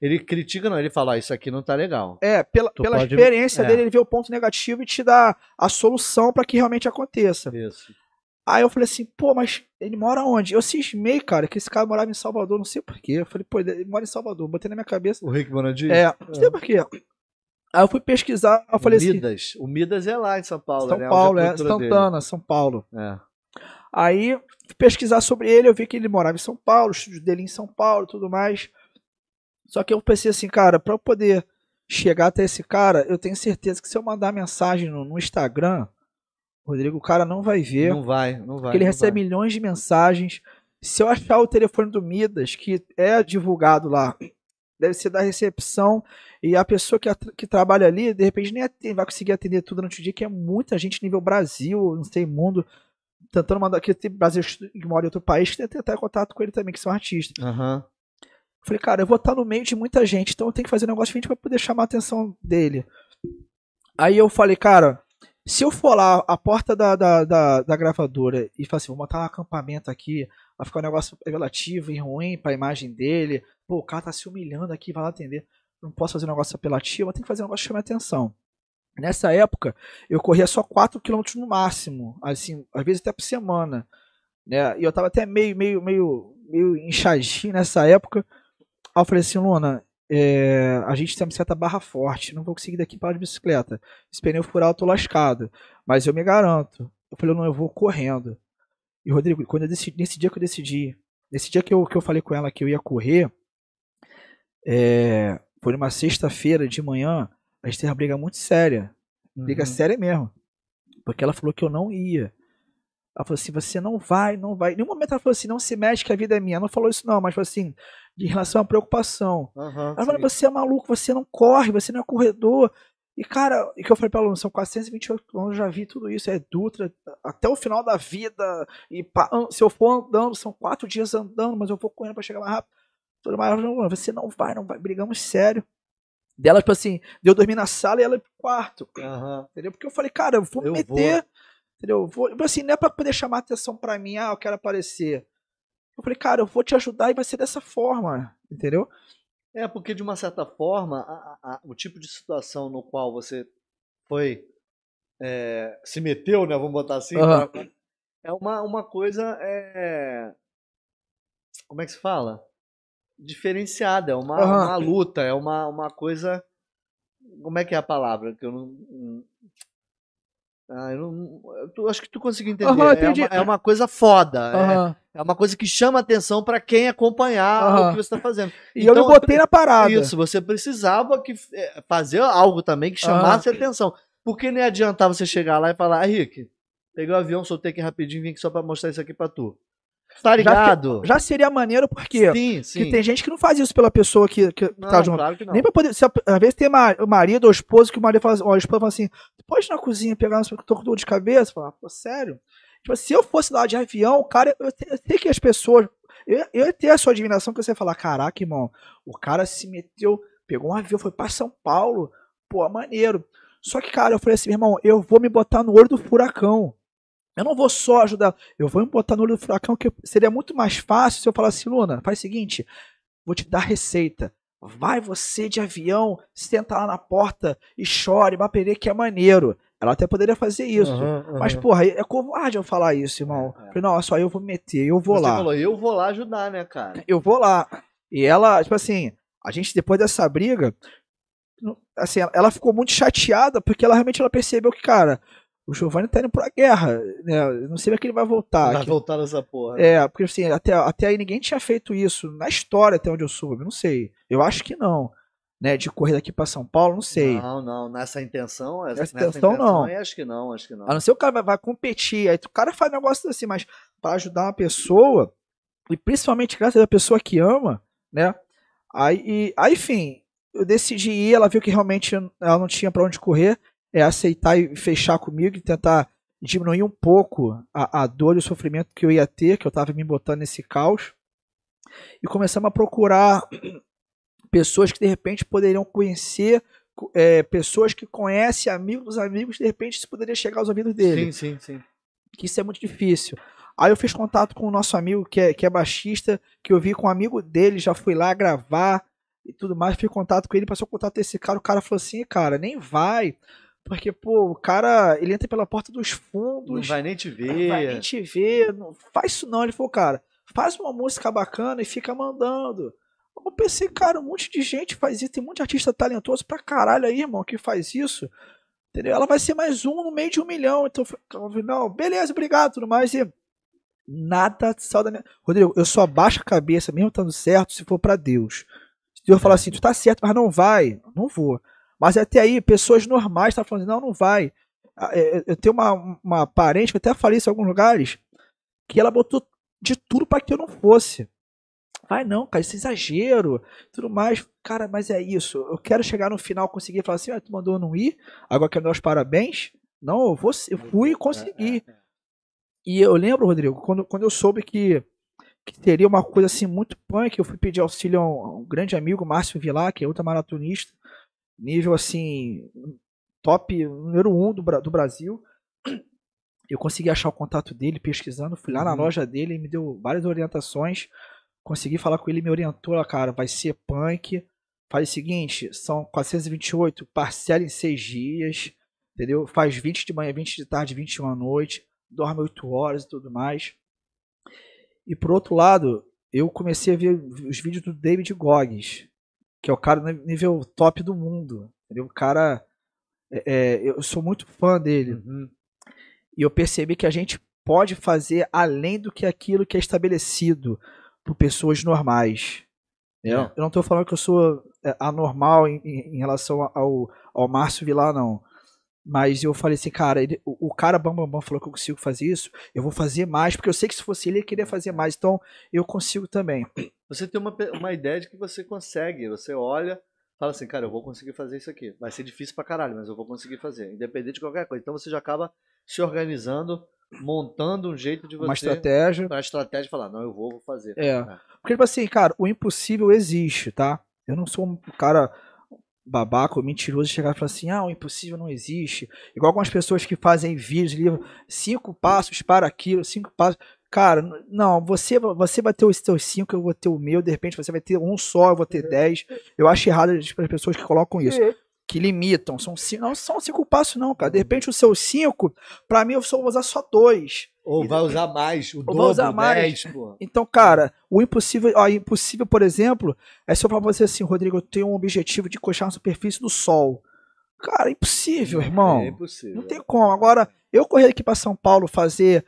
ele critica, não. Ele fala, ah, isso aqui não tá legal. É, pela, pela pode... experiência é. dele, ele vê o ponto negativo e te dá a solução para que realmente aconteça. Isso. Aí eu falei assim, pô, mas ele mora onde? Eu cismei, cara, que esse cara morava em Salvador, não sei porquê. Eu falei, pô, ele mora em Salvador. Botei na minha cabeça. O Rick Bonadinho? É, não sei é. porquê. Aí eu fui pesquisar, eu falei assim, Midas. assim. O Midas é lá em São Paulo, São né? Paulo, é, Santana, dele. São Paulo. É. Aí, pesquisar sobre ele, eu vi que ele morava em São Paulo, o estúdio dele em São Paulo tudo mais. Só que eu pensei assim, cara, para eu poder chegar até esse cara, eu tenho certeza que se eu mandar mensagem no, no Instagram, Rodrigo, o cara não vai ver. Não vai, não vai. Porque ele recebe vai. milhões de mensagens. Se eu achar o telefone do Midas, que é divulgado lá, deve ser da recepção, e a pessoa que, que trabalha ali, de repente, nem atende, vai conseguir atender tudo no dia, que é muita gente nível Brasil, não sei, mundo tentando mandar. Que tem Brasil que mora em outro país que tenta tentar contato com ele também, que são artistas. Uhum. Falei, cara, eu vou estar no meio de muita gente, então eu tenho que fazer um negócio diferente pra poder chamar a atenção dele. Aí eu falei, cara, se eu for lá a porta da, da, da, da gravadora e falar assim, vou montar um acampamento aqui, vai ficar um negócio relativo e ruim pra imagem dele, pô, o cara tá se humilhando aqui, vai lá atender. Não posso fazer um negócio apelativo, tenho que fazer um negócio que chame a atenção. Nessa época, eu corria só 4 km no máximo, assim, às vezes até por semana. Né? E eu tava até meio, meio, meio, meio inchadinho nessa época. Aí eu falei assim, Luna, é, a gente tem uma certa barra forte, não vou conseguir daqui para de bicicleta. Esse pneu furar, eu tô lascado. Mas eu me garanto. Eu falei, não, eu vou correndo. E Rodrigo, quando decidi, nesse dia que eu decidi, nesse dia que eu, que eu falei com ela que eu ia correr, é, foi numa sexta-feira de manhã, a gente teve uma briga muito séria. Briga uhum. séria mesmo. Porque ela falou que eu não ia. Ela falou assim: você não vai, não vai. Em nenhum momento ela falou assim: não se mexe que a vida é minha. Ela não falou isso, não, mas falou assim: de relação à preocupação. Uhum, ela falou: você é maluco, você não corre, você não é corredor. E, cara, e que eu falei pra ela, são 428 quilômetros, eu já vi tudo isso, é Dutra, até o final da vida. E se eu for andando, são quatro dias andando, mas eu vou correndo pra chegar mais rápido. Tudo mais, você não vai, não vai, brigamos sério. Dela, tipo assim, de eu dormir na sala e ela pro quarto. Uhum. Entendeu? Porque eu falei, cara, eu vou eu meter. Vou. Entendeu? Vou, tipo assim, não é pra poder chamar atenção pra mim, ah, eu quero aparecer. Eu falei, cara, eu vou te ajudar e vai ser dessa forma. Entendeu? É, porque de uma certa forma, a, a, o tipo de situação no qual você foi. É, se meteu, né? Vamos botar assim. Uhum. É uma, uma coisa. É, como é que se fala? diferenciada, é uma, uhum. uma luta, é uma, uma coisa. Como é que é a palavra? Que eu não. Ah, eu não. Acho que tu conseguiu entender. Uhum, é, uma, é, uma, coisa foda. Uhum. É, é, uma coisa que chama atenção para quem acompanhar o que você está fazendo. E então, eu me botei na parada. Isso, você precisava que, é, fazer algo também que chamasse atenção. Porque nem adiantava você chegar lá e falar, ah, Rick, peguei o avião, soltei aqui rapidinho, vim aqui só para mostrar isso aqui para tu. Tá ligado? Já, já, seria maneiro porque sim, sim. Que tem gente que não faz isso pela pessoa que, que não, tá junto. Claro que não. Nem pra poder. Se, às vezes tem o marido ou esposo que o marido fala, ó, a esposa fala assim: pode ir na cozinha pegar um tô com dor de cabeça? Falar, pô, sério? Tipo, se eu fosse lá de avião, cara, eu, eu sei que as pessoas. Eu, eu ia ter a sua admiração que você ia falar: caraca, irmão, o cara se meteu, pegou um avião, foi pra São Paulo, pô, maneiro. Só que, cara, eu falei assim, meu irmão, eu vou me botar no olho do furacão. Eu não vou só ajudar, eu vou me botar no olho do furacão, que seria muito mais fácil se eu falasse, Luna, faz o seguinte, vou te dar receita. Vai você de avião, senta lá na porta e chore, baperê que é maneiro. Ela até poderia fazer isso. Uhum, uhum. Mas, porra, é covarde eu falar isso, irmão. É, é. Falei, não, só eu vou me meter, eu vou você lá. falou, eu vou lá ajudar, né, cara? Eu vou lá. E ela, tipo assim, a gente depois dessa briga, assim, ela ficou muito chateada porque ela realmente ela percebeu que, cara, o Giovanni tá indo pra guerra, né? Não sei como é que ele vai voltar. Vai voltar nessa porra. Né? É, porque assim, até, até aí ninguém tinha feito isso na história até onde eu soube, não sei. Eu acho que não. Né, de correr daqui para São Paulo, não sei. Não, não, nessa intenção, essa, nessa intenção, não. Acho que não, acho que não. A não ser o cara vai, vai competir, aí o cara faz negócio assim, mas para ajudar uma pessoa, e principalmente graças à pessoa que ama, né? Aí, e, aí, enfim, eu decidi ir, ela viu que realmente ela não tinha para onde correr, é aceitar e fechar comigo e tentar diminuir um pouco a, a dor e o sofrimento que eu ia ter, que eu estava me botando nesse caos. E começamos a procurar pessoas que de repente poderiam conhecer, é, pessoas que conhecem amigos dos amigos, de repente isso poderia chegar aos ouvidos dele. Sim, sim, sim. Que isso é muito difícil. Aí eu fiz contato com o nosso amigo que é, que é baixista, que eu vi com um amigo dele, já fui lá gravar e tudo mais, fiz contato com ele, passou contato desse cara, o cara falou assim, cara, nem vai, porque, pô, o cara, ele entra pela porta dos fundos. Não vai nem te ver. Não vai nem te ver, não faz isso não. Ele falou, cara, faz uma música bacana e fica mandando. Eu pensei, cara, um monte de gente faz isso, tem um monte de artista talentoso pra caralho aí, irmão, que faz isso. Entendeu? Ela vai ser mais um no meio de um milhão. Então, eu falei, não, beleza, obrigado, tudo mais. E nada saiu da minha. Rodrigo, eu só baixo a cabeça, mesmo estando certo, se for para Deus. Se Deus falar assim, tu tá certo, mas não vai, não vou. Mas até aí, pessoas normais estão falando, não, não vai. Ah, é, é, eu tenho uma, uma parente, que até falei isso em alguns lugares, que ela botou de tudo para que eu não fosse. Vai não, cara, isso é exagero, tudo mais. Cara, mas é isso. Eu quero chegar no final, conseguir falar assim, ah, tu mandou não ir, agora quero dar os parabéns. Não, eu, vou, eu fui e consegui. E eu lembro, Rodrigo, quando, quando eu soube que, que teria uma coisa assim muito punk, eu fui pedir auxílio a um, a um grande amigo, Márcio Vilar, que é ultramaratonista, nível assim, top número um do, do Brasil. Eu consegui achar o contato dele pesquisando, fui lá uhum. na loja dele e me deu várias orientações. Consegui falar com ele, me orientou, cara, vai ser punk. Faz o seguinte, são 428, parcela em 6 dias, entendeu? Faz 20 de manhã, 20 de tarde, 21 à noite dorme 8 horas e tudo mais. E por outro lado, eu comecei a ver os vídeos do David Goggins, que é o cara nível top do mundo. Entendeu? O cara. É, é, eu sou muito fã dele. Uhum. E eu percebi que a gente pode fazer além do que aquilo que é estabelecido por pessoas normais. É. Eu não estou falando que eu sou é, anormal em, em relação ao, ao Márcio Vilar, não. Mas eu falei assim, cara, ele, o, o, cara Bambambam Bam Bam falou que eu consigo fazer isso, eu vou fazer mais, porque eu sei que se fosse ele, ele queria fazer mais, então eu consigo também. Você tem uma, uma ideia de que você consegue, você olha, fala assim, cara, eu vou conseguir fazer isso aqui. Vai ser difícil pra caralho, mas eu vou conseguir fazer, independente de qualquer coisa. Então você já acaba se organizando, montando um jeito de você. Uma estratégia. Uma estratégia de falar, não, eu vou, vou fazer. É. é. Porque, tipo assim, cara, o impossível existe, tá? Eu não sou um cara babaca ou mentiroso chegar e falar assim: ah, o impossível não existe. Igual algumas pessoas que fazem vídeos, livro, cinco passos para aquilo, cinco passos. Cara, não, você, você vai ter os seus cinco, eu vou ter o meu, de repente você vai ter um só, eu vou ter dez. Eu acho errado as pessoas que colocam isso. Que limitam. São cinco, não são cinco passos, não, cara. De repente os seus cinco, para mim eu só vou usar só dois. Ou vai usar mais, o Ou dobro, usar mais. 10, pô. Então, cara, o impossível, ó, impossível, por exemplo, é se eu falar pra você assim, Rodrigo, eu tenho um objetivo de coxar na superfície do sol. Cara, é impossível, irmão. É impossível. Não tem como. Agora, eu correr aqui para São Paulo fazer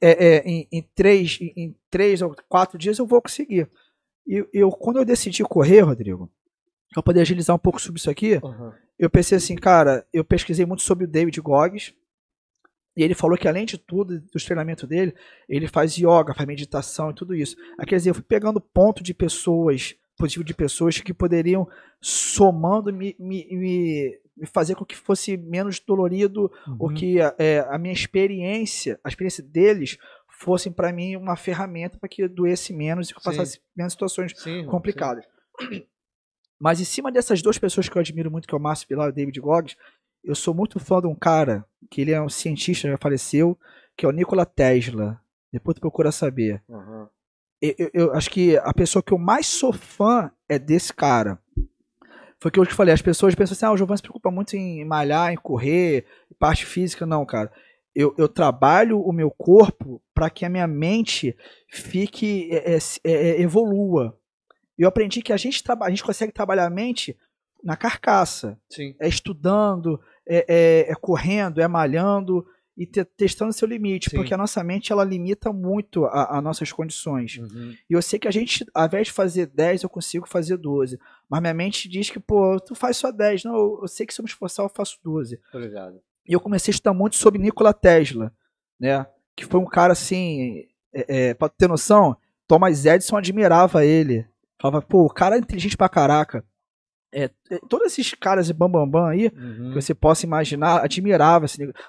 é, é, em, em, três, em, em, três ou quatro dias, eu vou conseguir. E eu, quando eu decidi correr, Rodrigo, pra poder agilizar um pouco sobre isso aqui, uhum. eu pensei assim, cara, eu pesquisei muito sobre o David Goggins, e ele falou que, além de tudo, dos treinamentos dele, ele faz yoga, faz meditação e tudo isso. Aí, quer dizer, eu fui pegando ponto de pessoas, positivo de pessoas que poderiam, somando, me, me, me, fazer com que fosse menos dolorido, uhum. ou que é, a minha experiência, a experiência deles, fossem para mim uma ferramenta para que doesse menos e que eu passasse menos situações sim, complicadas. Sim. Mas em cima dessas duas pessoas que eu admiro muito, que é o Márcio Pilar e o David Goggins, eu sou muito fã de um cara, que ele é um cientista, já faleceu, que é o Nikola Tesla. Depois tu procura saber. Uhum. Eu, eu, eu, acho que a pessoa que eu mais sou fã é desse cara. Foi o que eu te falei, as pessoas pensam assim, ah, o Giovanni se preocupa muito em malhar, em correr, parte física. Não, cara. Eu, eu trabalho o meu corpo para que a minha fique, é, é, é, é, evolua. Eu aprendi que a gente, a gente consegue trabalhar a mente na carcaça. Sim. É estudando, é, é, é correndo, é malhando e te, testando seu limite, Sim. porque a nossa mente ela limita muito as nossas condições. Uhum. E eu sei que a gente, ao invés de fazer 10, eu consigo fazer 12. Mas minha mente diz que, pô, tu faz só 10. Não, eu, eu sei que se eu me esforçar, eu faço 12. Obrigado. E eu comecei a estudar muito sobre Nikola Tesla, né? Que foi um cara assim, é, é, pra ter noção, Thomas Edison admirava ele. Falava, pô, o cara é inteligente pra caraca. é, é, todos esses caras de bambambam bam, bam aí, Uhum. que você possa imaginar, admirava.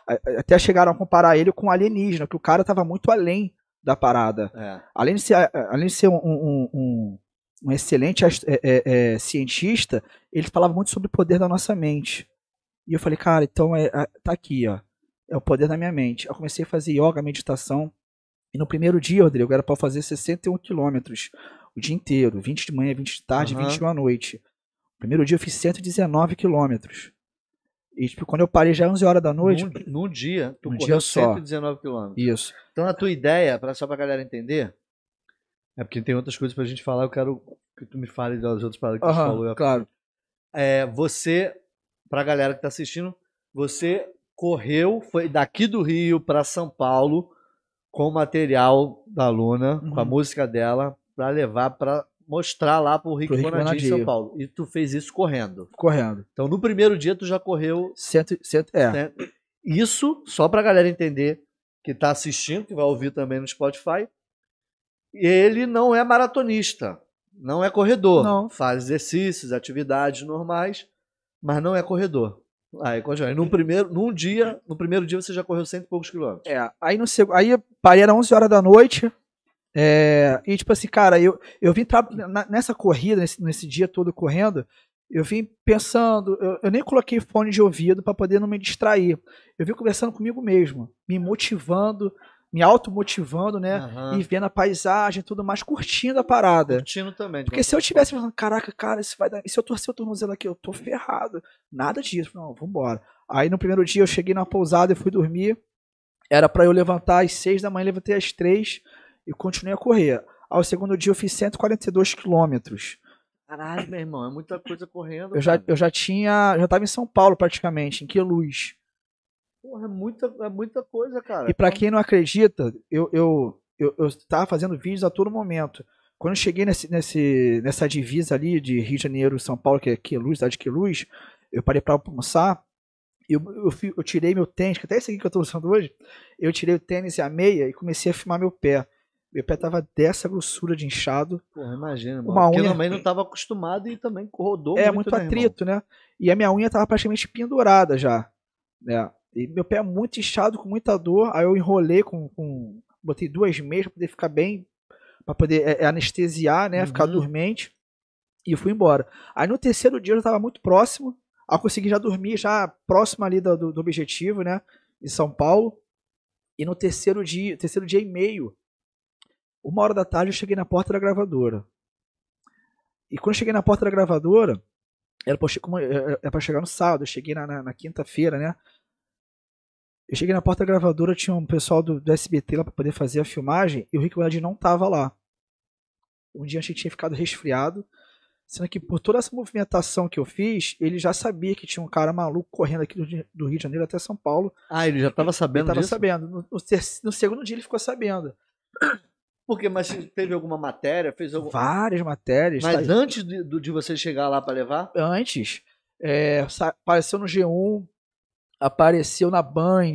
A- até chegaram a comparar ele com alienígena, que o cara tava muito além da parada. É. Além de ser, além de ser um, um- um- um excelente é, é, é, cientista, ele falava muito sobre o poder da nossa mente. E eu falei, cara, então é, é- tá aqui, ó. É o poder da minha mente. Eu comecei a fazer yoga, meditação. E no primeiro dia, Rodrigo, era para fazer 61 quilômetros o dia inteiro. 20 de manhã, 20 de tarde, Aham. 21 à noite. No primeiro dia eu fiz 119 quilômetros. E tipo, quando eu parei já 11 horas da noite. Num, num dia, tu Num correu dia só. 119 quilômetros. Isso. Então a tua ideia, pra, só pra galera entender, é porque tem outras coisas pra gente falar, eu quero que tu me fale das outras paradas que tu Aham, falou. eu- claro. É, você, pra galera que tá assistindo, você correu, foi daqui do Rio pra São Paulo com o material da Luna, com a Uhum. música dela, pra levar pra mostrar lá pro Rick Pro Rick Bonadio em São. Paulo. E tu fez isso correndo. Correndo. Então no primeiro dia tu já correu Cento, cento, é. Isso, só pra galera entender que tá assistindo, que vai ouvir também no Spotify. Ele não é maratonista, não é corredor. Não. Faz exercícios, atividades normais, mas não é corredor. Aí, continua. No primeiro, num dia, no primeiro dia você já correu cento e poucos quilômetros. É, aí no aí parei era 11 horas da noite. É, e tipo assim, cara, eu, eu vim nessa corrida, nesse, nesse dia todo correndo, eu vim pensando, eu, eu nem coloquei fone de ouvido para poder não me distrair. Eu vim conversando comigo mesmo, me motivando, me automotivando, né? Aham. E vendo a paisagem e tudo mais, curtindo a parada. Curtindo também. Porque se eu tivesse falando, caraca, cara, isso vai dar. E se eu torcer o tornozelo aqui, eu tô ferrado. Nada disso. Não, vambora. Aí no primeiro dia eu cheguei na pousada e fui dormir. Era pra eu levantar às seis da manhã, levantei às três e continuei a correr. Ao segundo dia eu fiz 142 quilômetros. Caralho, meu irmão, é muita coisa correndo. Eu já, cara. eu já tinha. Já tava em São Paulo praticamente, em Queluz. Porra, é muita, é muita coisa, cara. E pra quem não acredita, eu, eu, eu, eu tava fazendo vídeos a todo momento. Quando eu cheguei nesse, nesse, nessa divisa ali de Rio de Janeiro, São Paulo, que é Queluz, cidade de Queluz, eu parei pra almoçar. Eu, eu, eu tirei meu tênis, que até esse aqui que eu tô usando hoje, eu tirei o tênis e a meia e comecei a filmar meu pé. Meu pé tava dessa grossura de inchado. Porra, imagina, mano. Uma Porque unha- também não estava acostumado e também rodou é, muito, muito né, atrito, né? E a minha unha tava praticamente pendurada já. Né? E meu pé é muito inchado, com muita dor. Aí eu enrolei com. com botei duas meias pra poder ficar bem. Pra poder é, é, anestesiar, né? Ficar Uhum. dormente. E fui embora. Aí no terceiro dia eu já tava muito próximo. Aí eu consegui já dormir, já próximo ali do, do, do objetivo, né? Em São Paulo. E no terceiro dia, terceiro dia e meio, uma hora da tarde, eu cheguei na porta da gravadora. E quando eu cheguei na porta da gravadora, era pra, como- era era pra chegar no sábado, eu cheguei na, na- na quinta-feira, né? Eu cheguei na porta da gravadora, tinha um pessoal do, do SBT lá pra poder fazer a filmagem, e o Rick Bonadio não tava lá. Um dia antes ele tinha ficado resfriado, sendo que por toda essa movimentação que eu fiz, ele já sabia que tinha um cara maluco correndo aqui do, do Rio de Janeiro até São Paulo. Ah, ele já estava Ele sabendo tava disso? sabendo. No, no no segundo dia ele ficou sabendo. Por quê? Mas teve alguma matéria? Fez algum... Várias matérias. Mas tá- antes de, de você chegar lá para levar? antes, é, apareceu no G1, apareceu na Band,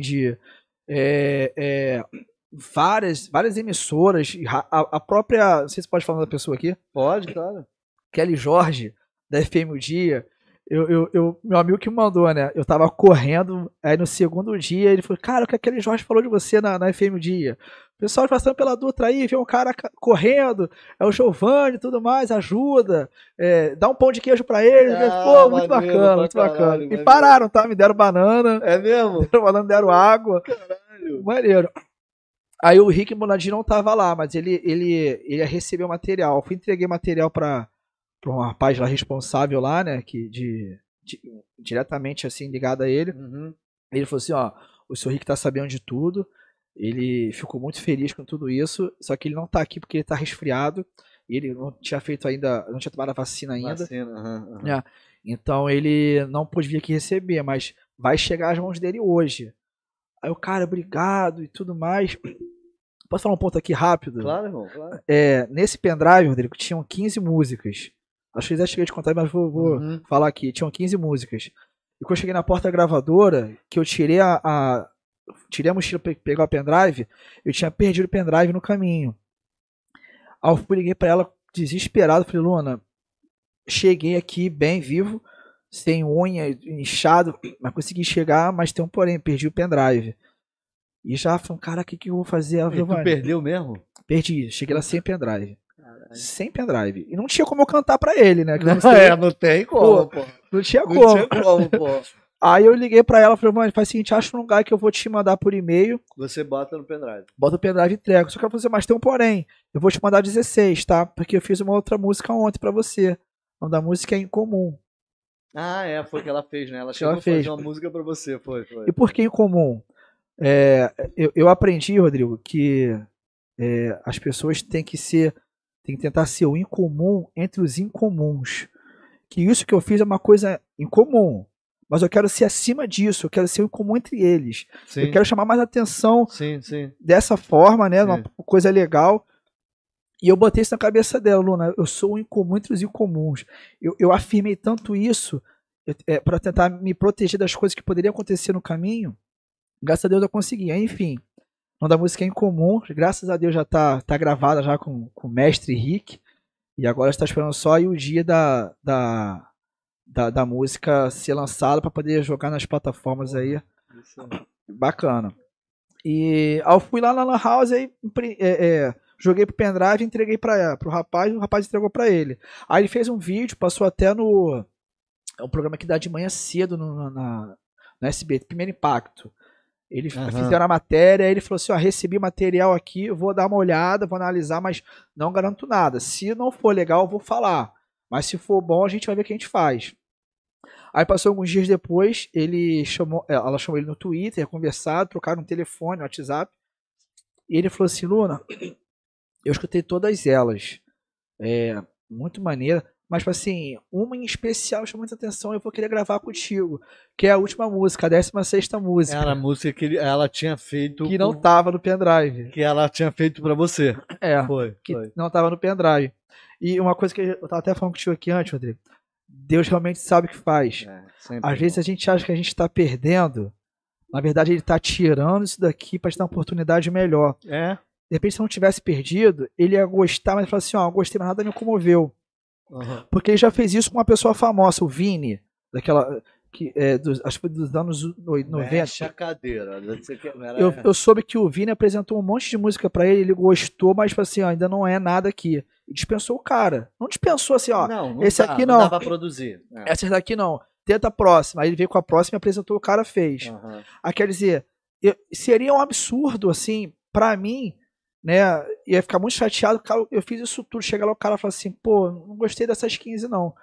é, é, várias, várias emissoras, ra- a, a própria, não sei se pode falar da pessoa aqui, Pode, claro. Kelly Jorge, da FM O Dia, eu, eu, eu- meu amigo que me mandou, né? Eu tava correndo, aí no segundo dia ele falou, cara, o que a Kelly Jorge falou de você na, na FM Dia? O pessoal passando pela Dutra aí, vê um cara ca- correndo, é o Giovanni e tudo mais, ajuda, é, dá um pão de queijo pra ele. Ah, Pô, muito maneiro bacana, muito caralho, bacana. maneiro. E pararam, tá? Me deram banana, É mesmo? [LAUGHS] deram banana, deram água. Caralho. Maneiro. Aí o Rick Bonadi não tava lá, mas ele, ele, ele ia receber o material. Eu fui entreguei material pra, pra um rapaz lá responsável lá, né? Que de, de- diretamente assim, ligado a ele. Uhum. Ele falou assim, ó, o seu Rick tá sabendo de tudo. Ele ficou muito feliz com tudo isso, só que ele não tá aqui porque ele tá resfriado. Ele não tinha feito ainda, não tinha tomado a vacina ainda. Vacina, aham, aham. É. Então ele não pôde vir aqui receber, mas vai chegar às mãos dele hoje. Aí o cara, obrigado e tudo mais. Posso falar um ponto aqui rápido? Claro, irmão, claro. É, nesse pendrive, Rodrigo, tinham 15 músicas. Acho que já cheguei a te contar, mas vou, vou Uhum. falar aqui. Tinham 15 músicas. E quando eu cheguei na porta da gravadora, que eu tirei a, a- tirei a mochila pra pegar o pendrive, eu tinha perdido o pendrive no caminho. Aí eu liguei pra ela desesperado, falei, Luna, cheguei aqui bem vivo, sem unha, inchado, mas consegui chegar, mas tem um porém, perdi o pendrive. E já falando, cara, o que, que eu vou fazer? Ela E tu falou, perdeu mesmo? perdi, cheguei lá sem pendrive. Sem pendrive. E não tinha como eu cantar pra ele, né? não, [LAUGHS] É, não tem como, pô. não tinha Não como. tinha como, pô. [LAUGHS] Aí eu liguei pra ela, falei, mano, faz o seguinte, acha um lugar que eu vou te mandar por e-mail, Você bota no pendrive. bota o pendrive e entrega. Só que ela falou assim, mas tem um porém, eu vou te mandar 16, tá? Porque eu fiz uma outra música ontem pra você. O nome da música é Incomum. Ah, é, foi o que ela fez, né? Ela chegou ela a fazer fez. uma música pra você, foi, foi. E por que incomum? É, eu, eu aprendi, Rodrigo, que é, as pessoas têm que ser, têm que tentar ser o incomum entre os incomuns. Que isso que eu fiz é uma coisa incomum, mas eu quero ser acima disso, eu quero ser o incomum entre eles. Sim, Eu quero chamar mais atenção sim, sim. dessa forma, né? Uma coisa legal. E eu botei isso na cabeça dela, Luna. Eu sou o incomum entre os incomuns. Eu, eu afirmei tanto isso para tentar me proteger das coisas que poderiam acontecer no caminho. Graças a Deus eu consegui. Enfim, o nome da música é incomum. Graças a Deus já tá, tá gravada já com, com o mestre Rick. E agora está esperando só aí o dia da, da, da, da música ser lançada para poder jogar nas plataformas aí. Isso aí. Bacana. E aí eu fui lá na Lan House impri- é, é, joguei pro pendrive e entreguei para pro rapaz e o rapaz entregou para ele. Aí ele fez um vídeo, passou até no. É um programa que dá de manhã cedo no, na, no SBT, Primeiro Impacto. Eles Aham. fizeram a matéria, ele falou assim: ó, recebi material aqui, vou dar uma olhada, vou analisar, mas não garanto nada. Se não for legal, eu vou falar. Mas se for bom, a gente vai ver o que a gente faz. Aí passou alguns dias depois, ele chamou, é, ela chamou ele no Twitter, conversado, trocaram um telefone, um WhatsApp. E ele falou assim, Luna, eu escutei todas elas. É, muito maneira. Mas, tipo assim, uma em especial chamou muita atenção eu vou querer gravar contigo. Que é a última música, a 16 música. Era a música que ela tinha feito. que não tava no pendrive. Que ela tinha feito pra você. É, Foi. que foi. não tava no pendrive. E uma coisa que eu tava até falando contigo aqui antes, Rodrigo. Deus realmente sabe o que faz. É, Às vezes a gente acha que a gente tá perdendo. Na verdade, ele tá tirando isso daqui pra te dar uma oportunidade melhor. É. De repente, se não tivesse perdido, ele ia gostar, mas falar assim: ó, gostei, mas nada me comoveu. Porque ele já fez isso com uma pessoa famosa, o Vini, daquela. Que, é, dos, acho que foi dos anos no- 90. Mexe a cadeira. Eu, eu soube que o Vini apresentou um monte de música pra ele, ele gostou, mas tipo assim, ó, ainda não é nada aqui. E dispensou o cara. Não dispensou assim, ó. não, não esse dá, aqui não. não. dá pra produzir. É. Essa daqui não. Tenta a próxima. Aí ele veio com a próxima e apresentou, o cara fez. Aham. Ah, quer dizer, eu- seria um absurdo, assim, pra mim, né? Ia ficar muito chateado. cara, Eu fiz isso tudo. Chega lá o cara fala assim, pô, não gostei dessas 15, não.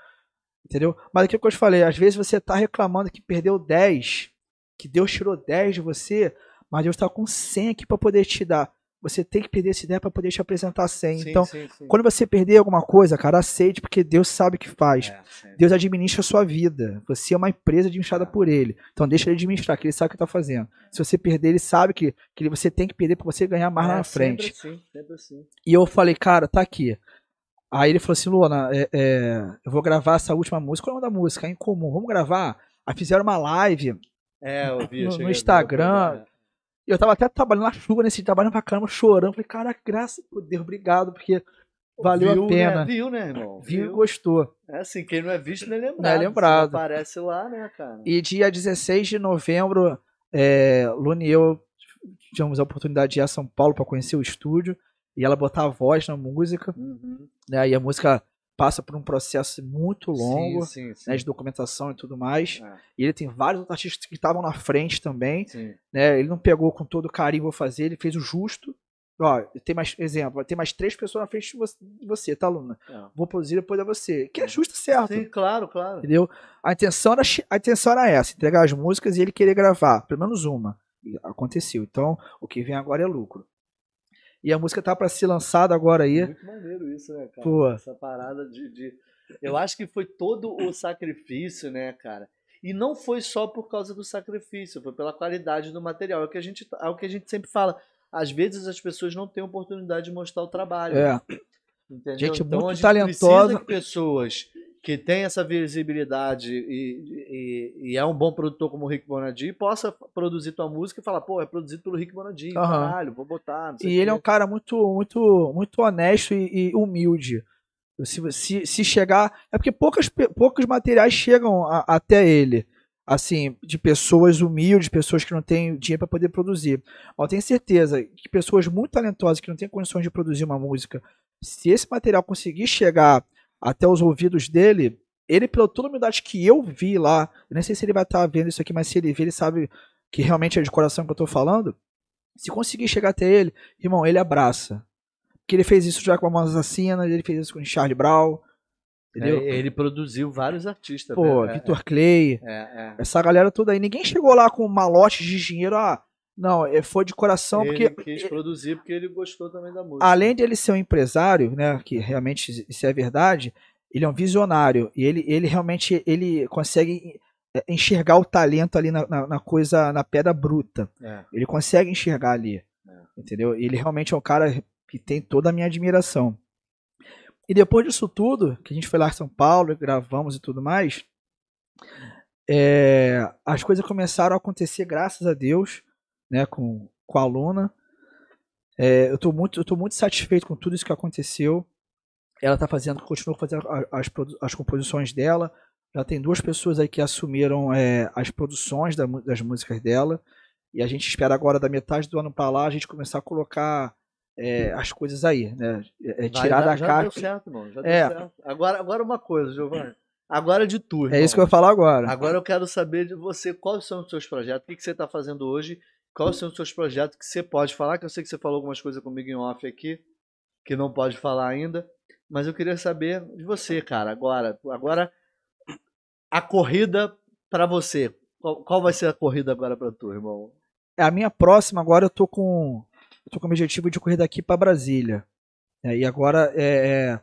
Entendeu? Mas aquilo que eu te falei, às vezes você tá reclamando que perdeu 10, que Deus tirou 10 de você, mas Deus tá com 100 aqui pra poder te dar. Você tem que perder essa ideia pra poder te apresentar 100. Sim, então, sim, sim. quando você perder alguma coisa, cara, aceite, porque Deus sabe o que faz. É. Deus administra a sua vida. Você é uma empresa administrada por ele. Então deixa ele administrar, que ele sabe o que está fazendo. Se você perder, ele sabe que, que você tem que perder para você ganhar mais lá É, na frente. Sempre assim, sempre assim. E eu falei, cara, tá aqui. Aí ele falou assim, Luana, é, é, eu vou gravar essa última música. Qual é o nome da música? É incomum. Vamos gravar? Aí fizeram uma live. É, eu vi. No- no Instagram, eu- tava até trabalhando na chuva nesse dia, trabalhando pra caramba, chorando. Falei, cara, graças por Deus, obrigado, porque valeu Viu, a pena. Né? Viu, né, irmão? Viu e gostou. É assim, quem não é visto não é lembrado. Não é lembrado. Aparece lá, né, cara? E dia 16 de novembro, é, Luna e eu tivemos a oportunidade de ir a São Paulo para conhecer o estúdio e ela botar a voz na música. Uhum. Né, e a música passa por um processo muito longo Sim, sim, sim. né, de documentação e tudo mais. É, E ele tem vários outros artistas que estavam na frente também. Né, ele não pegou com todo carinho, vou fazer, ele fez o justo. Ó, tem mais, exemplo, tem mais três pessoas na frente de você, tá, Luna? É. Vou produzir depois é você. Que é justo certo. Sim, claro, claro. Entendeu? A intenção, era, a intenção era essa, entregar as músicas e ele querer gravar, pelo menos uma. E aconteceu. Então, o que vem agora é lucro. E a música tá para ser lançada agora aí. Muito maneiro isso, né, cara? Pô. Essa parada de, de- Eu acho que foi todo o sacrifício, né, cara? E não foi só por causa do sacrifício, foi pela qualidade do material. É o que a gente, é o que a gente sempre fala. Às vezes as pessoas não têm oportunidade de mostrar o trabalho. É, Entendeu? Gente então, muito a gente talentosa. pessoas que têm essa visibilidade e, e- e é um bom produtor como o Rick Bonadi possa produzir tua música e falar, pô, é produzido pelo Rick Bonadi, Aham. caralho, vou botar. e ele é um cara muito, muito, muito honesto e, e humilde. Se, se, se chegar. É porque poucas, poucos materiais chegam a, até ele. Assim, de pessoas humildes, pessoas que não têm dinheiro para poder produzir. Eu tenho certeza que pessoas muito talentosas que não têm condições de produzir uma música, se esse material conseguir chegar até os ouvidos dele, ele, pela toda a humildade que eu vi lá, eu nem sei se ele vai estar vendo isso aqui, mas se ele ver, ele sabe que realmente é de coração que eu estou falando. Se conseguir chegar até ele, irmão, ele abraça. Porque ele fez isso já com a Assassinas, ele fez isso com o Charlie Brown. Entendeu? É, ele produziu vários artistas. Pô, né? Vitor Clay. É, é. Essa galera toda aí. Ninguém chegou lá com malote de dinheiro. Ah, não, é, foi de coração. Ele porque quis produzir porque ele gostou também da música. além de ele ser um empresário, né, que realmente isso é verdade, ele é um visionário e ele, ele realmente ele consegue é, enxergar o talento ali na, na, na coisa, na pedra bruta. É. Ele consegue enxergar ali, É. entendeu? Ele realmente é um cara que tem toda a minha admiração. E depois disso tudo, que a gente foi lá em São Paulo, gravamos e tudo mais, é, as coisas começaram a acontecer, graças a Deus, né, com, com a Luna. É, eu estou muito, eu tô muito satisfeito com tudo isso que aconteceu. Ela está fazendo, continua fazendo as, as composições dela. Já tem duas pessoas aí que assumiram é, as produções da das músicas dela. E a gente espera agora, da metade do ano para lá, a gente começar a colocar é, as coisas aí, né? É, Vai tirar da já deu certo, irmão. Já É. deu certo. Agora, agora uma coisa, Giovanni. Agora é de tu, É isso que eu irmão. vou falar agora. Agora eu quero saber de você quais são os seus projetos, o que, que você está fazendo hoje, quais são os seus projetos que você pode falar, que eu sei que você falou algumas coisas comigo em off aqui, que não pode falar ainda, mas eu queria saber de você, cara, agora. Agora, a corrida para você. Qual, qual vai ser a corrida agora para tu, irmão? É, A minha próxima agora eu tô com eu tô com o objetivo de correr daqui para Brasília. É, e agora é,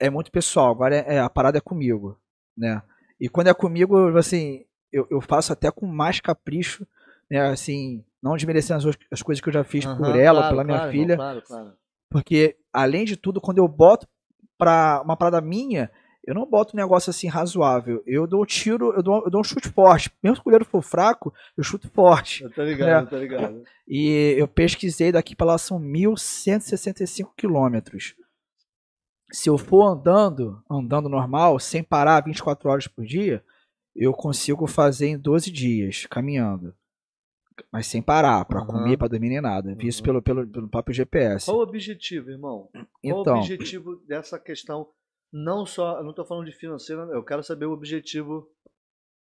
é, é muito pessoal, agora é, é- a parada é comigo, né? E quando é comigo, assim, eu, eu faço até com mais capricho, né? Assim, não desmerecendo as, as coisas que eu já fiz por Aham, ela, claro, pela minha claro, filha, irmão, claro, claro. porque além de tudo, quando eu boto pra uma parada minha, eu não boto um negócio assim razoável. Eu dou um tiro, eu dou, eu dou um chute forte. Mesmo se o goleiro for fraco, eu chuto forte. Eu tô ligado, É. eu tô ligado. E eu pesquisei daqui para lá são 1.165 quilômetros. Se eu for andando, andando normal, sem parar 24 horas por dia, eu consigo fazer em 12 dias, caminhando. Mas sem parar, para Aham. comer, para dormir nem nada. Vi isso Uhum. pelo, pelo, pelo próprio GPS. Qual o objetivo, irmão? Qual o Então, objetivo dessa questão? Não só, eu não estou falando de financeiro, eu quero saber o objetivo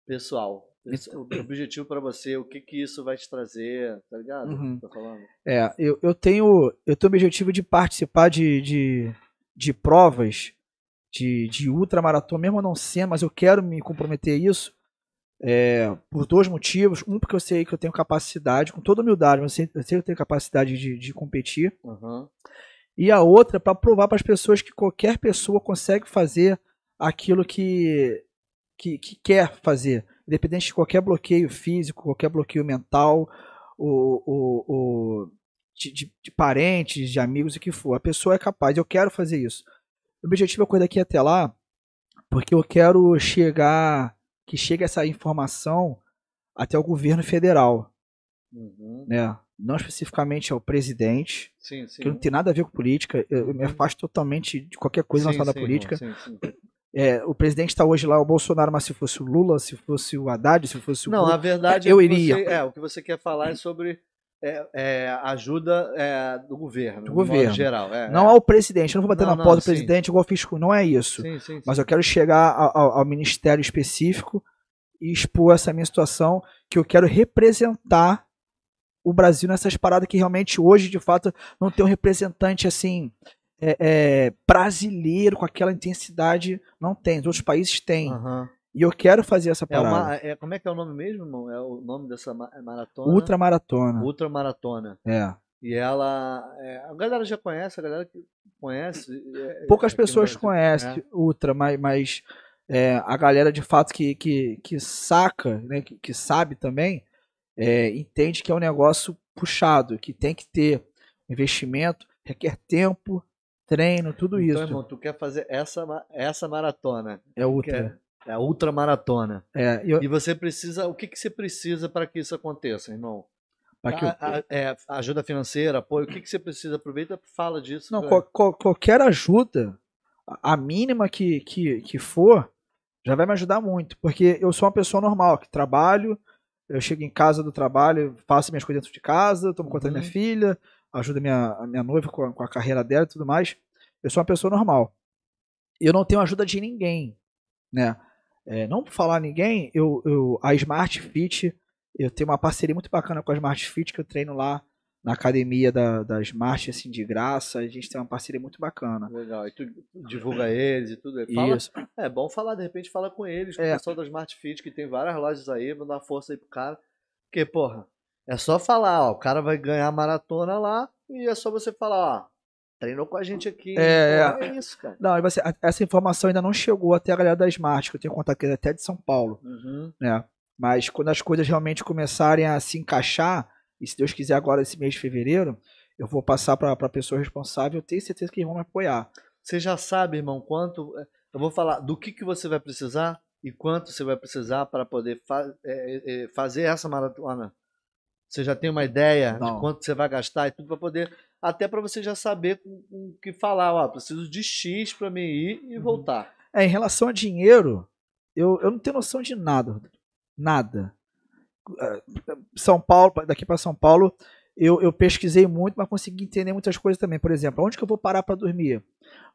pessoal. Esse- O objetivo para você, o que que isso vai te trazer, tá ligado? Uhum. Tô falando. é, eu, eu tenho eu tenho o objetivo de participar de, de, de provas de, de ultramaratona, mesmo eu não sendo, mas eu quero me comprometer a isso é, por dois motivos. Um, porque eu sei que eu tenho capacidade, com toda humildade, mas eu sei, eu sei que eu tenho capacidade de, de competir. Aham. E a outra, para provar para as pessoas que qualquer pessoa consegue fazer aquilo que, que, que quer fazer, independente de qualquer bloqueio físico, qualquer bloqueio mental, o, o, o, de, de- de parentes, de amigos, o que for. A pessoa é capaz, eu quero fazer isso. O objetivo é correr daqui até lá, porque eu quero chegar, que chegue essa informação até o governo federal, Uhum. né? Não especificamente ao presidente, Sim, sim. que não tem nada a ver com política. Eu, eu me afasto totalmente de qualquer coisa Sim, relacionada à sim, política. irmão, sim, sim. É, o presidente está hoje lá, o Bolsonaro, mas se fosse o Lula, se fosse o Haddad, se fosse o Não, Lula, a verdade eu é que iria. Você, é, o que você quer falar é sobre é, é, ajuda é, do governo, Do governo. geral. É, não é. ao presidente. Eu não vou bater Não, na porta do presidente igual fiz com. Não é isso. Sim, sim, Mas sim. eu quero chegar ao, ao- ministério específico e expor essa minha situação, que eu quero representar o Brasil nessas paradas que realmente hoje, de fato, não tem um representante assim. brasileiro com aquela intensidade não tem, os outros países têm. Aham. E eu quero fazer essa É parada. uma, é, como é que é o nome mesmo, irmão? É o nome dessa ma- maratona? Ultramaratona. Ultramaratona. É. E ela. é, a galera já conhece, a galera que conhece. é, Poucas aqui no pessoas conhecem É. Ultra, mas, mas, é, a galera de fato que, que, que saca, né, que, que sabe também, é, entende que é um negócio puxado, que tem que ter investimento, requer tempo, treino, tudo Então, isso. irmão, tu quer fazer essa, essa maratona. é Ultra. É a ultramaratona. É, eu, E você precisa. O que, que você precisa para que isso aconteça, irmão? eu- A- a- é, ajuda financeira, apoio. O que, que você precisa? Aproveita e fala disso. não, qual- qual- qualquer ajuda, a mínima que, que, que for, já vai me ajudar muito. Porque eu sou uma pessoa normal, que trabalho, eu chego em casa do trabalho, faço minhas coisas dentro de casa, tomo conta da minha Uhum. filha, ajudo a minha, a minha noiva com a, com a carreira dela e tudo mais. Eu sou uma pessoa normal. Eu não tenho ajuda de ninguém, né? É, não falar ninguém, eu, eu, a Smart Fit, eu tenho uma parceria muito bacana com a Smart Fit, que eu treino lá na academia da, da Smart, assim, de graça. A gente tem uma parceria muito bacana. Legal. E tu divulga eles e tudo. Fala, Isso. É bom falar, de repente, fala com eles, com É. o pessoal da Smart Fit, que tem várias lojas aí, vou dar força aí pro cara. Porque, porra, é só falar, ó, o cara vai ganhar a maratona lá e é só você falar, ó, treinou com a gente aqui. É, Porra, é isso, cara. Não, você- essa informação ainda não chegou até a galera da Smart, que eu tenho contato até de São Paulo. Uhum. né? Mas quando as coisas realmente começarem a se encaixar, e se Deus quiser agora esse mês de fevereiro, eu vou passar para a pessoa responsável, eu tenho certeza que eles vão me apoiar. Você já sabe, irmão, quanto. Eu vou falar do que, que você vai precisar e quanto você vai precisar para poder fa- é, é, fazer essa maratona. Você já tem uma ideia Não. de quanto você vai gastar e tudo para poder. Até para você já saber o que falar. Ó, preciso de X para mim ir e Uhum. voltar. É, em relação a dinheiro, eu, eu não tenho noção de nada, nada. Eh, São Paulo, daqui para São Paulo, eu, eu pesquisei muito, mas consegui entender muitas coisas também. Por exemplo, onde que eu vou parar para dormir?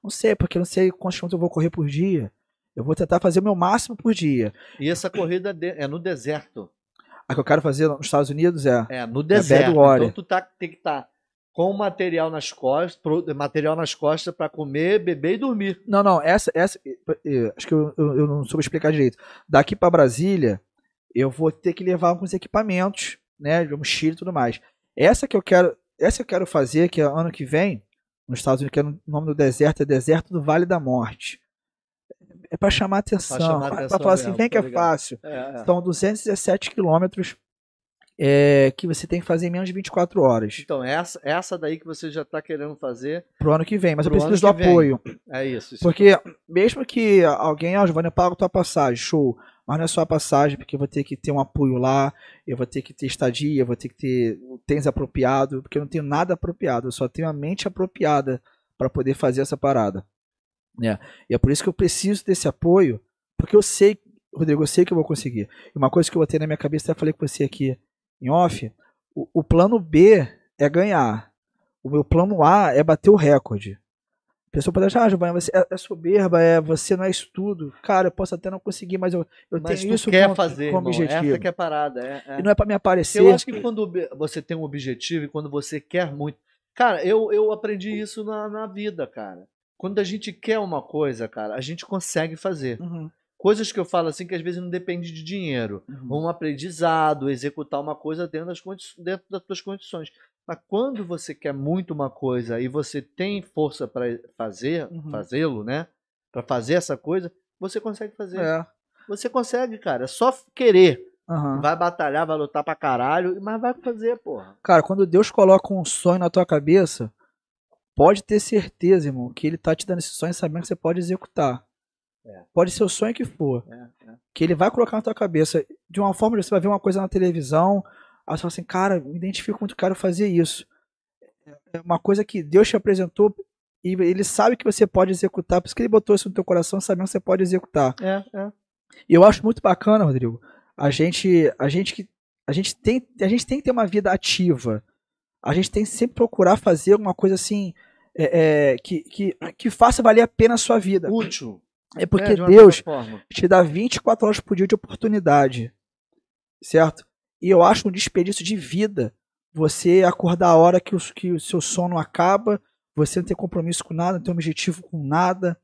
Não sei, porque eu não sei quantos quilômetros eu vou correr por dia. Eu vou tentar fazer o meu máximo por dia. E essa corrida é no deserto. A que eu quero fazer nos Estados Unidos é É, no deserto. Bad Warrior. então tu tá, tem que estar com material nas costas, material nas costas para comer, beber e dormir. Não, não, essa, essa acho que eu, eu, eu não soube explicar direito. Daqui para Brasília, eu vou ter que levar alguns equipamentos, né, de mochila e tudo mais. Essa que eu quero, essa eu quero fazer, que é ano que vem, nos Estados Unidos, que é no nome do deserto, é Deserto do Vale da Morte. É para chamar atenção, para falar assim, vem que é ligado. fácil. É, é. São 217 quilômetros é, que você tem que fazer em menos de 24 horas Então, essa, essa daí que você já tá querendo fazer, pro ano que vem, mas eu preciso do vem. apoio. é isso. isso Porque mesmo que alguém, ó, Giovanni, eu pago tua passagem, show. Mas não é só a passagem, porque eu vou ter que ter um apoio lá, eu vou ter que ter estadia, eu vou ter que ter o tênis apropriado, porque eu não tenho nada apropriado, eu só tenho a mente apropriada para poder fazer essa parada. né? E é por isso que eu preciso desse apoio, porque eu sei, Rodrigo, eu sei que eu vou conseguir. E uma coisa que eu botei na minha cabeça, até falei com você aqui em off, o, o plano B é ganhar. O meu plano A é bater o recorde. A pessoa pode achar, ah, Giovanni, você é, é soberba, é, você não é isso tudo. Cara, eu posso até não conseguir, mas eu, eu Mas tenho isso quer como, fazer, como irmão. objetivo. Essa que é a parada. É, é. E não é pra me aparecer. Eu acho que quando você tem um objetivo e quando você quer muito. Cara, eu, eu aprendi isso na, na vida, cara. Quando a gente quer uma coisa, cara, a gente consegue fazer. Uhum, Coisas que eu falo assim que às vezes não depende de dinheiro. uhum. Um aprendizado, executar uma coisa dentro das, dentro das tuas condições. Mas quando você quer muito uma coisa e você tem força para fazer, Uhum. fazê-lo, né? Para fazer essa coisa, você consegue fazer. É. Você consegue, cara. É só querer. aham. Vai batalhar, vai lutar pra caralho, mas vai fazer, porra. Cara, quando Deus coloca um sonho na tua cabeça, pode ter certeza, irmão, que ele tá te dando esse sonho sabendo que você pode executar. É. Pode ser o sonho que for. É, é. Que ele vai colocar na tua cabeça de uma forma você vai ver uma coisa na televisão, aí você fala assim, cara, me identifico muito, quero fazer isso. É uma coisa que Deus te apresentou e ele sabe que você pode executar, por isso que ele botou isso no teu coração, sabendo que você pode executar. É, é. E eu acho muito bacana, Rodrigo. A gente, a gente que a gente tem, a gente tem que ter uma vida ativa. A gente tem que sempre procurar fazer alguma coisa assim é, é, que, que, que faça valer a pena a sua vida. Útil. É porque É, de Deus te dá 24 horas por dia de oportunidade. Certo? E eu acho um desperdício de vida você acordar a hora que o, que o seu sono acaba, você não ter compromisso com nada, não ter objetivo com nada,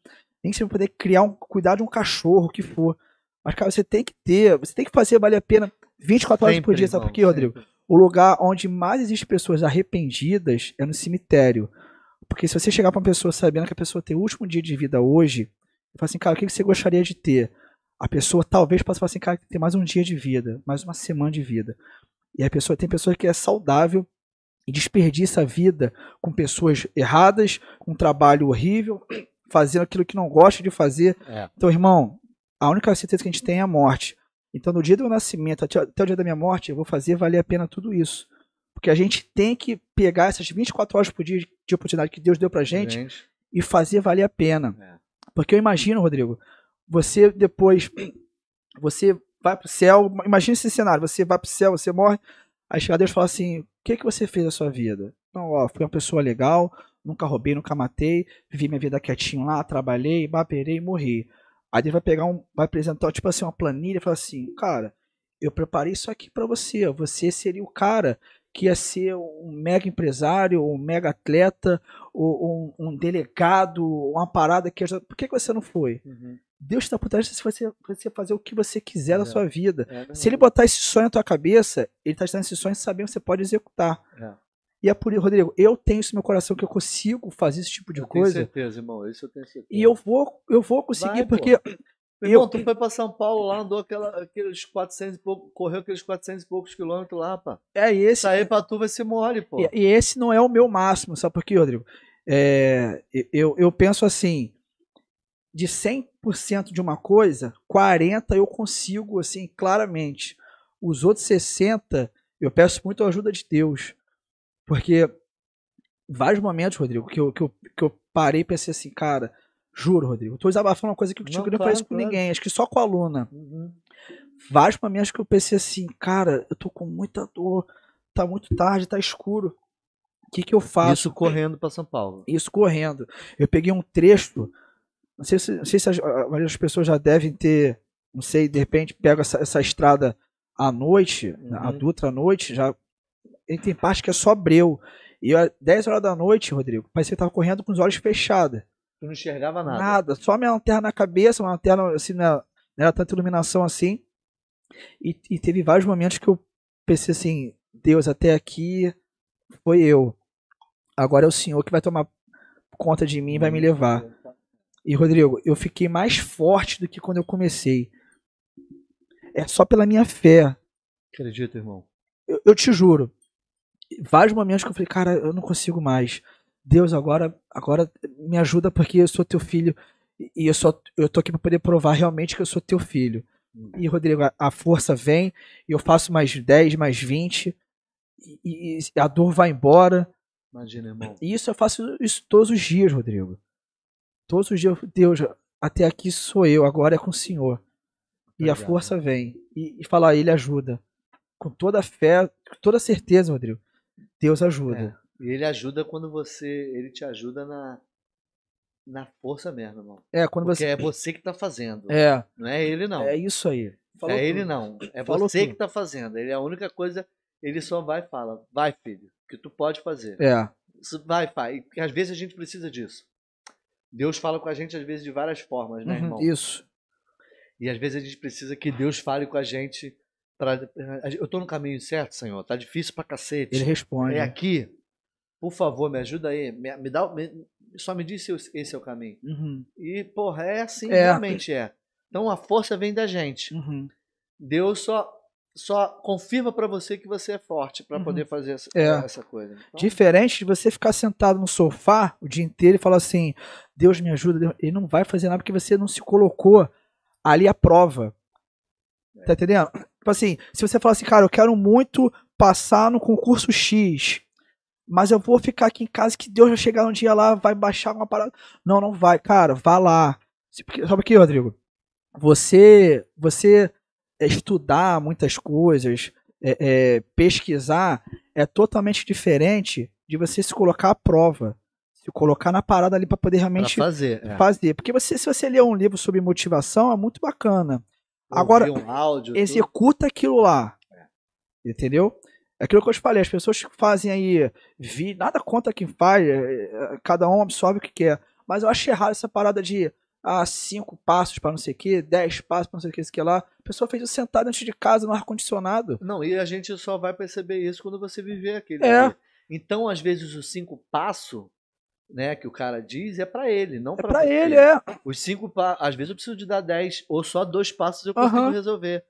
nem que você poder criar um, cuidar de um cachorro, o que for. Mas, cara, você tem que ter, você tem que fazer valer a pena 24 horas por dia, sabe por quê, Rodrigo? O lugar onde mais existem pessoas arrependidas é no cemitério. Porque se você chegar pra uma pessoa sabendo que a pessoa tem o último dia de vida hoje, falar assim, cara, o que você gostaria de ter? A pessoa talvez possa falar assim, cara, tem mais um dia de vida, mais uma semana de vida. E a pessoa tem pessoa que é saudável e desperdiça a vida com pessoas erradas, com um trabalho horrível, [CLEARS THROAT] fazendo aquilo que não gosta de fazer. É. Então, irmão, a única certeza que a gente tem é a morte. Então, no dia do meu nascimento, até até o dia da minha morte, eu vou fazer valer a pena tudo isso. Porque a gente tem que pegar essas 24 horas por dia de oportunidade que Deus deu pra gente Gente, e fazer valer a pena. É. Porque eu imagino, Rodrigo, você depois. Você vai pro céu. Imagina esse cenário: você vai pro céu, você morre. Aí chega Deus e fala assim: o que, que você fez na sua vida? Não, ó, fui uma pessoa legal, nunca roubei, nunca matei, vivi minha vida quietinho lá, trabalhei, baperei e morri. Aí ele vai pegar um. Vai apresentar, tipo assim, uma planilha e falar assim: cara, eu preparei isso aqui para você. Você seria o cara que ia ser um mega empresário, um mega atleta, ou um, um delegado, uma parada que. Por que, que você não foi? Uhum. Deus está por trás de você, você fazer o que você quiser é. na sua vida. É, Se ele botar esse sonho na tua cabeça, ele está te dando esse sonho sabendo que você pode executar. É. E é por isso, Rodrigo, eu tenho isso no meu coração que eu consigo fazer esse tipo de eu coisa. Tenho certeza, irmão. Isso eu tenho certeza. E eu vou, eu vou conseguir, Vai, porque. Pô. Irmão, eu... tu foi pra São Paulo lá, andou aquela, aqueles 400 e pouco, correu aqueles 400 e poucos quilômetros lá, pá. É, e esse. Sair pra tu vai ser mole, pô. E, e, esse não é o meu máximo, sabe por quê, Rodrigo? É, eu, eu penso assim, de 100% de uma coisa, 40 eu consigo, assim, claramente. Os outros 60, eu peço muito a ajuda de Deus. Porque vários momentos, Rodrigo, que eu, que eu, que eu parei e pensei assim, cara, juro, Rodrigo, tô desabafando uma coisa que eu não, não claro, com claro. ninguém, acho que só com a aluna. Uhum. Vários momentos que eu pensei assim, cara, eu tô com muita dor, tá muito tarde, tá escuro. O que que eu faço? Isso correndo para São Paulo. Isso correndo. Eu peguei um trecho não sei se, não sei se as, as pessoas já devem ter, não sei, de repente pega essa, essa estrada à noite, uhum. a Dutra à noite, já tem parte que é só breu. E às 10 horas da noite, Rodrigo, parecia que eu tava correndo com os olhos fechados. Tu não enxergava nada? Nada, só minha lanterna na cabeça, uma lanterna assim, não era, não era tanta iluminação assim. E, e teve vários momentos que eu pensei assim, Deus, até aqui foi eu. Agora é o Senhor que vai tomar conta de mim e vai me levar. E, Rodrigo, eu fiquei mais forte do que quando eu comecei. É só pela minha fé. Acredito, irmão. Eu, eu te juro. Vários momentos que eu falei, cara, eu não consigo mais. Deus, agora, agora me ajuda porque eu sou teu filho e eu, só, eu tô aqui para poder provar realmente que eu sou teu filho. Hum. E, Rodrigo, a, a força vem, e eu faço mais 10, mais 20, e, e, a dor vai embora. Imagina, irmão. E isso eu faço isso todos os dias, Rodrigo. Todos os dias, Deus, até aqui sou eu, agora é com o Senhor. E Obrigado. a força vem. E, e falar, Ele ajuda. Com toda a fé, com toda a certeza, Rodrigo. Deus ajuda. É. E Ele ajuda quando você. Ele te ajuda na, na força mesmo, irmão. É, quando Porque você. é você que tá fazendo. É. Não é ele, não. É isso aí. Falou é tudo. ele, não. É Falou você tudo. que tá fazendo. Ele é a única coisa. Ele só vai e fala: vai, filho, que tu pode fazer. É. Vai, pai. Porque às vezes a gente precisa disso. Deus fala com a gente às vezes de várias formas, né, uhum, irmão? Isso. E às vezes a gente precisa que Deus fale com a gente para eu tô no caminho certo, Senhor. Tá difícil pra cacete. Ele responde. É aqui. Por favor, me ajuda aí. Me, me dá, me, só me diz se esse é o caminho. Uhum. E, porra, é assim, é. realmente é. Então a força vem da gente. Uhum. Deus só só confirma para você que você é forte para uhum. poder fazer essa, é. essa coisa. Então... Diferente de você ficar sentado no sofá o dia inteiro e falar assim: Deus me ajuda. Ele não vai fazer nada porque você não se colocou ali à prova. É. Tá entendendo? Tipo assim, se você falar assim, cara, eu quero muito passar no concurso X, mas eu vou ficar aqui em casa que Deus vai chegar um dia lá, vai baixar uma parada. Não, não vai, cara, vá lá. Sabe o que, Rodrigo? Você, você estudar muitas coisas, é, é, pesquisar, é totalmente diferente de você se colocar à prova. Se colocar na parada ali para poder realmente pra fazer. É. fazer. Porque você, se você ler um livro sobre motivação, é muito bacana. Agora, um áudio, executa tudo. aquilo lá. É. Entendeu? É aquilo que eu te falei, as pessoas que fazem aí, vi, nada contra quem faz, cada um absorve o que quer. Mas eu acho errado essa parada de ah, cinco passos para não sei o que, dez passos para não sei o que, isso que lá. A pessoa fez isso sentado antes de casa, no ar-condicionado. Não, e a gente só vai perceber isso quando você viver aquele. É. Então, às vezes, os cinco passos né, que o cara diz é para ele, não para É para ele, é. Os cinco passos, às vezes eu preciso de dar dez, ou só dois passos eu consigo uhum. resolver.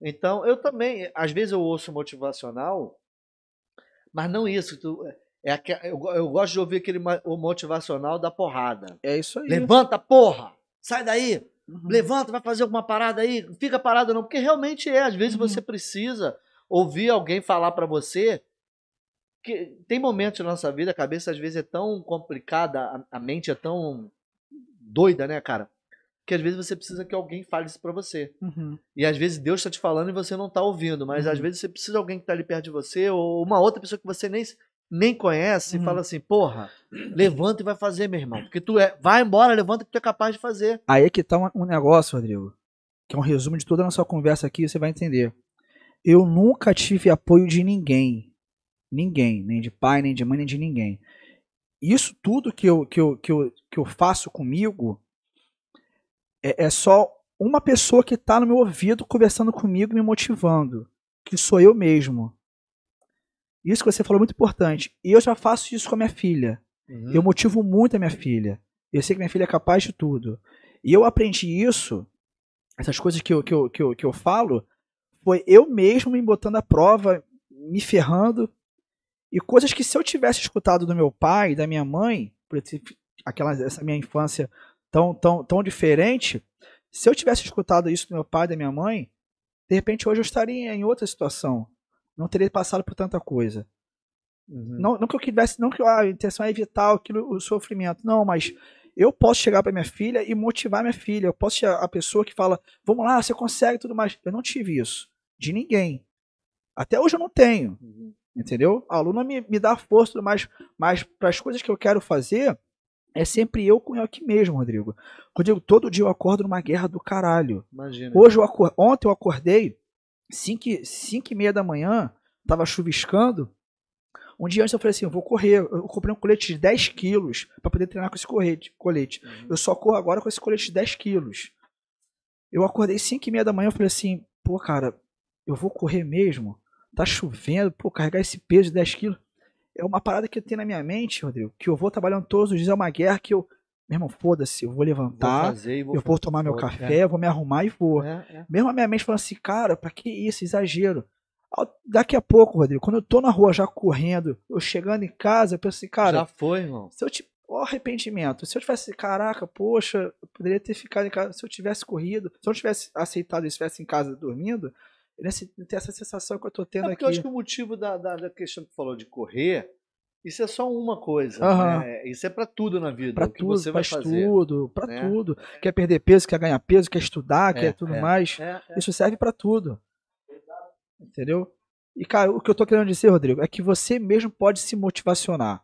Então, eu também, às vezes eu ouço motivacional, mas não isso. Tu, é aqu... eu, eu gosto de ouvir aquele o motivacional da porrada. É isso aí. Levanta, porra! Sai daí! Uhum. Levanta, vai fazer alguma parada aí. Fica parado não, porque realmente é. Às vezes uhum. você precisa ouvir alguém falar para você tem momentos na nossa vida, a cabeça às vezes é tão complicada, a, mente é tão doida, né, cara? Que às vezes você precisa que alguém fale isso pra você. Uhum. E às vezes Deus tá te falando e você não tá ouvindo, mas Uhum. às vezes você precisa de alguém que tá ali perto de você ou uma outra pessoa que você nem, nem conhece Uhum. e fala assim: porra, levanta e vai fazer, meu irmão. Porque tu é. Vai embora, levanta que tu é capaz de fazer. Aí é que tá um, um negócio, Rodrigo, que é um resumo de toda a nossa conversa aqui, você vai entender. Eu nunca tive apoio de ninguém. Ninguém, nem de pai, nem de mãe, nem de ninguém. Isso tudo que eu, que eu, que eu, que eu faço comigo é, é só uma pessoa que tá no meu ouvido conversando comigo, me motivando. Que sou eu mesmo. Isso que você falou é muito importante. E eu já faço isso com a minha filha. Uhum. Eu motivo muito a minha filha. Eu sei que minha filha é capaz de tudo. E eu aprendi isso, essas coisas que eu, que eu, que eu, que eu falo, foi eu mesmo me botando à prova, me ferrando. E coisas que se eu tivesse escutado do meu pai, da minha mãe, por aquela, essa minha infância tão, tão, tão diferente, se eu tivesse escutado isso do meu pai, da minha mãe, de repente hoje eu estaria em outra situação. Não teria passado por tanta coisa. Uhum. Não, não que eu quisesse, não que a intenção é evitar aquilo, o sofrimento, não, mas eu posso chegar para minha filha e motivar minha filha. Eu posso ser a pessoa que fala, vamos lá, você consegue tudo mais. Eu não tive isso de ninguém. Até hoje eu não tenho, Uhum. entendeu? A aluna me, me dá força tudo mais, mas para as coisas que eu quero fazer, é sempre eu com eu aqui mesmo, Rodrigo. Rodrigo, todo dia eu acordo numa guerra do caralho. Imagina. Hoje eu acor... Ontem eu acordei 5 e meia da manhã, tava chuviscando. Um dia antes eu falei assim, eu vou correr. Eu comprei um colete de 10 quilos para poder treinar com esse correte- colete. Uhum. Eu só corro agora com esse colete de 10 quilos. Eu acordei 5 e meia da manhã, eu falei assim, pô, cara, eu vou correr mesmo? Tá chovendo, pô, carregar esse peso de 10 quilos. É uma parada que eu tenho na minha mente, Rodrigo, que eu vou trabalhando todos os dias, é uma guerra que eu... Meu irmão, foda-se, eu vou Vou levantar, e vou eu vou tomar meu fazer. café, vou me arrumar e vou. É, é. Mesmo a minha mente falando assim, cara, pra que isso? Exagero. Daqui a pouco, Rodrigo, quando eu tô na rua já correndo, eu chegando em casa, eu penso assim, cara, Já foi, irmão. se eu te. Ó, arrependimento. Se eu tivesse, caraca, poxa, eu poderia ter ficado em casa. Se eu tivesse corrido, se eu tivesse aceitado e estivesse em casa dormindo, se- ter essa sensação que eu tô tendo É porque aqui. eu acho que o motivo da, da, da questão que falou de correr, isso é só uma coisa. Aham. né? Isso é pra tudo na vida. Que tudo, você vai faz fazer. tudo, pra né? tudo. Quer perder peso, quer ganhar peso, quer estudar, É, quer tudo é, mais. É, é. Isso serve pra tudo. Entendeu? E, cara, o que eu tô querendo dizer, Rodrigo, é que você mesmo pode se motivacionar.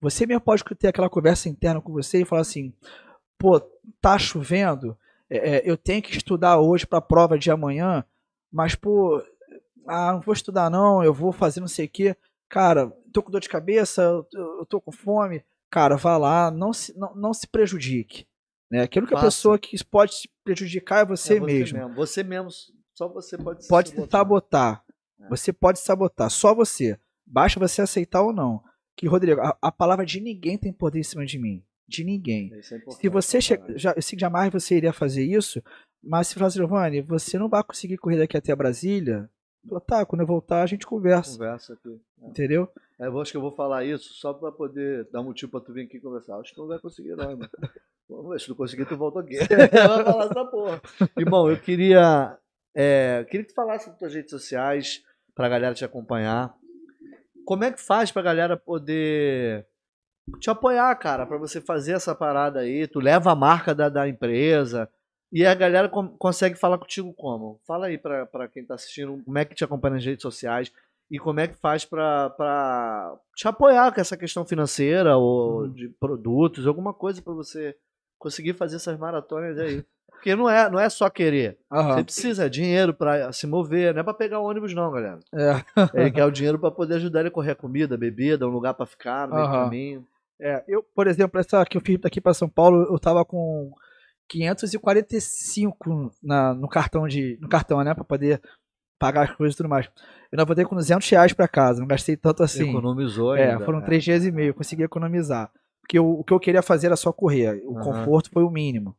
Você mesmo pode ter aquela conversa interna com você e falar assim: pô, tá chovendo, é, é, eu tenho que estudar hoje pra prova de amanhã, mas, pô, ah, não vou estudar não, eu vou fazer não sei o quê. Cara, tô com dor de cabeça, eu, tô com fome. Cara, vá lá, não se, não, não se prejudique. Né? Aquilo que a Faça. pessoa que pode se prejudicar é você É mesmo Você mesmo. Só você pode pode se se botar. sabotar. É. Você pode sabotar, só você. Basta você aceitar ou não. Que, Rodrigo, a, a palavra de ninguém tem poder em cima de mim. De ninguém. É Se você pra che... caralho. já, eu sei que jamais você iria fazer isso, mas se falar assim, Giovanni, você não vai conseguir correr daqui até Brasília, falo, tá, quando eu voltar a gente conversa. Conversa aqui. É. Entendeu? É, eu acho que eu vou falar isso só pra poder dar motivo pra tu vir aqui conversar. Acho que não vai conseguir, não, irmão. [LAUGHS] Se tu conseguir, tu volta aqui. [LAUGHS] vai falar essa porra. Irmão, eu queria. É, queria que tu falasse das tuas redes sociais pra galera te acompanhar. Como é que faz pra galera poder te apoiar, cara, pra você fazer essa parada aí? Tu leva a marca da, da empresa. E a galera consegue falar contigo como? Fala aí pra, pra quem tá assistindo como é que te acompanha nas redes sociais e como é que faz pra, pra te apoiar com essa questão financeira ou Uhum. de produtos, alguma coisa pra você conseguir fazer essas maratonas aí. Porque não é, não é só querer. Aham. Você precisa de dinheiro pra se mover, não é pra pegar o ônibus não, galera. É. [LAUGHS] Ele quer o dinheiro pra poder ajudar ele a correr a comida, bebida, um lugar pra ficar no meio do Aham. caminho. É, eu, por exemplo, essa que eu fiz daqui para São Paulo, eu tava com 545 na, no cartão de, no cartão, né, para poder pagar as coisas e tudo mais. Eu não voltei com 200 reais para casa, não gastei tanto assim. Economizou É, ainda. foram três dias e meio, eu consegui economizar. Porque o, o que eu queria fazer era só correr, o Aham. conforto foi o mínimo.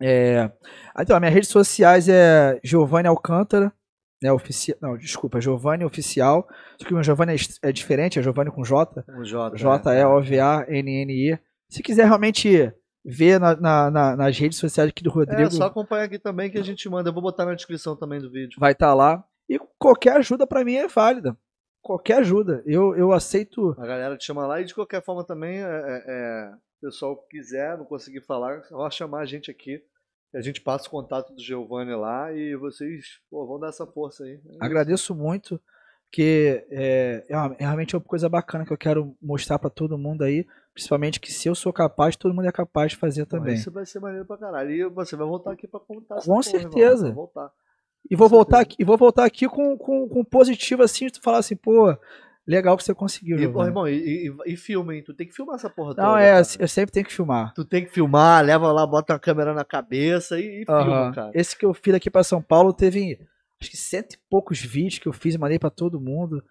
É, então, as minhas redes sociais é Giovanni Alcântara, né, oficial, não, desculpa, Giovanni Oficial, só que o meu Giovanni é, é diferente, é Giovanni com J, Com J. J-E-O-V-A-N-N-I. Se quiser realmente ver na- na- na- nas redes sociais aqui do Rodrigo, É, só acompanha aqui também que a gente manda. Eu vou botar na descrição também do vídeo. vai estar lá. E qualquer ajuda pra mim é válida. qualquer ajuda. Eu, eu aceito. A galera te chama lá e de qualquer forma também, é, é, é, o pessoal que quiser, não conseguir falar, é só chamar a gente aqui. A gente passa o contato do Giovanni lá e vocês pô, vão dar essa força aí. É Agradeço muito, porque é, é, uma- é realmente uma coisa bacana que eu quero mostrar pra todo mundo aí. Principalmente que se eu sou capaz, todo mundo é capaz de fazer Pô, também. Isso vai ser maneiro pra caralho. E você vai voltar aqui pra contar Com porra, certeza. Voltar. E vou Com voltar certeza. aqui, e vou voltar aqui com, com, com positivo assim, de tu falar assim, pô, legal que você conseguiu, E, pô, Giovanni. irmão, e, e, e filma, hein? Tu tem que filmar essa porra Não, toda. é, cara. eu sempre tenho que filmar. Tu tem que filmar, leva lá, bota uma câmera na cabeça e, e filma, Aham. cara. Esse que eu fiz aqui pra São Paulo teve acho que cento e poucos vídeos que eu fiz mandei pra todo mundo.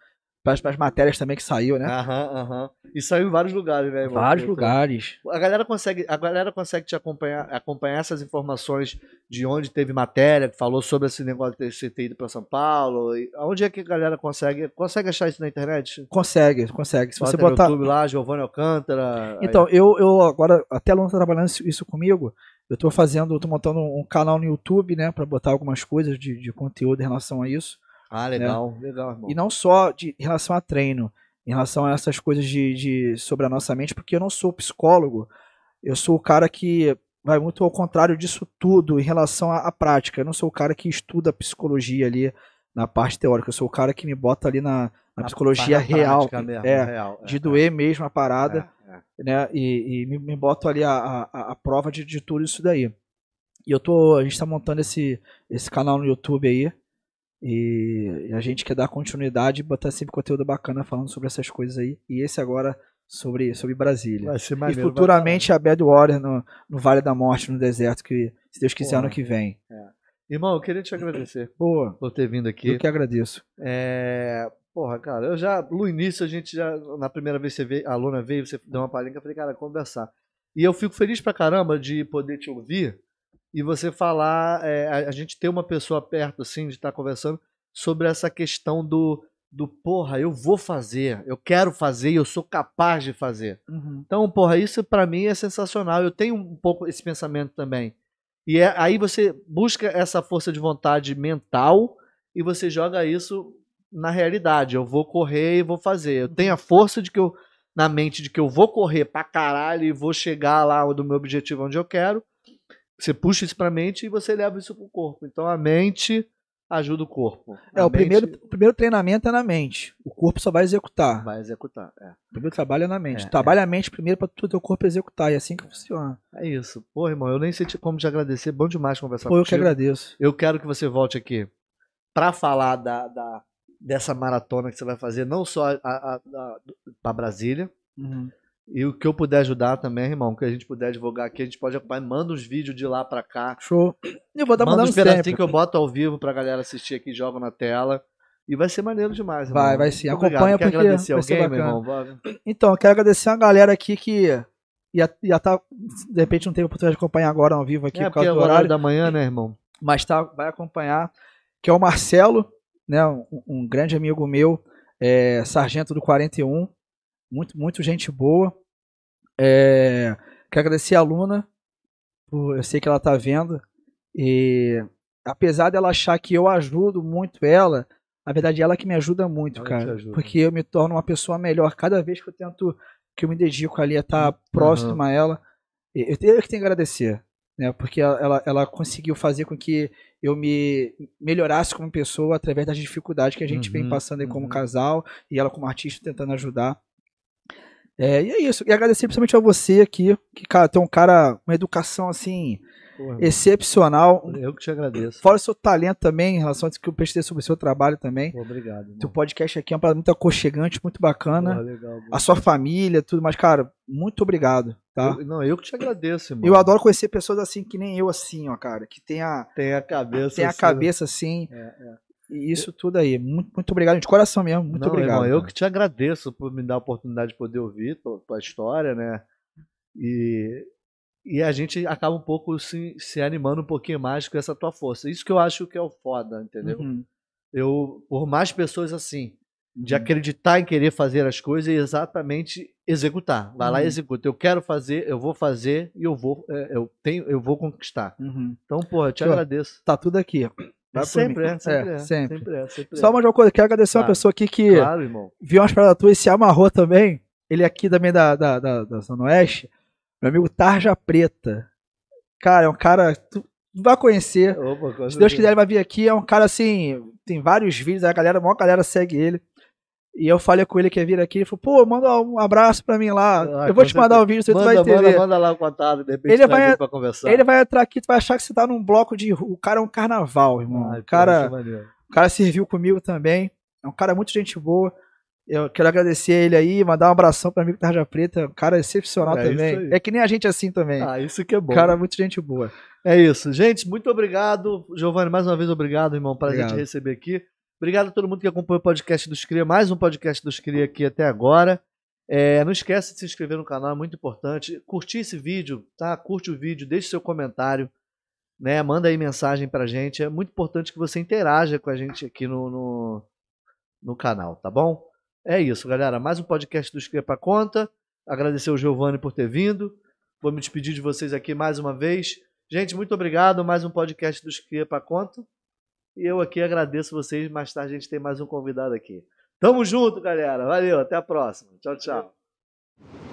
Para as matérias também que saiu, né? Aham, aham. E saiu em vários lugares, né, irmão? Vários lugares. A galera consegue, a galera consegue te acompanhar, acompanhar essas informações de onde teve matéria, que falou sobre esse negócio de você ter ido pra São Paulo. E Onde é que a galera consegue? Consegue achar isso na internet? Consegue, consegue. Se você Bota botar. no YouTube lá, Giovanni Alcântara. aí- Então, eu, eu agora, até a Luna tá trabalhando isso, comigo. Eu tô fazendo, eu tô montando um canal no YouTube, né? Pra botar algumas coisas de, de conteúdo em relação a isso. Ah, legal, legal, irmão. E não só de, em relação a treino, em relação a essas coisas de, de sobre a nossa mente, porque eu não sou psicólogo, eu sou o cara que vai muito ao contrário disso tudo em relação à, à prática. Eu não sou o cara que estuda psicologia ali na parte teórica, eu sou o cara que me bota ali na, na Na- psicologia real, mesmo, é, real, de é, doer mesmo a parada, é, é. né? E, e me, me boto ali a, a, a prova de, de tudo isso daí. E eu tô, a gente tá montando esse, esse canal no YouTube aí. E, e a gente quer dar continuidade e botar sempre conteúdo bacana falando sobre essas coisas aí. E esse agora sobre, sobre Brasília. Vai ser E maneiro, futuramente a Bad Warrior no, no Vale da Morte, no deserto, que se Deus quiser Porra. ano que vem. vai. Irmão, eu queria te agradecer Pô, por ter vindo aqui. eu que agradeço. É, porra, cara, eu já, no início a gente já, na primeira vez que veio, a Luna veio, você deu uma palhinha, eu falei, cara, conversar. E eu fico feliz pra caramba de poder te ouvir e você falar, é, a, a gente ter uma pessoa perto, assim, de estar conversando sobre essa questão do, do, porra, eu vou fazer, eu quero fazer e eu sou capaz de fazer. Então, porra, isso pra mim é sensacional. Eu tenho um pouco esse pensamento também. E é, aí você busca essa força de vontade mental e você joga isso na realidade. Eu vou correr e vou fazer. Eu tenho a força de que eu na mente de que eu vou correr pra caralho e vou chegar lá do meu objetivo onde eu quero. Você puxa isso pra mente e você leva isso pro corpo. Então a mente ajuda o corpo. É, A o primeiro, mente o primeiro treinamento é na mente. O corpo só vai executar. vai executar. É. O primeiro trabalho é na mente. É, Trabalha a mente primeiro para o teu corpo executar. E é assim que funciona. É isso. Pô, irmão, eu nem sei como te agradecer. Bom demais conversar Pô, eu que agradeço. Eu quero que você volte aqui para falar da, da- dessa maratona que você vai fazer, não só para Brasília, e o que eu puder ajudar também, irmão, que a gente puder divulgar aqui, a gente pode acompanhar. Manda os vídeos de lá para cá. Show. Eu vou estar Manda uns pedacinhos que eu boto ao vivo pra galera assistir aqui, jogo na tela. E vai ser maneiro demais, irmão. Vai, vai sim. Muito Acompanha obrigado. Porque agradecer vai alguém, meu irmão? Então, eu quero agradecer uma galera aqui que ia, ia tá, de repente não teve oportunidade de acompanhar agora ao vivo aqui É, por causa é do horário horário, da manhã, né, irmão? mas tá, vai acompanhar, que é o Marcelo, né, um, um grande amigo meu, é, sargento do 41, muito, muito gente boa. É, quero agradecer a Luna, por- eu sei que ela tá vendo, e apesar dela achar que eu ajudo muito ela, na verdade ela que me ajuda muito, Ela cara, ajuda. porque eu me torno uma pessoa melhor cada vez que eu tento, que eu me dedico ali a estar próximo a ela, e- eu tenho que tenho que agradecer, né, porque ela, ela, conseguiu fazer com que eu me melhorasse como pessoa através das dificuldades que a gente vem Uhum, passando aí como uhum. casal e ela como artista tentando ajudar. É, e é isso. E agradecer principalmente a você aqui, que, cara, tem um cara, uma educação assim, irmão, excepcional. eu que te agradeço. Fora o seu talento também, em relação a que eu prestei sobre o seu trabalho também. Obrigado. Teu podcast aqui é uma parada muito aconchegante, muito bacana. Porra, legal, A sua família, tudo mais, cara, muito obrigado, tá? Eu- não, eu que te agradeço, irmão. Eu adoro conhecer pessoas assim, que nem eu, assim, ó, cara, que tem a, Tem a cabeça. tem a assim, cabeça assim, É, é. E isso tudo aí. Muito, muito obrigado, de coração mesmo, muito Não, obrigado. irmão, eu que te agradeço por me dar a oportunidade de poder ouvir tua, tua história, né? E, e a gente acaba um pouco se, se animando um pouquinho mais com essa tua força. Isso que eu acho que é o foda, entendeu? Uhum. Eu, por mais pessoas assim, de Uhum. acreditar em querer fazer as coisas e exatamente executar. Vai lá e Uhum. executa. Eu quero fazer, eu vou fazer e eu vou, é, eu tenho, eu vou conquistar. Uhum. Então, pô, eu te agradeço. Tá tudo aqui. Vai sempre, é, sempre é, sempre. sempre é, sempre Só é. mais uma coisa, quero agradecer uma Claro. pessoa aqui que Claro, irmão. viu umas paradas tuas e se amarrou também. Ele é aqui também da, da, da, da Zona Oeste. Meu amigo Tarja Preta. Cara, é um cara. Tu vai conhecer. Opa, Se Deus quiser, ele vai vir aqui. É um cara assim. Tem vários vídeos, a galera, a maior galera segue ele. E eu falei com ele que ia vir aqui. Ele falou, pô, manda um abraço pra mim lá. Ah, eu vou te mandar certeza. um vídeo, você manda, vai entender. manda, manda lá o contato, de repente Ele traz vai- pra conversar. Ele vai entrar aqui, tu vai achar que você tá num bloco de. O cara é um carnaval, irmão. Ai, o cara. O cara serviu comigo também. É um cara muito gente boa. Eu quero agradecer ele aí, mandar um abração para amigo Tarja Preta. Um cara excepcional É também. É que nem a gente assim também. Ah, isso que é bom. um cara muito gente boa. É isso. Gente, muito obrigado. Giovanni, mais uma vez obrigado, irmão. Obrigado. te receber aqui. Obrigado a todo mundo que acompanha o podcast dos Cria. Mais um podcast dos Cria aqui até agora. É, não esquece de se inscrever no canal, é muito importante. Curtir esse vídeo, tá? Curte o vídeo, deixe seu comentário, né? Manda aí mensagem pra gente. É muito importante que você interaja com a gente aqui no, no, no canal, tá bom? É isso, galera. Mais um podcast dos Cria pra conta. Agradecer ao Giovanni por ter vindo. Vou me despedir de vocês aqui mais uma vez. Gente, muito obrigado. Mais um podcast dos Cria pra conta. E eu aqui agradeço vocês. Mais tarde a gente tem mais um convidado aqui. Tamo junto, galera. Valeu. Até a próxima. Tchau, tchau.